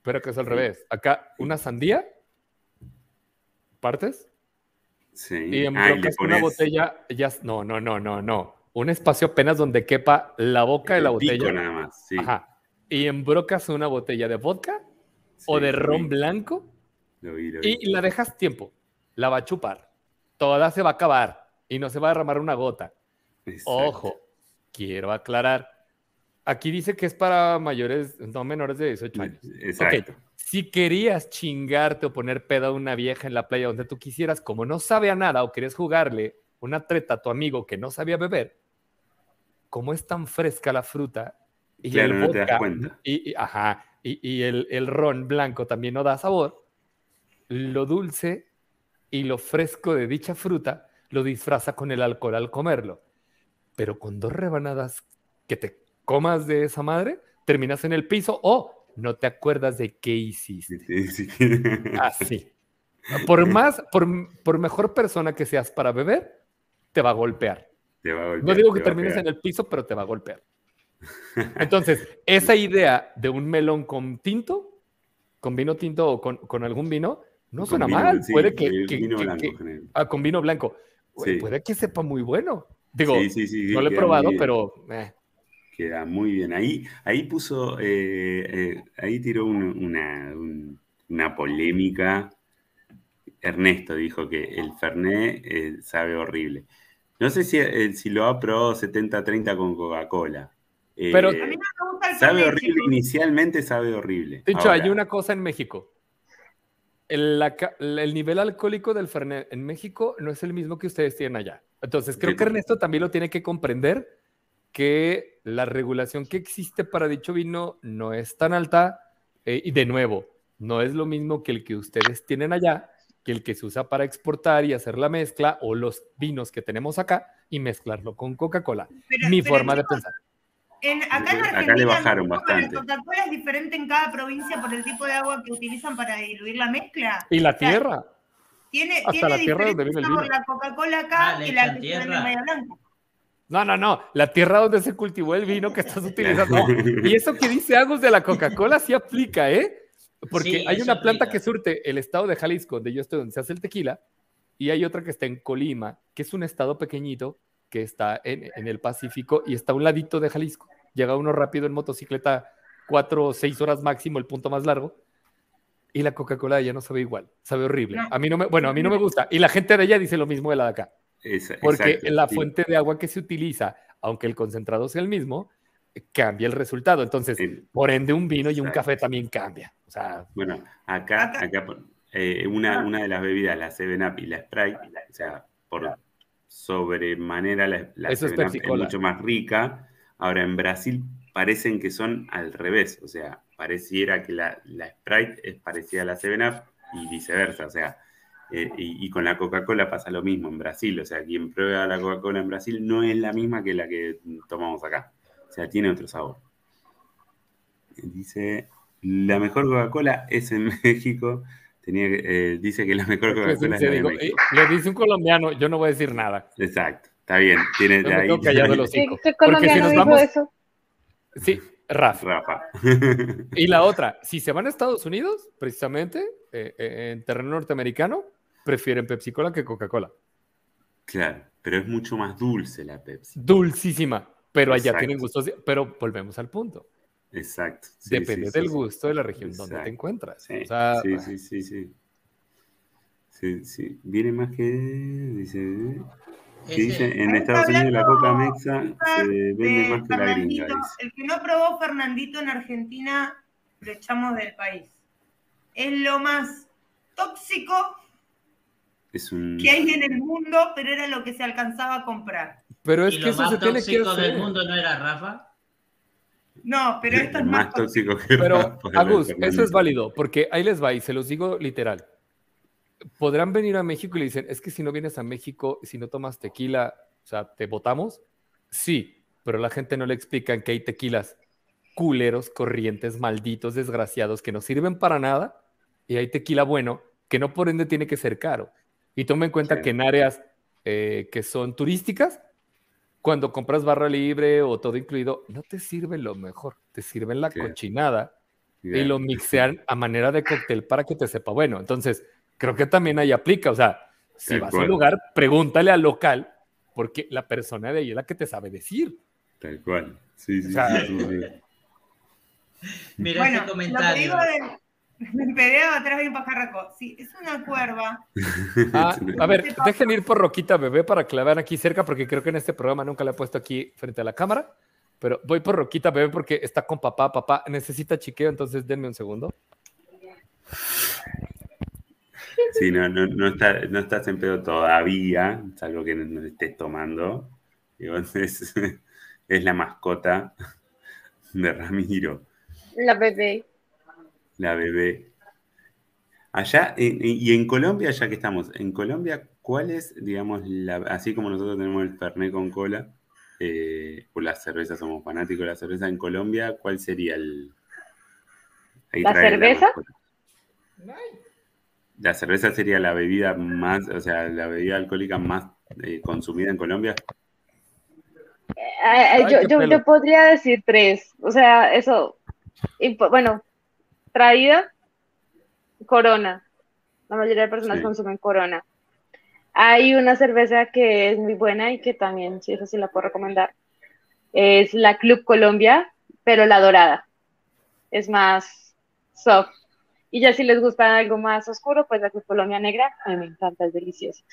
Pero que es al revés. Acá, una sandía, partes. Sí. Y en una botella, ya, no, no, no, no, no. Un espacio apenas donde quepa la boca de la botella. nada más, sí. Ajá. Y embrocas una botella de vodka o de ron blanco y la dejas tiempo la va a chupar. Toda se va a acabar y no se va a derramar una gota. Ojo, quiero aclarar. Aquí dice que es para mayores, no menores de 18 años. Exacto. Si querías chingarte o poner pedo a una vieja en la playa donde tú quisieras, como no sabe a nada o querías jugarle una treta a tu amigo que no sabía beber, como es tan fresca la fruta y el no te das cuenta. Y, ajá, y, el, el ron blanco también no da sabor, lo dulce y lo fresco de dicha fruta lo disfraza con el alcohol al comerlo. Pero con dos rebanadas que te comas de esa madre, terminas en el piso o no te acuerdas de qué hiciste. <laughs> Así. Por más, por, por, mejor persona que seas para beber, te va a golpear. no digo que termines en el piso, pero te va a golpear. <laughs> Entonces, esa idea de un melón con tinto, con vino tinto o con, con algún vino, no suena mal. puede que. vino blanco, ah, con vino blanco. Puede que sepa muy bueno. Digo, no lo he probado, pero. Eh. Queda muy bien. Ahí, ahí puso. Eh, eh, ahí tiró una, una, polémica. Ernesto dijo que el Fernet sabe horrible. No sé si, si lo ha probado 70-30 con Coca-Cola. Pero sabe horrible, inicialmente sabe horrible. De hecho, hay una cosa en México el, nivel alcohólico del Fernet en México no es el mismo que ustedes tienen allá. Entonces, creo que Ernesto también lo tiene que comprender que la regulación que existe para dicho vino no es tan alta eh, y de nuevo, no es lo mismo que el que ustedes tienen allá, que el que se usa para exportar y hacer la mezcla o los vinos que tenemos acá y mezclarlo con Coca-Cola. Mi forma de pensar acá en Argentina, le bajaron bastante. La Coca-Cola es diferente en cada provincia por el tipo de agua que utilizan para diluir la mezcla. Y la tierra. Tiene, Hasta la tierra donde vive el vino. la Coca-Cola acá ah, y la que en Bahía Blanca. No, no, no. La tierra donde se cultivó el vino que estás utilizando. y eso que dice Agus de la Coca-Cola sí aplica, ¿eh? Porque hay una planta que surte el estado de Jalisco, donde yo estoy, donde se hace el tequila, y hay otra que está en Colima, que es un estado pequeñito, que está en, el Pacífico y está a un ladito de Jalisco. Llega uno rápido en motocicleta, cuatro o seis horas máximo, el punto más largo. Y la Coca-Cola ya no sabe igual, sabe horrible. A mí no me, bueno, a mí no me gusta. Y la gente de allá dice lo mismo de la de acá. Porque la fuente de agua que se utiliza, aunque el concentrado sea el mismo, cambia el resultado. Entonces, por ende, un vino y un café también cambia. O sea, bueno, acá, acá eh, una, una de las bebidas, la 7-Up y la Sprite, o sea, por sobremanera la, la es, mucho más rica. Ahora en Brasil parecen que son al revés, o sea, pareciera que la, Sprite es parecida a la 7-Up y viceversa, o sea, eh, y, con la Coca-Cola pasa lo mismo en Brasil, o sea, quien prueba la Coca-Cola en Brasil no es la misma que la que tomamos acá, o sea, tiene otro sabor. Dice, la mejor Coca-Cola es en <laughs> México, eh, dice que la mejor Coca-Cola es de México. Le dice un colombiano, yo no voy a decir nada. Exacto, está bien. Tiene de ahí. <laughs> ¿Qué, colombiano dijo eso? Sí, Rafa. Rafa. y la otra, si se van a Estados Unidos, precisamente, eh, eh, en terreno norteamericano, prefieren Pepsi Cola que Coca-Cola. Claro, pero es mucho más dulce la Pepsi. Dulcísima, pero allá tienen gustos. Pero volvemos al punto. Exacto. Depende del gusto de la región donde te encuentras. sí, sí, sí, sí. Sí, sí. Viene más que. Dice. dice, en Estados Unidos la coca mexa se vende más que la gringa. El que no probó Fernandito en Argentina, lo echamos del país. Es lo más tóxico que hay en el mundo, pero era lo que se alcanzaba a comprar. Pero es que eso se tiene que hacer. del mundo no era Rafa? No, pero esto es más, tóxico que Pero, Agus, eso es válido, porque ahí les va y se los digo literal. Podrán venir a México y le dicen, es que si no vienes a México, si no tomas tequila, o sea, ¿te votamos? Sí, pero la gente no le explican que hay tequilas culeros, corrientes, malditos, desgraciados, que no sirven para nada, y hay tequila bueno, que no por ende tiene que ser caro. Y toma en cuenta que en áreas eh, que son turísticas, cuando compras barra libre o todo incluido, no te sirve lo mejor, te sirven la cochinada y lo mixean a manera de cóctel para que te sepa bueno. Entonces, creo que también ahí aplica, o sea, si vas a un lugar, pregúntale al local, porque la persona de ahí es la que te sabe decir. Tal cual, sí, sí, Mira ese comentario. Me pedeo atrás de un pajarraco. Sí, es una cuerva. <laughs> Ah, a ver, dejen ir por Roquita Bebé para que la vean aquí cerca, porque creo que en este programa nunca la he puesto aquí frente a la cámara. Pero voy por Roquita Bebé porque está con papá. Papá necesita chiqueo, entonces denme un segundo. Sí, no, no, no, no estás en pedo todavía, es algo que no estés tomando. <laughs> Es, es la mascota de Ramiro. La bebé la bebé. Allá, y en Colombia, ya que estamos, en Colombia, ¿cuál es, digamos, la, así como nosotros tenemos el Fernet con cola, eh, por las cervezas somos fanáticos de la cerveza, en Colombia, ¿cuál sería el... ¿La cerveza? La, cerveza sería la bebida más, o sea, la bebida alcohólica más eh, consumida en Colombia. Eh, yo, yo, podría decir tres, o sea, eso, bueno, traída, Corona. La mayoría de personas consumen Corona. Hay una cerveza que es muy buena y que también, sí, eso sí la puedo recomendar. Es la Club Colombia, pero la dorada. Es más soft. Y ya si les gusta algo más oscuro, pues la Club Colombia negra, a mí me encanta, es deliciosa.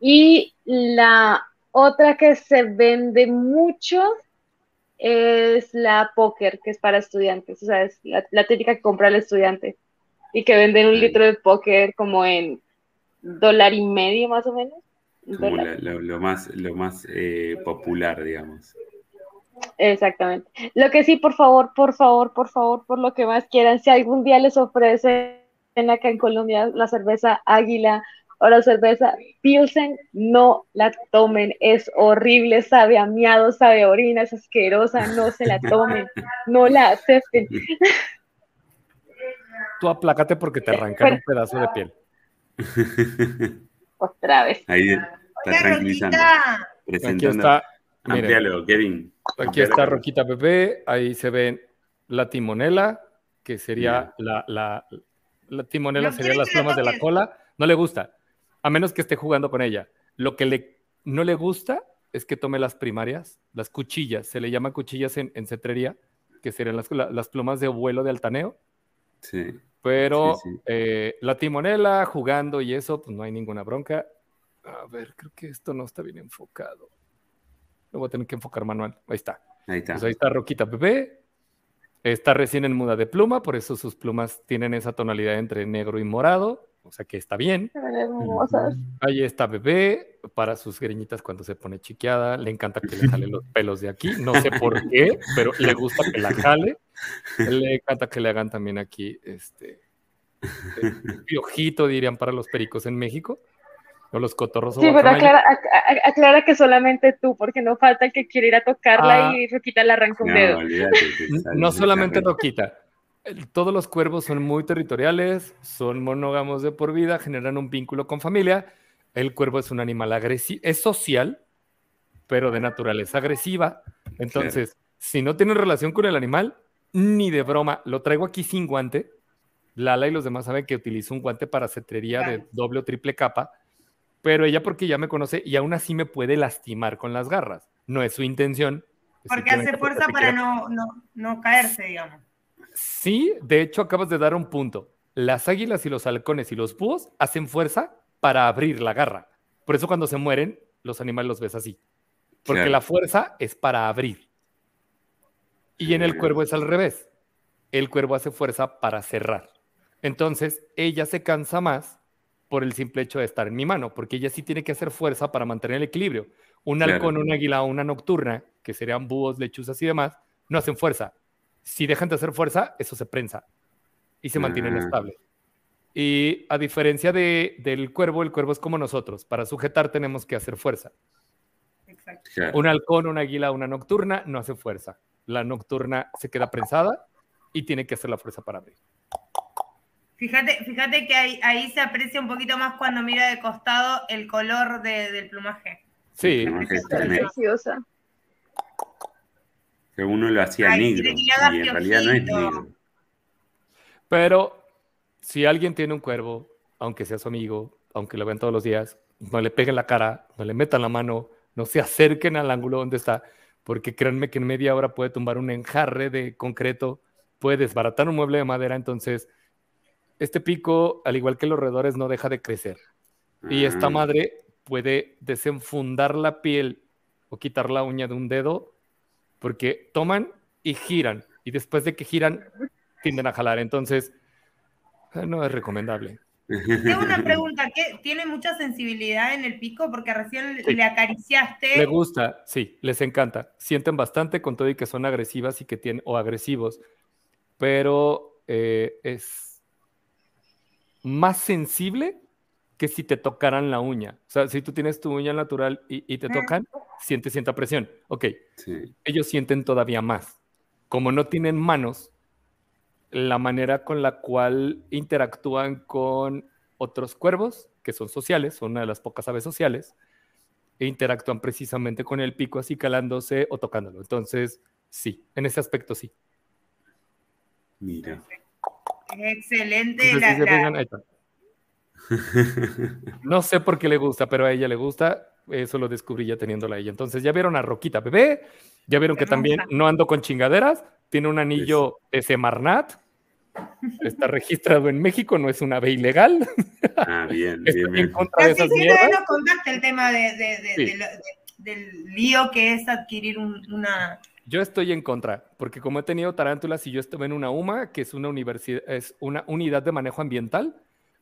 Y la otra que se vende mucho es la póker, que es para estudiantes, o sea, es la, típica que compra el estudiante y que venden un litro de póker como en dólar y medio más o menos. Como lo, más, lo más eh, popular, digamos. Exactamente. Lo que sí, por favor, por favor, por favor, por lo que más quieran, si algún día les ofrecen acá en Colombia la cerveza Águila o la cerveza Pilsen, no la tomen, es horrible, sabe a miado, sabe a orina, es asquerosa, no se la tomen, no la acepten. Tú aplácate porque te arrancan un pedazo de piel. <laughs> Otra vez. Ahí está tranquilizando. Aquí está. Amplialo, Kevin. Aquí está Roquita Pepe, ahí se ven la timonela, que sería la, la, la timonela sería las plumas de la cola. No le gusta a menos que esté jugando con ella. Lo que le, no le gusta es que tome las primarias, las cuchillas, se le llama cuchillas en, cetrería, que serían las, las, plumas de vuelo de altaneo. Sí. Pero eh, la timonela jugando y eso, pues no hay ninguna bronca. A ver, creo que esto no está bien enfocado. Lo voy a tener que enfocar manual. Ahí está. Ahí está. Pues ahí está Roquita Bebé. Está recién en muda de pluma, por eso sus plumas tienen esa tonalidad entre negro y morado o sea que está bien. Ahí está bebé para sus greñitas cuando se pone chiqueada. Le encanta que le jale los <laughs> pelos de aquí. No sé por qué, pero le gusta que la jale. Le encanta que le hagan también aquí este <laughs> piojito, dirían para los pericos en México. O los cotorros. Sí, pero aclara, que solamente tú, porque no falta el que quiere ir a tocarla ah. y Roquita le arranca un dedo. no solamente Roquita todos los cuervos son muy territoriales, son monógamos de por vida, generan un vínculo con familia. El cuervo es un animal agresivo, es social, pero de naturaleza agresiva. Entonces, si no tiene relación con el animal, ni de broma, lo traigo aquí sin guante. Lala y los demás saben que utilizo un guante para cetrería de doble o triple capa, pero ella porque ya me conoce y aún así me puede lastimar con las garras. No es su intención. Porque hace fuerza para no, no, no caerse, digamos. Sí, de hecho acabas de dar un punto. Las águilas y los halcones y los búhos hacen fuerza para abrir la garra. Por eso cuando se mueren, los animales los ves así. Porque la fuerza es para abrir. Y en el cuervo es al revés. El cuervo hace fuerza para cerrar. Entonces, ella se cansa más por el simple hecho de estar en mi mano, porque ella sí tiene que hacer fuerza para mantener el equilibrio. Un halcón, un águila o una nocturna, que serían búhos, lechuzas y demás, no hacen fuerza. Si dejan de hacer fuerza, eso se prensa y se mantiene ah. estable. Y a diferencia de, del cuervo, el cuervo es como nosotros. Para sujetar tenemos que hacer fuerza. Un halcón, un águila, una nocturna no hace fuerza. La nocturna se queda prensada y tiene que hacer la fuerza para abrir. Fíjate, fíjate que ahí, se aprecia un poquito más cuando mira de costado el color del plumaje. Sí, es preciosa. Que uno lo hacía negro y en realidad no es negro. Pero si alguien tiene un cuervo, aunque sea su amigo, aunque lo vean todos los días, no le peguen la cara, no le metan la mano, no se acerquen al ángulo donde está, porque créanme que en media hora puede tumbar un enjarre de concreto, puede desbaratar un mueble de madera, entonces este pico, al igual que los roedores, no deja de crecer. Y esta mm. madre puede desenfundar la piel o quitar la uña de un dedo, porque toman y giran, y después de que giran, tienden a jalar. Entonces, eh, no es recomendable. Tengo una <laughs> pregunta, ¿tiene mucha sensibilidad en el pico? Porque recién le acariciaste. Le gusta, sí, les encanta. Sienten bastante con todo y que son agresivas y que tienen, o agresivos, pero eh, es más sensible que si te tocaran la uña. O sea, si tú tienes tu uña natural y, te tocan, siente, sienta presión. Ok, ellos sienten todavía más. Como no tienen manos, la manera con la cual interactúan con otros cuervos, que son sociales, son una de las pocas aves sociales, e interactúan precisamente con el pico así calándose o tocándolo. Entonces, sí, en ese aspecto sí. Mira. Excelente. <laughs> no sé por qué le gusta, pero a ella le gusta. Eso lo descubrí ya teniéndola ella. Entonces, ya vieron a Roquita Bebé, ya vieron que también no ando con chingaderas, tiene un anillo de Semarnat, está registrado en México, no es una ave ilegal. Ah, bien, bien, bien. En contaste el tema del lío que es adquirir una... Yo estoy en contra, porque como he tenido tarántulas y yo estuve en una UMA, que es una, universidad, es una unidad de manejo ambiental,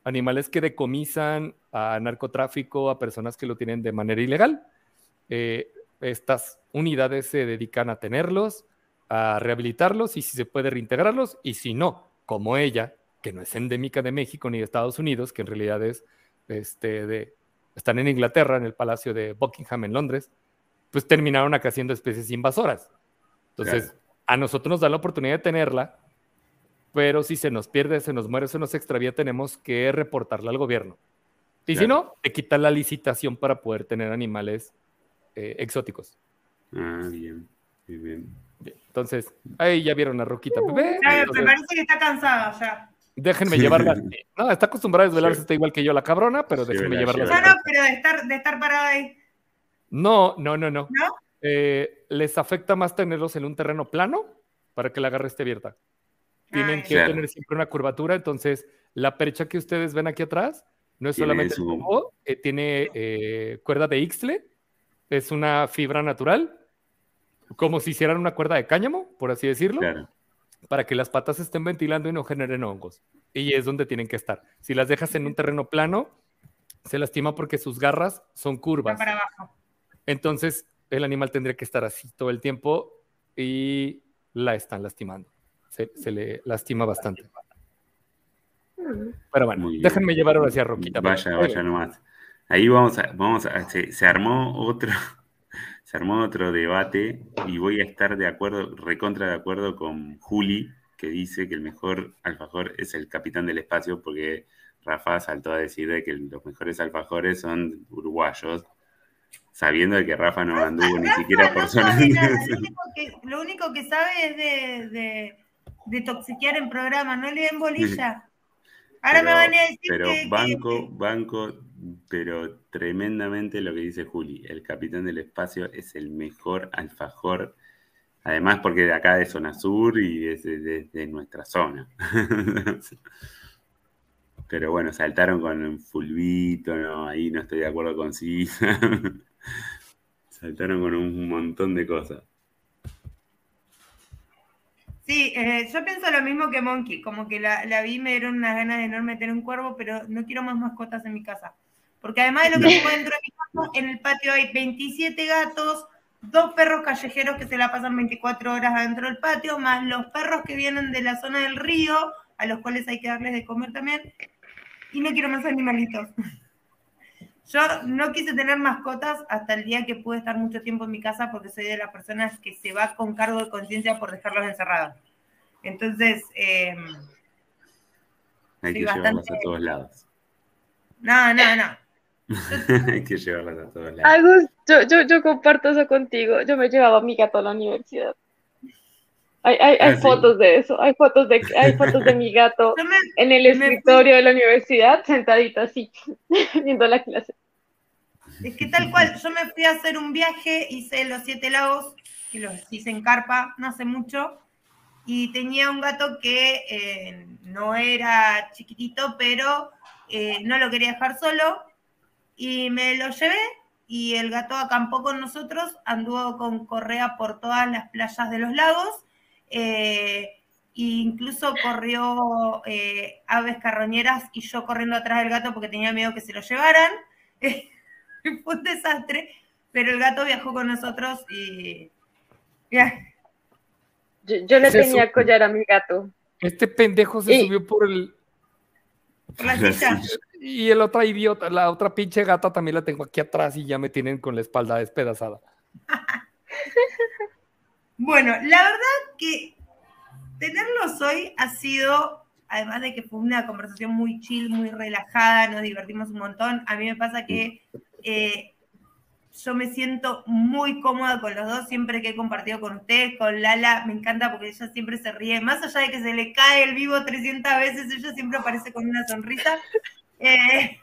animales que decomisan a narcotráfico, a personas que lo tienen de manera ilegal. Eh, estas unidades se dedican a tenerlos, a rehabilitarlos y si se puede reintegrarlos y si no, como ella, que no es endémica de México ni de Estados Unidos, que en realidad es este, de, están en Inglaterra, en el Palacio de Buckingham en Londres, pues terminaron acá siendo especies invasoras. Entonces, a nosotros nos da la oportunidad de tenerla, pero si se nos pierde, se nos muere, se nos extravía, tenemos que reportarla al gobierno. Y si no, te quitan la licitación para poder tener animales eh, exóticos. Ah, bien, muy bien. Entonces, ahí ya vieron a Roquita me parece que está cansada ya. Déjenme llevarla. No, está acostumbrada a desvelarse, está igual que yo la cabrona, pero déjenme llevarla. No, no, pero de estar, de estar parada ahí. No, no, no, no. Eh, les afecta más tenerlos en un terreno plano para que la agarre esté abierta. Tienen que tener siempre una curvatura, entonces la percha que ustedes ven aquí atrás no es solamente su... Eh, tiene eh, cuerda de Ixtle, es una fibra natural como si hicieran una cuerda de cáñamo, por así decirlo, para que las patas estén ventilando y no generen hongos. Y es donde tienen que estar. Si las dejas en un terreno plano, se lastima porque sus garras son curvas. Para abajo. Entonces, el animal tendría que estar así todo el tiempo y la están lastimando. Se, le lastima bastante. Pero bueno, déjenme llevar ahora hacia Roquita. Vaya, vaya nomás. Ahí vamos a, vamos a, se armó otro, <laughs> se armó otro debate y voy a estar de acuerdo, recontra de acuerdo con Juli, que dice que el mejor alfajor es el capitán del espacio, porque Rafa saltó a decir de que los mejores alfajores son uruguayos, sabiendo de que Rafa no anduvo ni siquiera por zona. <laughs> Lo único, que, sabe es de, de, toxiquear en programa, no le den bolilla. Ahora me van a decir pero banco, banco pero tremendamente lo que dice Juli. El capitán del espacio es el mejor alfajor, además porque de acá de zona sur y es de, nuestra zona. <laughs> pero bueno, saltaron con fulvito, no, ahí no estoy de acuerdo con sí. <laughs> Saltaron con un montón de cosas. Sí, eh, yo pienso lo mismo que Monkey, como que la, la, vi me dieron unas ganas enormes de tener un cuervo, pero no quiero más mascotas en mi casa. Porque además de lo que se encuentro en mi casa, en el patio hay 27 gatos, dos perros callejeros que se la pasan 24 horas adentro del patio, más los perros que vienen de la zona del río, a los cuales hay que darles de comer también. Y no quiero más animalitos. Yo no quise tener mascotas hasta el día que pude estar mucho tiempo en mi casa porque soy de las personas que se va con cargo de conciencia por dejarlos encerrados. Entonces, eh, hay que llevarlos a todos lados. No, no, no. <laughs> hay que llevarlas a todos lados. Agus, yo, yo, yo comparto eso contigo. Yo me llevaba a mi gato a la universidad. Hay, hay, hay ah, fotos de eso, hay fotos de, hay fotos de mi gato <laughs> en el escritorio de la universidad, sentadito así, <laughs> viendo la clase. Es que tal cual, yo me fui a hacer un viaje, hice los siete lagos, que los hice en carpa no hace mucho, y tenía un gato que eh, no era chiquitito, pero eh, no lo quería dejar solo, y me lo llevé, y el gato acampó con nosotros, anduvo con correa por todas las playas de los lagos, eh, incluso corrió eh, aves carroñeras y yo corriendo atrás del gato porque tenía miedo que se lo llevaran. <laughs> Fue un desastre, pero el gato viajó con nosotros y... Yo, le tenía collar a mi gato. Este pendejo se subió por el... <laughs> Y el otra idiota, la otra pinche gata también la tengo aquí atrás y ya me tienen con la espalda despedazada. <laughs> Bueno, la verdad que tenerlos hoy ha sido, además de que fue una conversación muy chill, muy relajada, nos divertimos un montón. A mí me pasa que eh, yo me siento muy cómoda con los dos siempre que he compartido con ustedes, con Lala, me encanta porque ella siempre se ríe, más allá de que se le cae el vivo 300 veces, ella siempre aparece con una sonrisa. Eh...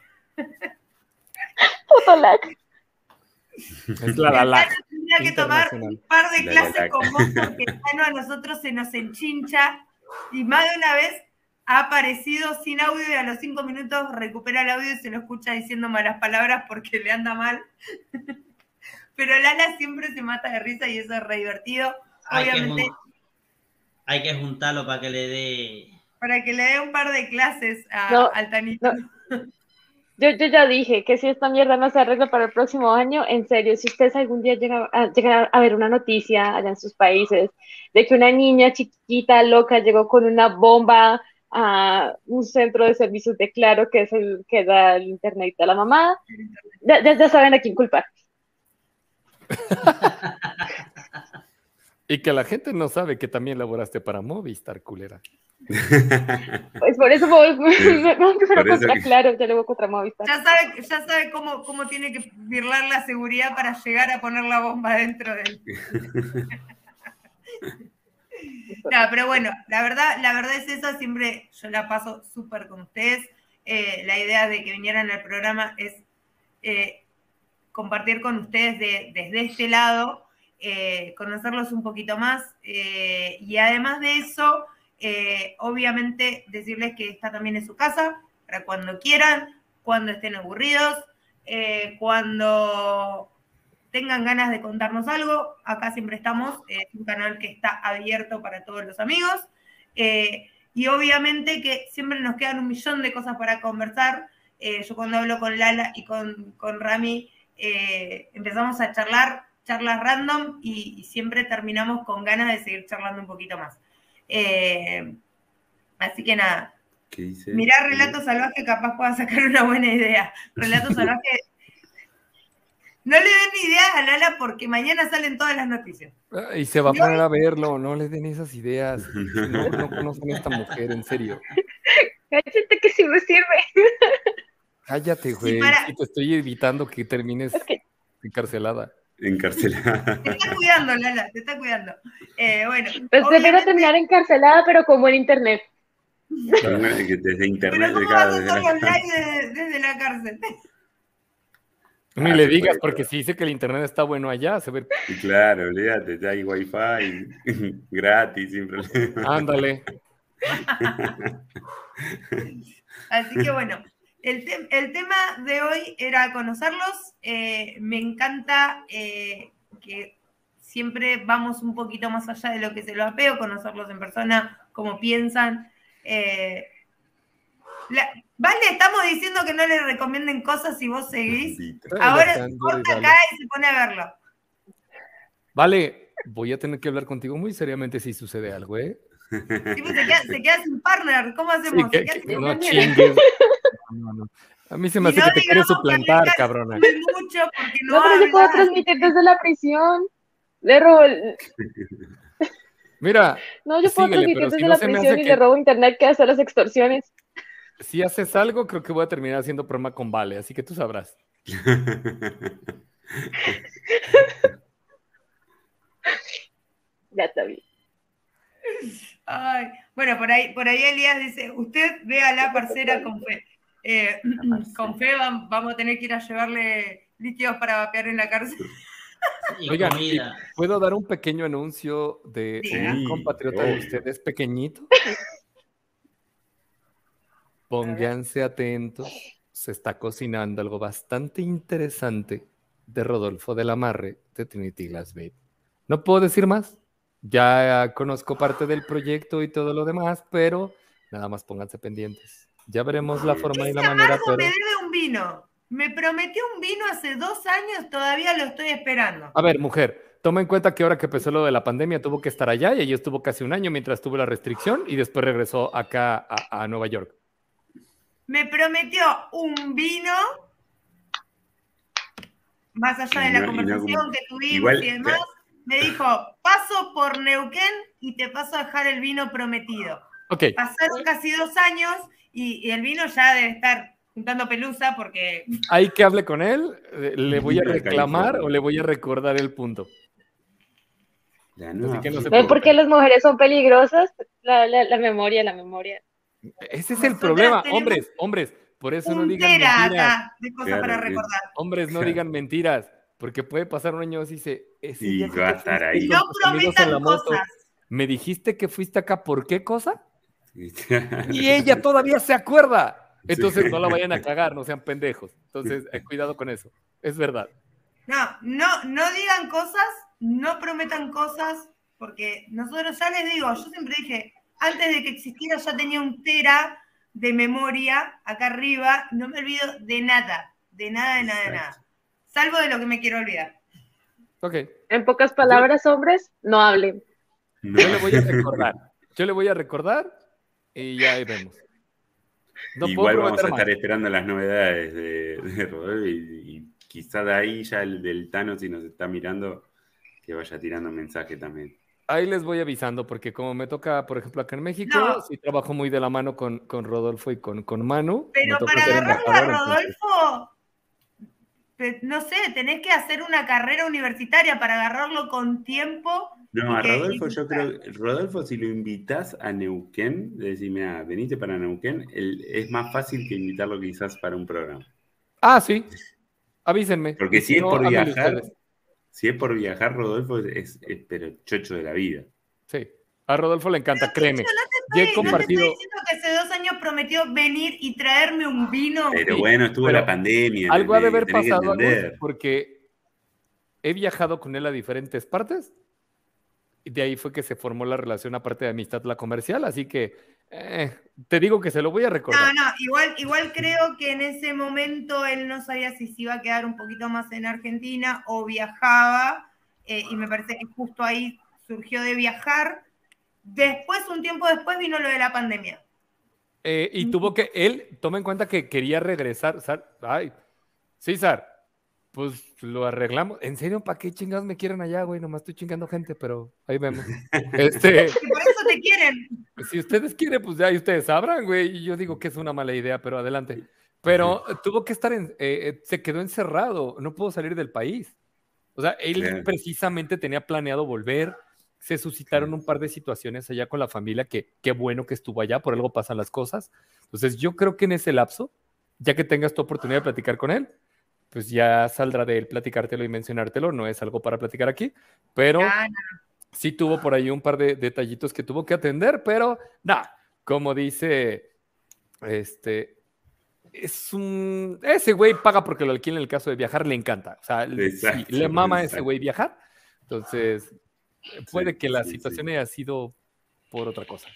Es la, la, Tendría que tomar un par de clases con vos porque bueno, a nosotros se nos enchincha y más de una vez ha aparecido sin audio y a los cinco minutos recupera el audio y se lo escucha diciendo malas palabras porque le anda mal. <laughs> Pero Lala siempre se mata de risa y eso es re divertido. Obviamente. Hay que, juntarlo para que le dé. Para que le dé un par de clases a, al Tanito. <laughs> Yo, yo ya dije que si esta mierda no se arregla para el próximo año, en serio, si ustedes algún día llegan a, llegar a ver una noticia allá en sus países de que una niña chiquita, loca, llegó con una bomba a un centro de servicios de Claro, que es el que da el internet a la mamá, ya, ya saben a quién culpar. <laughs> y que la gente no sabe que también laboraste para Movistar, culera. <laughs> Pues por eso voy, <laughs> me, contra Claro, ya luego contra Movistar. Ya sabe, ya sabe cómo, cómo tiene que virlar la seguridad para llegar a poner la bomba dentro de él. <laughs> no, pero bueno, la verdad, la verdad es esa, siempre yo la paso súper con ustedes. Eh, la idea de que vinieran al programa es eh, compartir con ustedes desde este lado, eh, conocerlos un poquito más y además de eso, eh, obviamente decirles que esta también es su casa, para cuando quieran, cuando estén aburridos, eh, cuando tengan ganas de contarnos algo, acá siempre estamos, es un canal que está abierto para todos los amigos. Eh, y obviamente que siempre nos quedan un millón de cosas para conversar. yo cuando hablo con Lala y con, con Rami, empezamos a charlar, charlas random y siempre terminamos con ganas de seguir charlando un poquito más. Eh, así que nada. Mirá Relato Salvaje, capaz pueda sacar una buena idea. Relato <laughs> Salvaje. No le den ni idea a Lala porque mañana salen todas las noticias. Y se va a poner a verlo, no le den esas ideas. <laughs> No, no conocen a esta mujer, en serio. Cállate que sí me sirve. Cállate, güey. te estoy evitando que termines encarcelada. Encarcelada. Te está cuidando, Lala, te está cuidando. Eh, bueno. Pues prefiero terminar encarcelada, pero como en internet. Desde internet. Pero ¿cómo desde, la... desde, la cárcel? Ni le digas, porque si dice que el internet está bueno allá, se ve. Claro, olvídate, ya hay wifi <laughs> gratis, sin problema. Ándale. Así que bueno, el, tema de hoy era conocerlos. Eh, me encanta eh, que siempre vamos un poquito más allá de lo que se lo apeo, conocerlos en persona, cómo piensan. Eh, vale, estamos diciendo que no le recomienden cosas si vos seguís. Ahora corta acá y se pone a verlo. Vale, voy a tener que hablar contigo muy seriamente si sucede algo, ¿eh? Sí, pues se queda, sin partner. ¿Cómo hacemos? no chingues. A mí se me hace que te quieres suplantar, cabrona. Mucho no, pero yo puedo transmitir desde la prisión. Le robo el... <laughs> Mira. No, yo puedo transmitir desde la prisión y le robo internet que hace las extorsiones. Si haces algo, creo que voy a terminar haciendo broma con Vale, así que tú sabrás. <laughs> ya está bien. Ay, bueno, por ahí, por ahí Elías dice, usted ve a la parcera con fe. Eh, con fe vamos a tener que ir a llevarle líquidos para vapear en la cárcel. Oigan, ¿puedo dar un pequeño anuncio de un compatriota de ustedes pequeñito? <laughs> Pónganse atentos, se está cocinando algo bastante interesante de Rodolfo de la Marre de Trinity Glass No puedo decir más, ya conozco parte del proyecto y todo lo demás, pero nada más pónganse pendientes. Ya veremos la forma y la manera. Pero... me debe un vino. Me prometió un vino hace dos años, todavía lo estoy esperando. A ver, mujer, toma en cuenta que ahora que empezó lo de la pandemia tuvo que estar allá y ella estuvo casi un año mientras tuvo la restricción y después regresó acá a, Nueva York. Me prometió un vino, más allá de la conversación que tuvimos y demás, me dijo, paso por Neuquén y te paso a dejar el vino prometido. Okay. Pasaron casi dos años y, el vino ya debe estar juntando pelusa porque... Hay que hable con él, eh, le voy a reclamar o le voy a recordar el punto. ¿Ven por qué las mujeres son peligrosas? La, memoria, la memoria. Ese es el problema, hombres, hombres. Por eso no digan mentiras. de cosas para recordar. Hombres, no digan mentiras. Porque puede pasar un año y dice, y va a estar ahí. No prometan cosas. ¿Me dijiste que fuiste acá por qué cosa? Y ella todavía se acuerda. Entonces no la vayan a <laughs> cagar, no sean pendejos. Entonces, eh, cuidado con eso. Es verdad. No, no, no digan cosas, no prometan cosas, porque nosotros ya les digo, yo siempre dije, antes de que existiera ya tenía un tera de memoria acá arriba, no me olvido de nada, de nada, de nada, de nada. Salvo de lo que me quiero olvidar. Ok. En pocas palabras, hombres, no hablen. Yo le voy a recordar. Yo le voy a recordar y ya ahí vemos. Igual vamos a estar esperando las novedades de, de y, quizá de ahí ya el del Thanos, si nos está mirando, que vaya tirando mensaje también. Ahí les voy avisando, porque como me toca, por ejemplo, acá en México, sí trabajo muy de la mano con, con Rodolfo y con, con Manu. Pero para agarrarlo a Rodolfo, no sé, tenés que hacer una carrera universitaria para agarrarlo con tiempo. No, a Rodolfo, yo creo, Rodolfo, si lo invitas a Neuquén, decime, ah, venite para Neuquén, es más fácil que invitarlo quizás para un programa. Ah, sí. Avísenme. Porque si, es por viajar, si es por viajar, Rodolfo es, es, pero chocho de la vida. Sí. A Rodolfo le encanta, créeme. Yo he compartido. No diciendo que hace dos años prometió venir y traerme un vino. Pero bueno, estuvo la pandemia. Algo ha de haber pasado, porque he viajado con él a diferentes partes. De ahí fue que se formó la relación, aparte de amistad, la comercial. Así que eh, te digo que se lo voy a recordar. No, no, igual, igual creo que en ese momento él no sabía si se iba a quedar un poquito más en Argentina o viajaba. Eh, y me parece que justo ahí surgió de viajar Después, un tiempo después, vino lo de la pandemia. Eh, y tuvo que, él, toma en cuenta que quería regresar. Ay, César, pues lo arreglamos. ¿En serio? ¿Para qué chingados me quieren allá, güey? Nomás estoy chingando gente, pero ahí vemos. <laughs> Este, <laughs> por eso te quieren. Si ustedes quieren, pues ya ustedes sabrán, güey. Y yo digo que es una mala idea, pero adelante. Pero tuvo que estar en, eh, eh, se quedó encerrado, no pudo salir del país. O sea, él precisamente tenía planeado volver, se suscitaron un par de situaciones allá con la familia que qué bueno que estuvo allá, por algo pasan las cosas. Entonces yo creo que en ese lapso, ya que tengas tu oportunidad de platicar con él, pues ya saldrá de él platicártelo y mencionártelo, no es algo para platicar aquí, pero sí tuvo por ahí un par de detallitos que tuvo que atender, pero nada, como dice este es un. Ese güey paga porque lo alquila en el caso de viajar, le encanta. O sea, le mama a ese güey viajar. Entonces, puede que la situación haya sido por otra cosa.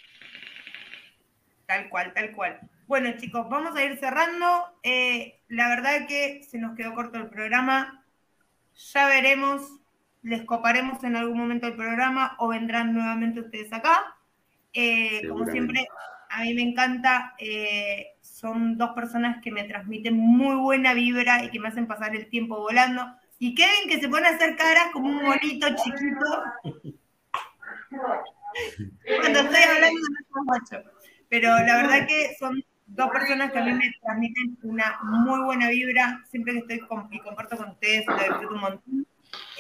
Tal cual, tal cual. Bueno, chicos, vamos a ir cerrando. Eh, la verdad que se nos quedó corto el programa. Ya veremos. Les coparemos en algún momento el programa o vendrán nuevamente ustedes acá. Eh, como siempre, a mí me encanta. Eh, son dos personas que me transmiten muy buena vibra y que me hacen pasar el tiempo volando. Y Kevin que se pone a hacer caras como un bonito chiquito. <laughs> Cuando estoy hablando de nuestro Pero la verdad que son dos personas que a mí me transmiten una muy buena vibra. Siempre que estoy y comparto con ustedes, lo disfruto un montón.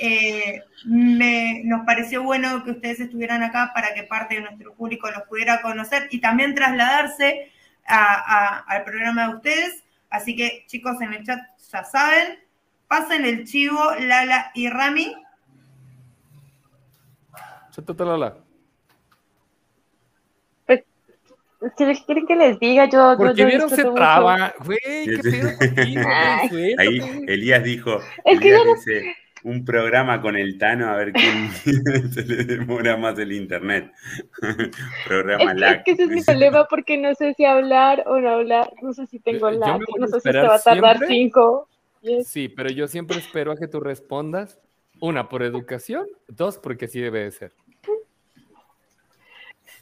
Eh, me, nos pareció bueno que ustedes estuvieran acá para que parte de nuestro público los pudiera conocer y también trasladarse al programa de ustedes. Así que chicos en el chat ya saben, pasen el chivo, Lala y Rami. Lala. Pues, si quieren que les diga, yo. Porque vieron se traba, güey, qué pedo <laughs> Ahí Elías dijo. Es que dice, un programa con el Tano a ver quién <laughs> se le demora más el internet. <laughs> programa es, Es que ese es mi problema porque no sé si hablar o no hablar. No sé si tengo lag. No sé si te va a tardar cinco. Sí, pero yo siempre espero a que tú respondas. Una, por educación. Dos, porque así debe de ser.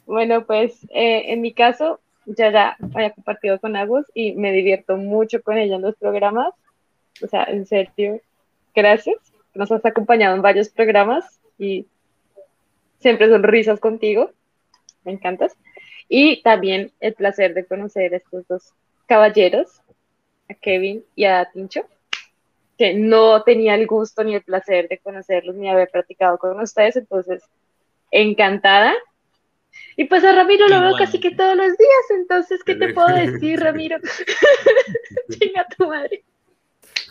Bueno, pues eh, en mi caso, ya ya había compartido con Agus y me divierto mucho con ella en los programas. O sea, en serio, gracias nos has acompañado en varios programas y siempre son risas contigo. Me encantas. Y también el placer de conocer a estos dos caballeros, a Kevin y a Tincho, que no tenía el gusto ni el placer de conocerlos ni haber practicado con ustedes, entonces encantada. Y pues a Ramiro lo veo casi que todos los días, entonces, ¿qué te puedo decir, <laughs> Ramiro? <laughs> Chinga tu madre.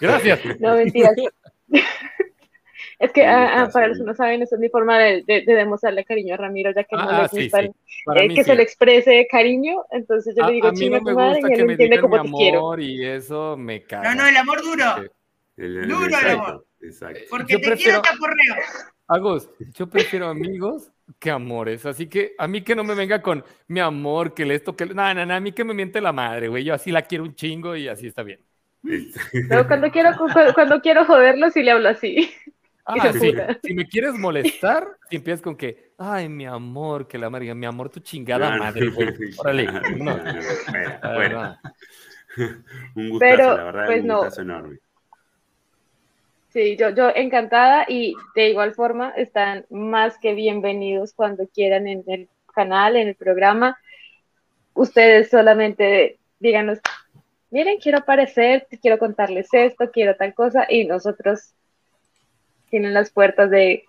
Gracias. No, mentiras. <laughs> Es que ah, ah, para los que no saben, esa es mi forma de, demostrarle cariño a Ramiro, ya que no le ah, gusta eh, que se le exprese cariño. Entonces yo le digo, chinga tu madre, y él entiende como te quiero. Y eso me caga. No, no, el amor duro. duro el amor. Exacto. Porque yo te prefiero, quiero, te aporreo. Agus, yo prefiero amigos que amores. Así que a mí que no me venga con mi amor, que le esto, que. No, no, no, a mí que me miente la madre, güey. Yo así la quiero un chingo y así está bien. <laughs> Pero cuando quiero, cuando quiero joderlo, sí le hablo así. Ah, sí. Si me quieres molestar, si empiezas con que, ay, mi amor, que la madre, mi amor, tu chingada madre, güey. <laughs> Órale. No. Bueno, <laughs> Un gustazo, Pero, la verdad, pues un gustazo enorme. Sí, yo, yo encantada y de igual forma están más que bienvenidos cuando quieran en el canal, en el programa. Ustedes solamente díganos, miren, quiero aparecer, quiero contarles esto, quiero tal cosa y nosotros tienen las puertas de,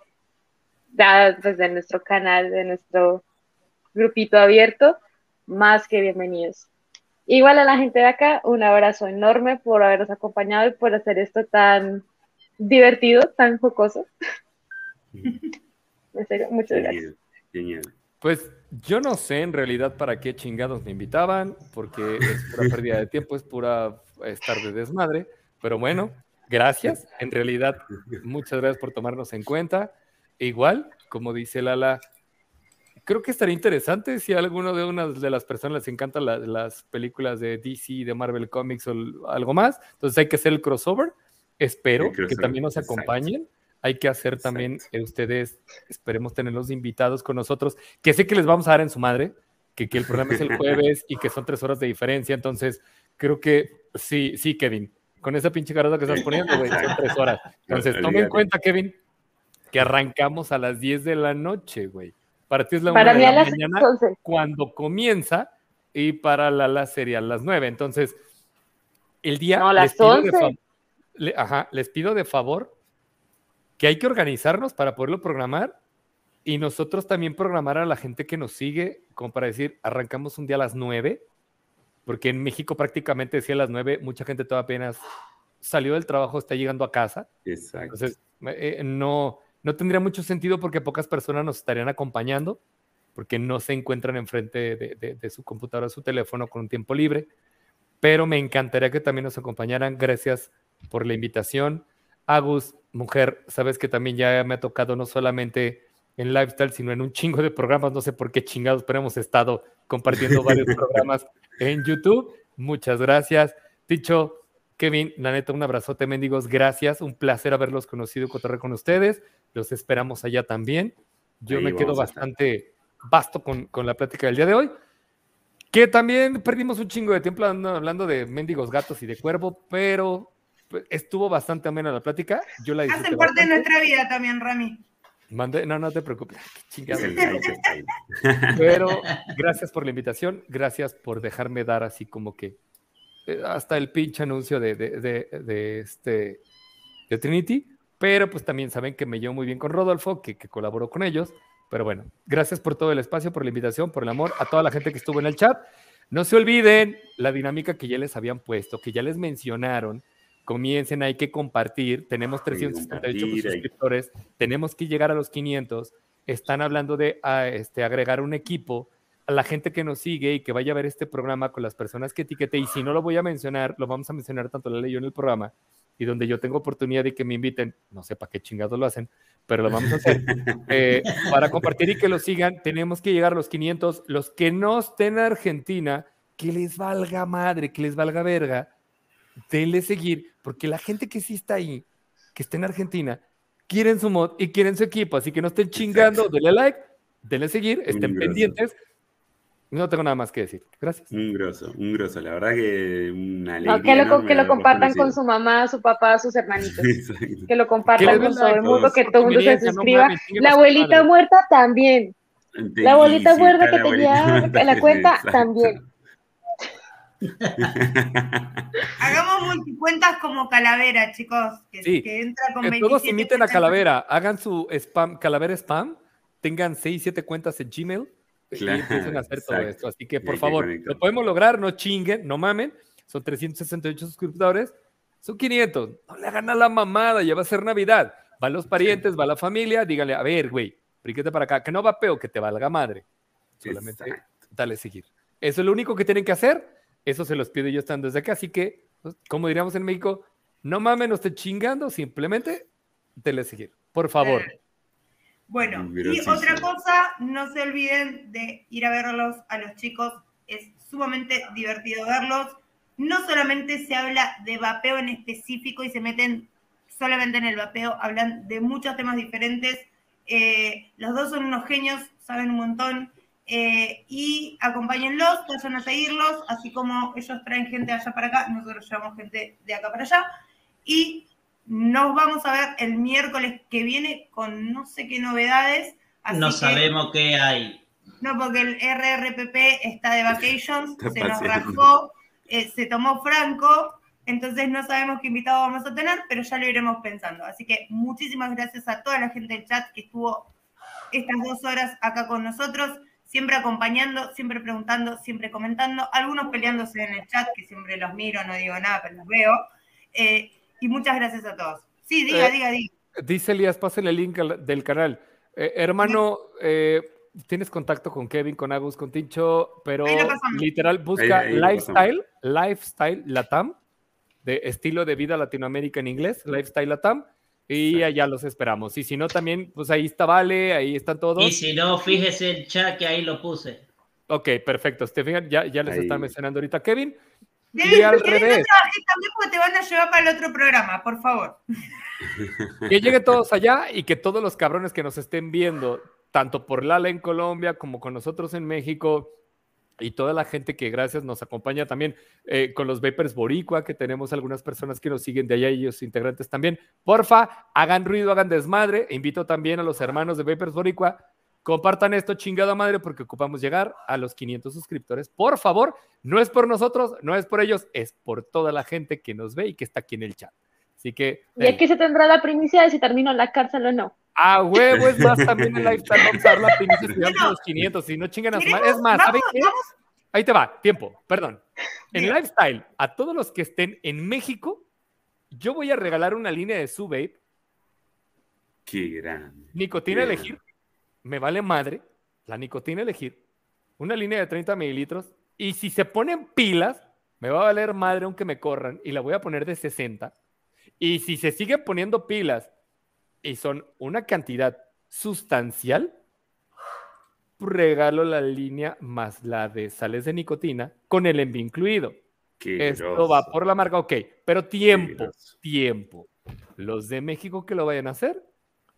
pues, de nuestro canal, de nuestro grupito abierto, más que bienvenidos. Igual a la gente de acá, un abrazo enorme por habernos acompañado y por hacer esto tan divertido, tan jocoso. <laughs> en serio, muchas gracias. Pues yo no sé en realidad para qué chingados me invitaban, porque es pura <laughs> pérdida de tiempo, es pura estar de desmadre, pero bueno, gracias. En realidad, muchas gracias por tomarnos en cuenta. E igual, como dice Lala, creo que estaría interesante si a alguno de unas de las personas les encantan las películas de DC, de Marvel Comics o algo más. Entonces hay que hacer el crossover. Espero que también nos acompañen. Hay que hacer también eh, ustedes, esperemos tenerlos invitados con nosotros, que sé que les vamos a dar en su madre, que, que el programa es el <laughs> jueves y que son tres horas de diferencia. Entonces, creo que sí, sí, Kevin, con esa pinche carota que estás poniendo, güey, son tres horas. Entonces, tome en cuenta, Kevin, que arrancamos a las 10 de la noche, güey. Para ti es la para de la mañana cuando comienza y para la, la serie a las 9. Entonces, el día... No, las 11. Ajá, les pido de favor que hay que organizarnos para poderlo programar y nosotros también programar a la gente que nos sigue, como para decir, arrancamos un día a las 9 porque en México prácticamente decía a las nueve, mucha gente todavía apenas salió del trabajo, está llegando a casa. Exacto. Entonces, eh, no, no tendría mucho sentido porque pocas personas nos estarían acompañando, porque no se encuentran enfrente de, de, su computadora su teléfono con un tiempo libre. pero me encantaría que también nos acompañaran. Gracias por la invitación. Agus, mujer, sabes que también ya me ha tocado no solamente en Lifestyle, sino en un chingo de programas, no sé por qué chingados, pero hemos estado compartiendo varios <laughs> programas en YouTube. Muchas gracias. Dicho, Kevin, la neta, un abrazote, mendigos. Gracias. Un placer haberlos conocido y cotorrear con ustedes. Los esperamos allá también. Yo me quedo bastante vasto con, la plática del día de hoy. Que también perdimos un chingo de tiempo hablando, de mendigos gatos y de cuervo, pero estuvo bastante amena la plática. Yo la Hacen parte de nuestra vida también, Rami. no, no te preocupes. Pero gracias por la invitación, gracias por dejarme dar así como que eh, hasta el pinche anuncio de, de, este, de Trinity, pero pues también saben que me llevo muy bien con Rodolfo, que, que colaboró con ellos. Pero bueno, gracias por todo el espacio, por la invitación, por el amor, a toda la gente que estuvo en el chat. No se olviden la dinámica que ya les habían puesto, que ya les mencionaron. Comiencen, hay que compartir. Tenemos 378 suscriptores, tenemos que llegar a los 500. Están hablando de ah, este, agregar un equipo a la gente que nos sigue y que vaya a ver este programa con las personas que etiquete. Y si no lo voy a mencionar, lo vamos a mencionar tanto la ley yo en el programa y donde yo tengo oportunidad de que me inviten, no sé para qué chingados lo hacen, pero lo vamos a hacer, <laughs> eh, para compartir y que lo sigan, tenemos que llegar a los 500. Los que no estén en Argentina, que les valga madre, que les valga verga, denle seguir, porque la gente que sí está ahí, que está en Argentina, quieren su mod y quieren su equipo, así que no estén chingando, denle like, denle seguir, estén pendientes, no tengo nada más que decir. Gracias. Un grosso, un grosso. La verdad que una alegría. que lo, que lo compartan con su mamá, su papá, sus hermanitos. <laughs> Que lo compartan con todo el mundo, que todo el mundo se suscriba. la abuelita muerta también. la abuelita muerta que te lleva la cuenta <laughs> también. <laughs> Hagamos multicuentas como calavera, chicos. Que, sí, que entra con que todos imiten a calavera. Hagan su spam, calavera spam. Tengan 6, 7 cuentas en Gmail Claro, y empiecen a hacer todo esto. Así que, por favor, lo podemos lograr, no chinguen, no mamen. Son 368 suscriptores, son 500. No le hagan a la mamada, ya va a ser Navidad. Van los parientes, va la familia, díganle, a ver, güey, bríquete para acá, que no va peo, que te valga madre. Solamente dale seguir. Eso es lo único que tienen que hacer. Eso se los pido yo estando desde acá. Así que, pues, como diríamos en México, no mamen, no esté chingando, simplemente dale seguir. Por favor. Bueno, y otra cosa, no se olviden de ir a verlos a los chicos, es sumamente divertido verlos. No solamente se habla de vapeo en específico y se meten solamente en el vapeo, hablan de muchos temas diferentes. Eh, los dos son unos genios, saben un montón. Eh, y acompáñenlos, vayan a seguirlos, así como ellos traen gente allá para acá, nosotros llevamos gente de acá para allá. Y nos vamos a ver el miércoles que viene con no sé qué novedades. no sabemos qué hay. No, porque el RRPP está de vacations, se nos rajó, eh, se tomó Franco, entonces no sabemos qué invitado vamos a tener, pero ya lo iremos pensando. Así que muchísimas gracias a toda la gente del chat que estuvo estas dos horas acá con nosotros, siempre acompañando, siempre preguntando, siempre comentando, algunos peleándose en el chat, que siempre los miro, no digo nada, pero los veo. Eh, y muchas gracias a todos. Sí, diga, eh, diga, diga. Dice Elías, pásenle el link del canal. Eh, hermano, eh, tienes contacto con Kevin, con Agus, con Tincho, pero literal busca lifestyle, lifestyle Latam, de estilo de vida Latinoamérica en inglés, lifestyle Latam, y allá los esperamos. Y si no, también, pues ahí está Vale, ahí están todos. Y si no, fíjese el chat que ahí lo puse. Ok, perfecto. Este, ya, ya les están mencionando ahorita Kevin. Y al revés. también porque te van a llevar para el otro programa, por favor. <laughs> Que lleguen todos allá y que todos los cabrones que nos estén viendo, tanto por Lala en Colombia como con nosotros en México, y toda la gente que gracias nos acompaña también eh, con los Vapers Boricua, que tenemos algunas personas que nos siguen de allá y ellos integrantes también. Porfa, hagan ruido, hagan desmadre. E invito también a los hermanos de Vapers Boricua Compartan esto, chingada madre, porque ocupamos llegar a los 500 suscriptores. Por favor, no es por nosotros, no es por ellos, es por toda la gente que nos ve y que está aquí en el chat. Así que. Y aquí se tendrá la primicia de si termino la cárcel o no. A huevo, es más, también en <laughs> Lifestyle vamos a dar la primicia si los 500, si no chingan a su madre. Es más, ¿saben qué? Ahí te va, tiempo, perdón. En Lifestyle, a todos los que estén en México, yo voy a regalar una línea de su vape. Qué grande. Nicotina elegir me vale madre la nicotina elegir, una línea de 30 mililitros, y si se ponen pilas, me va a valer madre aunque me corran y la voy a poner de 60. Y si se siguen poniendo pilas y son una cantidad sustancial, regalo la línea más la de sales de nicotina con el envío incluido. Esto va por la marca, ok, pero tiempo, tiempo. Los de México que lo vayan a hacer,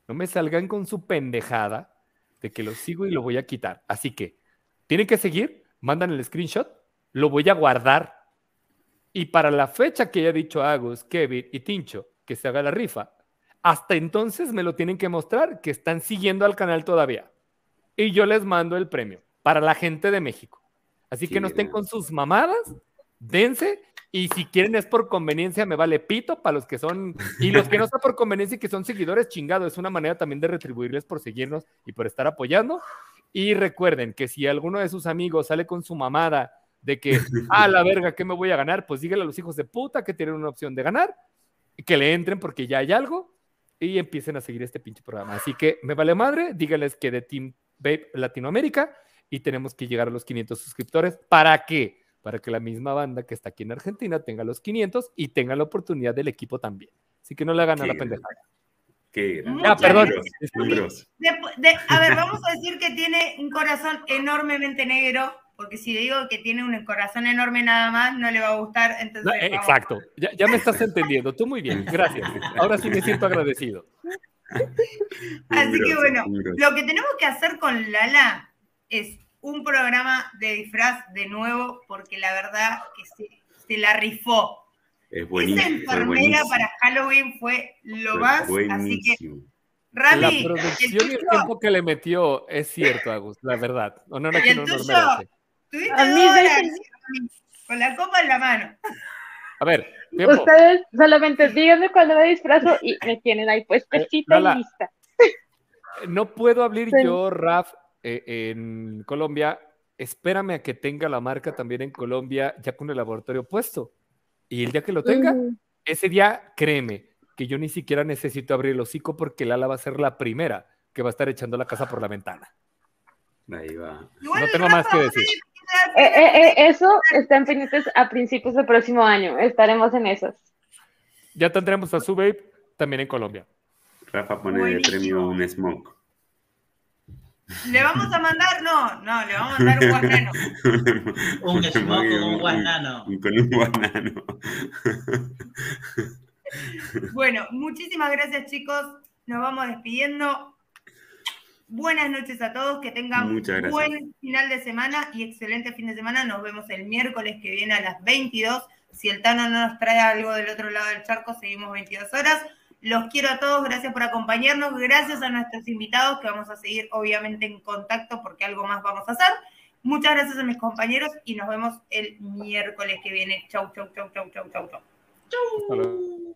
no me salgan con su pendejada de que lo sigo y lo voy a quitar. Así que tienen que seguir, mandan el screenshot, lo voy a guardar. Y para la fecha que haya dicho Agus, Kevin y Tincho que se haga la rifa, hasta entonces me lo tienen que mostrar que están siguiendo al canal todavía. Y yo les mando el premio para la gente de México. Así que no estén con sus mamadas, dense. Y si quieren es por conveniencia, me vale pito para los que son. Y los que no son por conveniencia y que son seguidores, chingado. Es una manera también de retribuirles por seguirnos y por estar apoyando. Y recuerden que si alguno de sus amigos sale con su mamada de que, a <laughs> la verga, ¿qué me voy a ganar? Pues díganle a los hijos de puta que tienen una opción de ganar, que le entren porque ya hay algo y empiecen a seguir este pinche programa. Así que me vale madre, díganles que de Team Babe Latinoamérica y tenemos que llegar a los 500 suscriptores. ¿Para qué? Para que la misma banda que está aquí en Argentina tenga los 500 y tenga la oportunidad del equipo también. Así que no le hagan a la pendejada. Ah, perdón. a ver, vamos a decir que tiene un corazón enormemente negro porque si digo que tiene un corazón enorme nada más, no le va a gustar. Entonces, eh, exacto, ya, me estás entendiendo, tú muy bien, gracias. Ahora sí me siento agradecido. Así que bueno, lo que tenemos que hacer con Lala es un programa de disfraz de nuevo, porque la verdad que se, la rifó. Es buenísimo. Esa enfermera para Halloween fue lo más, así que Rami, la producción y el tiempo que le metió es cierto, Agus, la verdad. No, no, no, no, no, a mí con la copa en la mano. A ver, ustedes solamente díganme cuando me disfrazo y me tienen ahí puestecita eh, y lista. No puedo abrir yo, Raf, eh, en Colombia. Espérame a que tenga la marca también en Colombia, ya con el laboratorio puesto. Y el día que lo tenga, ese día, créeme, que yo ni siquiera necesito abrir el hocico porque Lala va a ser la primera que va a estar echando la casa por la ventana. Ahí va. No tengo más que decir. Eh, eh, eh, eso están pendientes a principios del próximo año. Estaremos en esos. Ya tendremos a su también en Colombia. Rafa pone de premio un smoke. Le vamos a mandar, no, no, le vamos a mandar un guanano. <laughs> un smoke con un guanano. Con un guanano. bueno, muchísimas gracias chicos. Nos vamos despidiendo. Buenas noches a todos, que tengan un buen final de semana y excelente fin de semana. Nos vemos el miércoles que viene a las 22. Si el Tano no nos trae algo del otro lado del charco, seguimos 22 horas. Los quiero a todos, gracias por acompañarnos, gracias a nuestros invitados que vamos a seguir obviamente en contacto porque algo más vamos a hacer. Muchas gracias a mis compañeros y nos vemos el miércoles que viene. Chau, chau, chau, chau, chau, chau, chau. Chau.